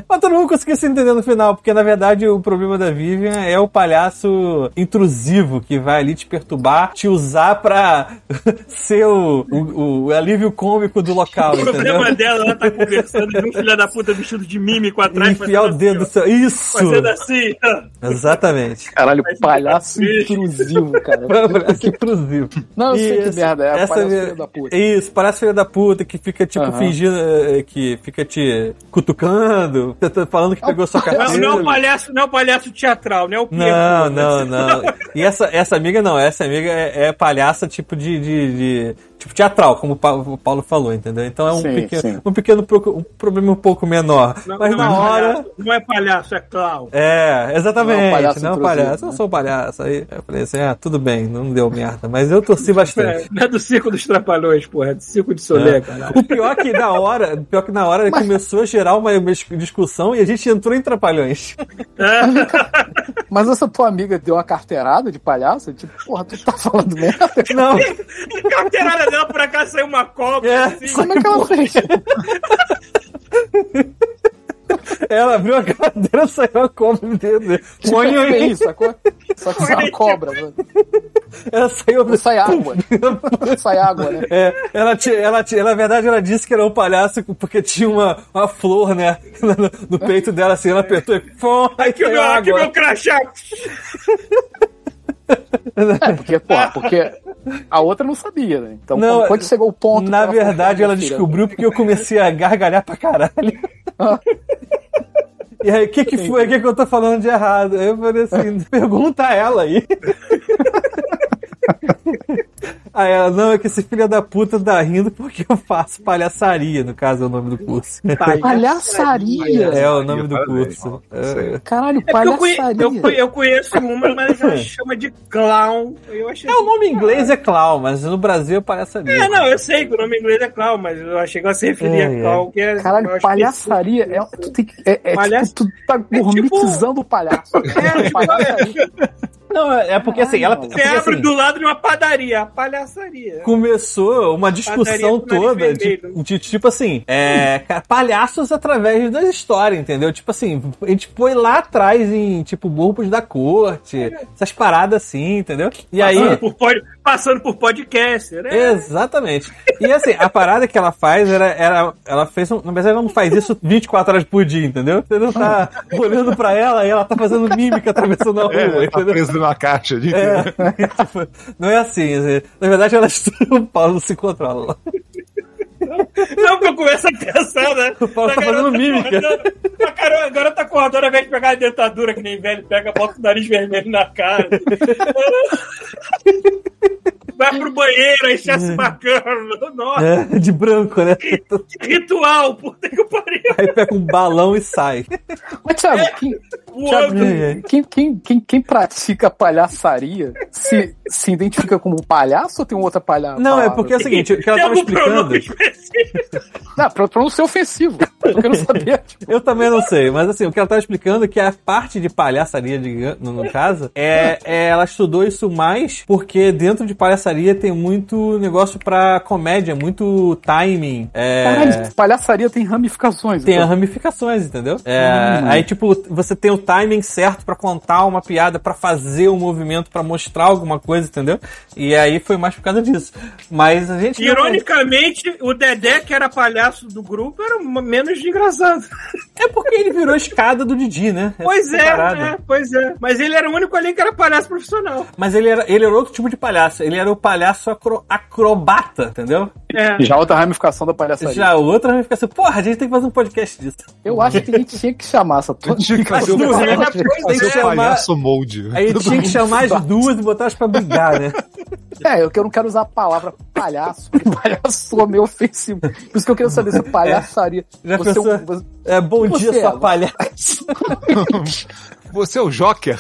Mas todo mundo conseguiu se entender no final, porque na verdade o problema da Vivian é o palhaço intrusivo que vai ali te perturbar, te usar pra ser o, o, o alívio cômico do local, O problema entendeu? dela, ela tá conversando de um filho da puta vestido de mímico atrás. Enfiar o dedo do assim, ó. seu. Isso! Fazendo assim. Exatamente. Caralho, palhaço fica intrusivo, cara. Palhaço intrusivo. Não, eu sei que Isso. merda é. Essa palhaço minha- filho da puta. Isso, palhaço filho da puta que fica, tipo, fingindo, eh, que fica te cutucando, falando que pegou sua carteira. Não, não é o palhaço, não é o palhaço teatral, não é o Pietro. Não, não, não. E essa, essa amiga não, essa amiga é, é palhaça tipo de, de, de- tipo teatral, como o Pa- o Paulo falou, entendeu? Então é um Sim, pequeno, sim. um pequeno pro- um problema um pouco menor. Não, Mas não na é hora. palhaço, não é palhaço, é clown. É, exatamente. Não é um palhaço Não é um palhaço. Eu né? sou um palhaço. Aí eu falei assim: ah, tudo bem, não deu merda. Mas eu torci bastante. É, não é do circo dos trapalhões, porra, é do circo de Solé, cara. O pior que na hora, o pior que na hora começou a gerar uma, uma discussão e a gente entrou em trapalhões. Mas essa tua amiga deu uma carteirada de palhaço? Tipo, porra, tu tá falando merda? Não, A carteirada dela, por acaso, saiu uma cobra, É. assim. Como é que ela fez? ela abriu a cadeira, saiu a cobra no dedo. Tipo, Põe é aí. isso, sacou? Só que sai uma cobra, mano. Ela saiu. Não sai água. Não sai água, né? É, ela, ela, ela, na verdade, ela disse que era um palhaço porque tinha uma, uma flor, né? No, no peito dela, assim, ela apertou e. Pô, aí Aqui o saiu meu, aqui água. meu crachá. É, porque, pô, porque a outra não sabia, né? Então, Não, quando chegou o ponto. Na ela verdade, ela descobriu porque eu comecei a gargalhar pra caralho. E aí, o que que foi? O que que eu tô falando de errado? Aí eu falei assim, pergunta a ela aí. Aí ela, não, é que esse filho da puta tá rindo porque eu faço palhaçaria, no caso é o nome do curso. Palhaçaria. É o nome do curso. É, Caralho, É palhaçaria. eu, conhe- eu conheço uma, mas ela chama de clown. Eu achei É, o nome em inglês é clown, mas no Brasil é palhaçaria. É, não, eu sei que o nome em inglês é clown, mas eu achei que ela se referia É, a clown. Que é, Caralho, palhaçaria. É, tu tem que- é, é Palhaço- tipo, tu tá gourmetizando o palhaço. É, palhaçaria. Não, é é porque assim, ela. Que você abre assim, do lado de uma padaria, a palhaçaria. começou uma discussão toda de, de, tipo assim, é, palhaços através das histórias, entendeu? Tipo assim, a gente foi lá atrás em, tipo, grupos da corte, essas paradas assim, entendeu? E aí. Passando por, pod- passando por podcaster, né? Exatamente. E assim, a parada que ela faz era. era ela fez. Um, na verdade, ela não faz isso 24 horas por dia, entendeu? Você não tá olhando pra ela e ela tá fazendo mímica atravessando a rua, É, tá entendeu? preso numa caixa de É, tipo, não é assim. assim, Na verdade, ela estuda o Paulo não se controla. Não, que eu começo a pensar, né? O Paulo tá fazendo mímica. A cara- a garota acordando, ao invés de pegar a dentadura, que nem velho, pega, bota o nariz vermelho na cara. Vai pro banheiro, aí já se bacana. Nossa, É, de branco, né? que ritual, puta que pariu. Aí pega um balão e sai. Mas, Thiago, quem, Voando. Quem, quem, quem, quem pratica palhaçaria se, se identifica como palhaço ou tem outra palhaça? Não, é porque é o seguinte, o que ela tava explicando. Não, pra, pra não ser ofensivo. Eu quero saber. Tipo, Eu também não sei, mas assim, o que ela tava explicando é que a parte de palhaçaria, digamos, no, no caso, é, é- ela estudou isso mais porque dentro de palhaçaria tem muito negócio pra comédia, muito timing. É, caralho, palhaçaria tem ramificações. Tem então. ramificações, entendeu? É, Hum. Aí, tipo, você tem o timing certo pra contar uma piada, pra fazer um movimento, pra mostrar alguma coisa, entendeu? E aí foi mais por causa disso. Mas a gente. não- Ironicamente, o Dedé, que era palhaço do grupo, era menos engraçado. É porque ele virou a escada do Didi, né? Pois Essa é, parada. é, pois é. Mas ele era o único ali que era palhaço profissional. Mas ele era, ele era outro tipo de palhaço. Ele era o palhaço acro- acrobata, entendeu? É. Já outra ramificação da palhaçaria. Já outra assim, porra, a gente tem que fazer um podcast disso. Eu acho que a gente tinha que chamar essa toda. Tinha que fazer o duas, palhaço, né? molde. Aí tinha que chamar as duas e botar elas pra brigar, né? É, eu que eu não quero usar a palavra palhaço, porque palhaço soa meio ofensivo. Por isso que eu queria saber se palhaçaria. Já Você é pensou? você- É, bom Você dia, é, sua palhaça. Você é o Joker?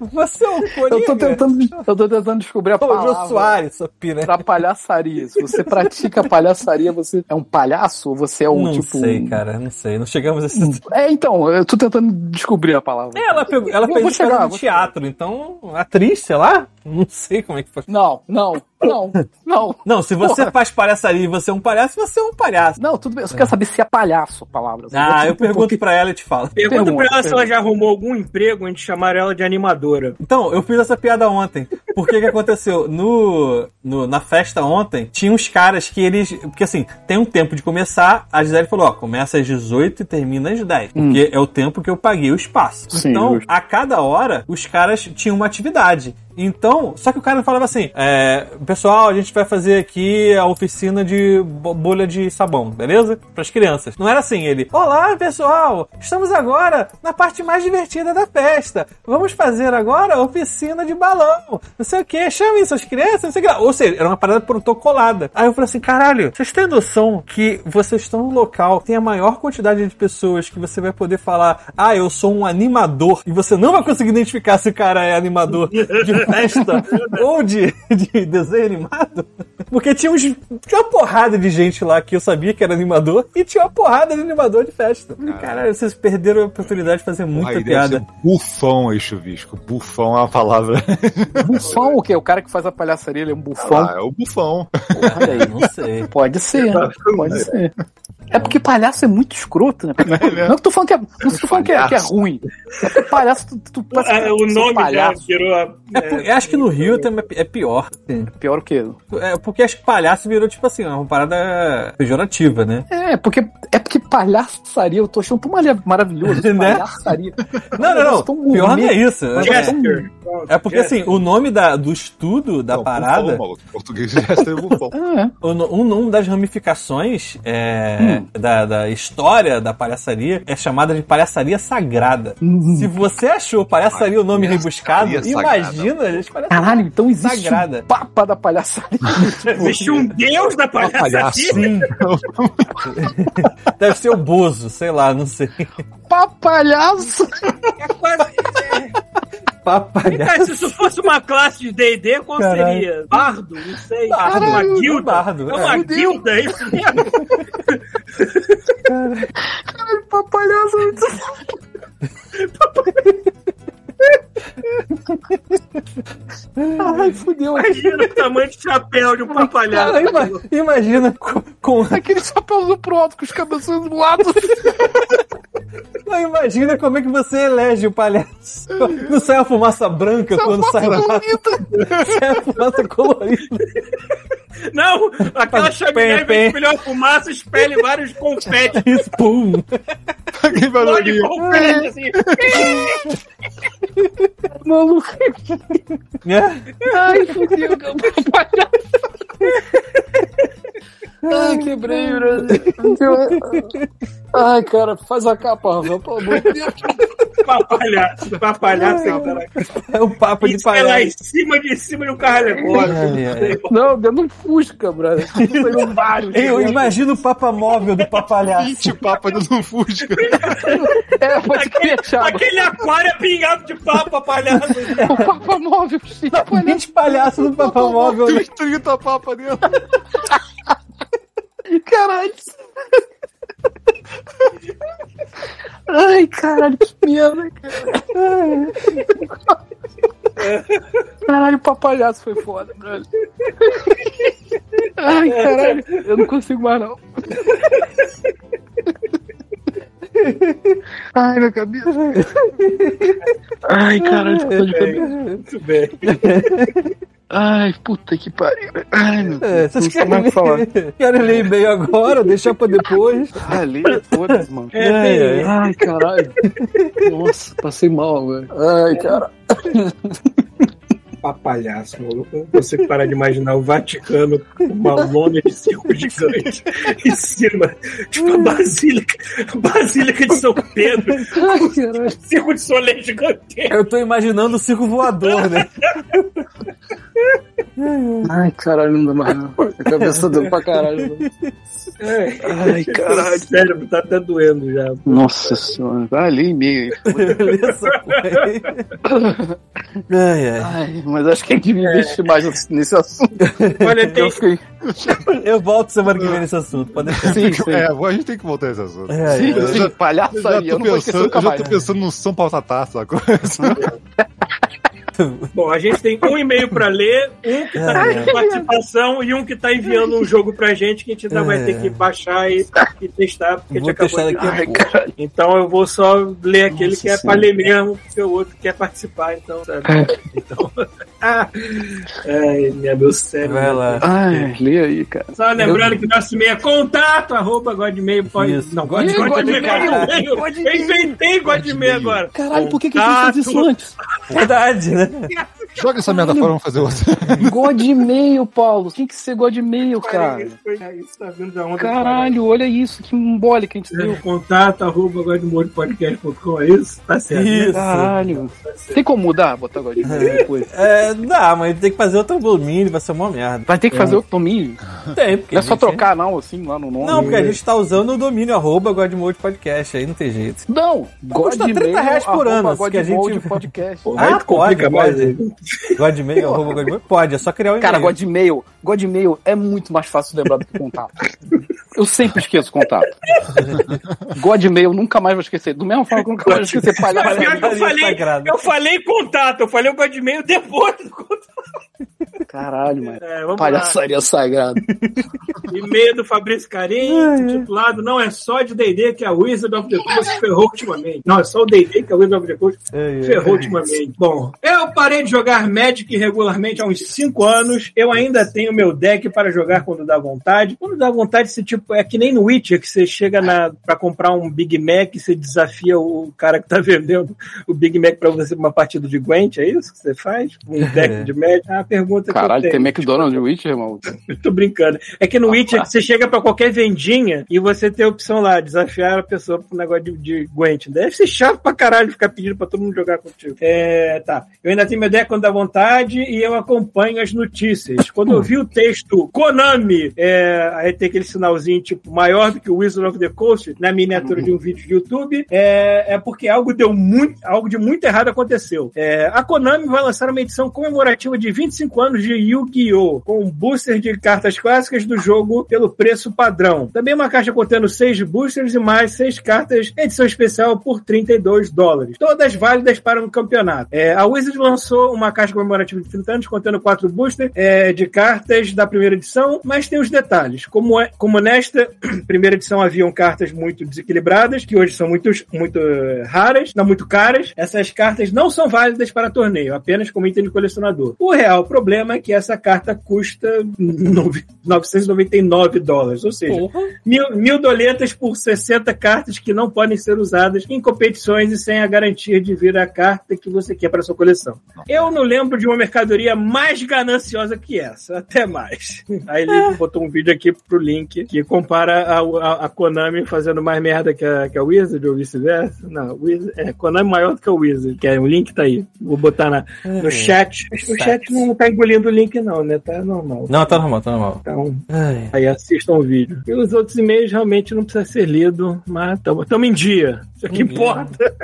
Você é um coringa. Eu tô tentando, eu tô tentando descobrir a Ô, Jô palavra Soares, sua pira. pra palhaçaria. Se você pratica palhaçaria, você é um palhaço ou você é um Não tipo. sei, um- cara, não sei. Não chegamos a esse... É, então, eu tô tentando descobrir a palavra. Ela, pegou, ela fez chegar, no teatro, então, atriz, sei lá, não sei como é que foi. Não, não, não, não. Não, se você Porra. faz palhaçaria e você é um palhaço, você é um palhaço. Não, tudo bem. Eu só quero saber se é palhaço a palavra. Ah, eu Tipo, pergunto porque- pra ela e te falo. Pergunta Pergunta, pra ela se ela já arrumou algum emprego antes de chamar ela de animadora. Então, eu fiz essa piada ontem. Por que que aconteceu? No, no- na festa ontem, tinha uns caras que eles... Porque assim, tem um tempo de começar, a Gisele falou, ó, começa às 18 e termina às 10. Porque é o tempo que eu paguei o espaço. Sim, então, justo. a cada hora, os caras tinham uma atividade. Então, só que o cara falava assim: é, pessoal, a gente vai fazer aqui a oficina de bo- bolha de sabão, beleza? Para as crianças. Não era assim, ele: Olá, pessoal, estamos agora na parte mais divertida da festa. Vamos fazer agora a oficina de balão. Não sei o que, chamem suas crianças, não sei o que. lá." Ou seja, era uma parada protocolada. Aí eu falei assim: caralho, vocês têm noção que vocês estão no local, tem a maior quantidade de pessoas que você vai poder falar: ah, eu sou um animador, e você não vai conseguir identificar se o cara é animador de festa ou de, de desenho animado? Porque tinha, uns, tinha uma porrada de gente lá que eu sabia que era animador e tinha uma porrada de animador de festa. Caralho, vocês perderam a oportunidade de fazer muita Aí piada. bufão aí, chuvisco. Bufão é uma palavra. Bufão o quê? O cara que faz a palhaçaria, ele é um bufão. Ah, é o bufão. Olha aí. Não sei. Pode ser, pode ser. É porque palhaço é muito escroto, né? Não que tu falando que é, não que tu falando que é, que é ruim. É porque palhaço, tu, tu parece Ah, o nome palhaço. já virou. a- É, eu acho que no Rio também é pior. assim. Pior o quê? É, porque acho que palhaço virou, tipo assim, uma parada pejorativa, né? É, porque, é porque palhaçaria, eu tô achando tão mara- maravilhoso. Né? Palhaçaria. Não, não, não. Tão Pior não é isso. É, Jester. é porque, assim, o nome da, do estudo da Não, parada... Bufão, maluco. Português já é bufão. É. O Um nome das ramificações é, da, da história da palhaçaria é chamada de palhaçaria sagrada. Se você achou palhaçaria o nome rebuscado, imagina as. Caralho, então existe Sagrada. um papa da palhaçaria. Existe um deus da palhaçaria. Sim. Deve ser o Bozo, sei lá, não sei. Papalhaço! É quase. Papalhaço. Cara, se isso fosse uma classe de D&D, qual Caralho. seria? Bardo? Não sei. Bardo. uma Caralho, guilda? bardo, É uma é. guilda, é isso mesmo? Papalhaço! Ai, fudeu. Imagina o tamanho de chapéu de um papalhado. Cara, ima- imagina com, com- Aquele chapéu pro alto com os cabeços do lado. não, imagina como é que você elege o palhaço. Não sai a fumaça branca quando sai a fumaça, sai a fumaça colorida. Não, aquela chaminé, pé, em vez pé. de espelhar fumaça, espelhe vários confetes. Isso, pum. Paguei Pô de barulhinho. confete, assim. Maluco. É. Ai, fudeu, papalhaço. Ai, quebrei, Brasil. Ai, cara, faz a capa, Rafael, pelo amor de Deus. Papalhaço, papalhaço, cara. É o papo de Isso é lá em palhaço. cima de cima de um carro alegórico. Ai, ai. Não, dentro de um Fusca, brother. Saiu vários. Eu imagino o papa móvel do papalhaço. 20 papas um Fusca. É, pode crer, Thiago. Aquele aquário é pingado de papo, papalhaço. O Papa Móvel, Chico. 20 palhaços do papa móvel. 30 papas dentro. Caralho. Ai, caralho, que merda, cara. Caralho, o papalhaço foi foda, brother. Ai, caralho, eu não consigo mais, não. Ai, minha cabeça. Ai, caralho, tô de cabeça. Muito bem. Ai, puta que pariu. Ai, meu Deus. É, vocês não sei mais o que falar. querem, querem ler e-mail agora, deixar pra depois. Ah, leia todas, mano. É, tem- Ai, caralho. Nossa, passei mal, velho. Ai, cara. Pra palhaço, maluco. Eu não consigo parar de imaginar o Vaticano com uma lona de circo gigante em cima. Tipo a Basílica, a Basílica de São Pedro. Caralho. Circo de Solé gigante. Eu tô imaginando o circo voador, né? Ai, caralho, não dá mais não. A cabeça deu pra caralho. Ai, caralho. O cérebro tá até doendo já. Nossa senhora. Vai ali porra aí. Ai, ai. Ai, mas acho que a gente devia investir mais nesse assunto. Olha, tem, Eu fiquei. Eu volto semana que vem nesse assunto. Pode deixar. Sim, sim. É, a gente tem que voltar a esse assunto. É, Sim, é. sim, Eu já palhaçaria. Eu tô não vou esquecer pensando, eu já mais. tô pensando no São Paulo Tatá, sacou? Bom, a gente tem um e-mail pra ler, um que tá É. com participação e um que tá enviando um jogo pra gente que a gente ainda vai É. ter que baixar e, e testar, porque a Vou gente acabou de... a Ai. Então eu vou só ler aquele Nossa que é pra ler mesmo, porque o outro quer participar, então, sabe? Então. ai, minha, meu cérebro. Vai lá. Ai, lê aí, cara. Só lembrando que nosso e-mail é contato, arroba godmeio pode. Isso. Não, god, Ih, godmeio, Godmeio. godmeio. Eu inventei godmeio agora. Caralho, por que, que a gente fez isso antes? Verdade, né? Joga essa merda fora, vamos fazer outra. God e-mail, Paulo. Tem que ser God e-mail, cara. Isso, foi- isso tá vindo da onda. Caralho, olha isso, que mole que a gente É, deu. Contato, arroba godmorepodcast.com, é isso? Tá certo. Isso. Caralho. Tem como mudar? Botar God e-mail depois. É, dá, mas tem que fazer outro domínio, vai ser uma merda. Vai ter que fazer outro domínio. Tem, porque Não é só gente- trocar, não, assim, lá no nome. Não, porque a gente tá usando o domínio arroba Godmode Podcast, aí não tem jeito. Não, God Custa 30 e-mail, reais por ano, que a gente- podcast. Ah, pode, mais. pode. Godmail, arroba Godmode? Pode, é só criar o e-mail. Cara, God e-mail, God e-mail é muito mais fácil de lembrar do que contato. Eu sempre esqueço contato. God e-mail nunca mais vou esquecer. Do mesmo forma que eu nunca mais vou esquecer Mas pior palhaço. que eu Maria falei, eu falei contato, eu falei o godmeio depois do contato. Caralho, mano. É, vamos lá. Palhaçaria sagrada. E-mail do Fabrício Carim, titulado Não é só de D&D que a Wizard of the Coast ferrou ultimamente. Não, é só o D&D que a Wizard of the Coast É, é. ferrou ultimamente. Bom, eu parei de jogar Magic regularmente há uns 5 anos. Eu ainda tenho meu deck para jogar quando dá vontade. Quando dá vontade, você tipo, é que nem no Witcher, que você chega na, pra comprar um Big Mac e você desafia o cara que tá vendendo o Big Mac pra você uma partida de Gwent, é isso que você faz? Um deck de Magic? Ah, a pergunta Caralho, tem tenho. McDonald's e Witcher, irmão. Tô brincando. É que no Witcher você chega pra qualquer vendinha e você tem a opção lá, desafiar a pessoa pro negócio de, de Gwent. Deve ser chato pra caralho ficar pedindo pra todo mundo jogar contigo. É, tá. Eu ainda tenho meu deck quando dá vontade e eu acompanho as notícias. Quando eu vi o texto Konami, é, aí tem aquele sinalzinho tipo maior do que o Wizard of the Coast na miniatura de um vídeo de YouTube, é, é porque algo deu muito, algo de muito errado aconteceu. É, a Konami vai lançar uma edição comemorativa de 25 anos de Yu-Gi-Oh! com booster de cartas clássicas do jogo pelo preço padrão. Também uma caixa contendo seis boosters e mais seis cartas edição especial por 32 dólares. Todas válidas para um campeonato. É, a Wizard lançou uma caixa comemorativa de 30 anos contendo quatro boosters é, de cartas da primeira edição, mas tem os detalhes. Como, é, como nesta primeira edição haviam cartas muito desequilibradas, que hoje são muito, muito eh, raras, não muito caras, essas cartas não são válidas para torneio, apenas como item de colecionador. O real problema é que essa carta custa nove- 999 dólares, ou seja, mil, mil doletas por 60 cartas que não podem ser usadas em competições e sem a garantia de vir a carta que você quer para sua coleção. Eu não lembro de uma mercadoria mais gananciosa que essa, até mais. Aí ele botou um vídeo aqui pro link que compara a, a- a Konami fazendo mais merda que a, que a Wizard ou vice-versa. Não, Wizard, é, Konami maior do que a Wizard, que é, o link tá aí. Vou botar na, no chat. Acho que o chat não tá engolindo o link não, né? Tá normal. Não, tá normal, tá normal. Então, Ai, Aí assistam o vídeo. E os outros e-mails realmente não precisa ser lido, mas estamos em dia. Isso que Em dia. importa.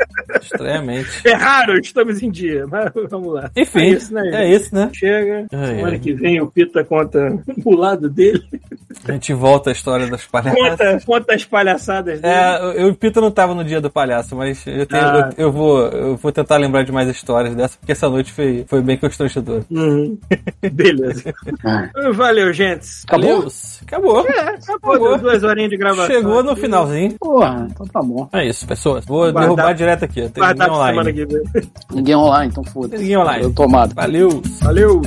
estranhamente. É raro, estamos em dia. Mas vamos lá. Enfim, é isso, né? é isso, né? Chega. Ai, Semana ai. que vem o Pita conta o lado dele. A gente volta à história das palhaças. Conta, conta as palhaçadas dele. É, eu e o Pita não tava no dia do palhaço, mas eu, tenho- Ah. eu, eu vou, eu vou tentar lembrar de mais histórias dessa, porque essa noite foi, foi bem constrangedora. Uhum. Beleza. Valeu, gente. Acabou? Valeu. Acabou. É, acabou. Deu duas horinhas de gravação. Chegou no finalzinho. Porra, então tá bom. É isso, pessoas. Vou Guardar- derrubar direto aqui. Tem ninguém online. Ninguém online, então foda-se. Ninguém online. Eu tomado. Valeu. Valeu.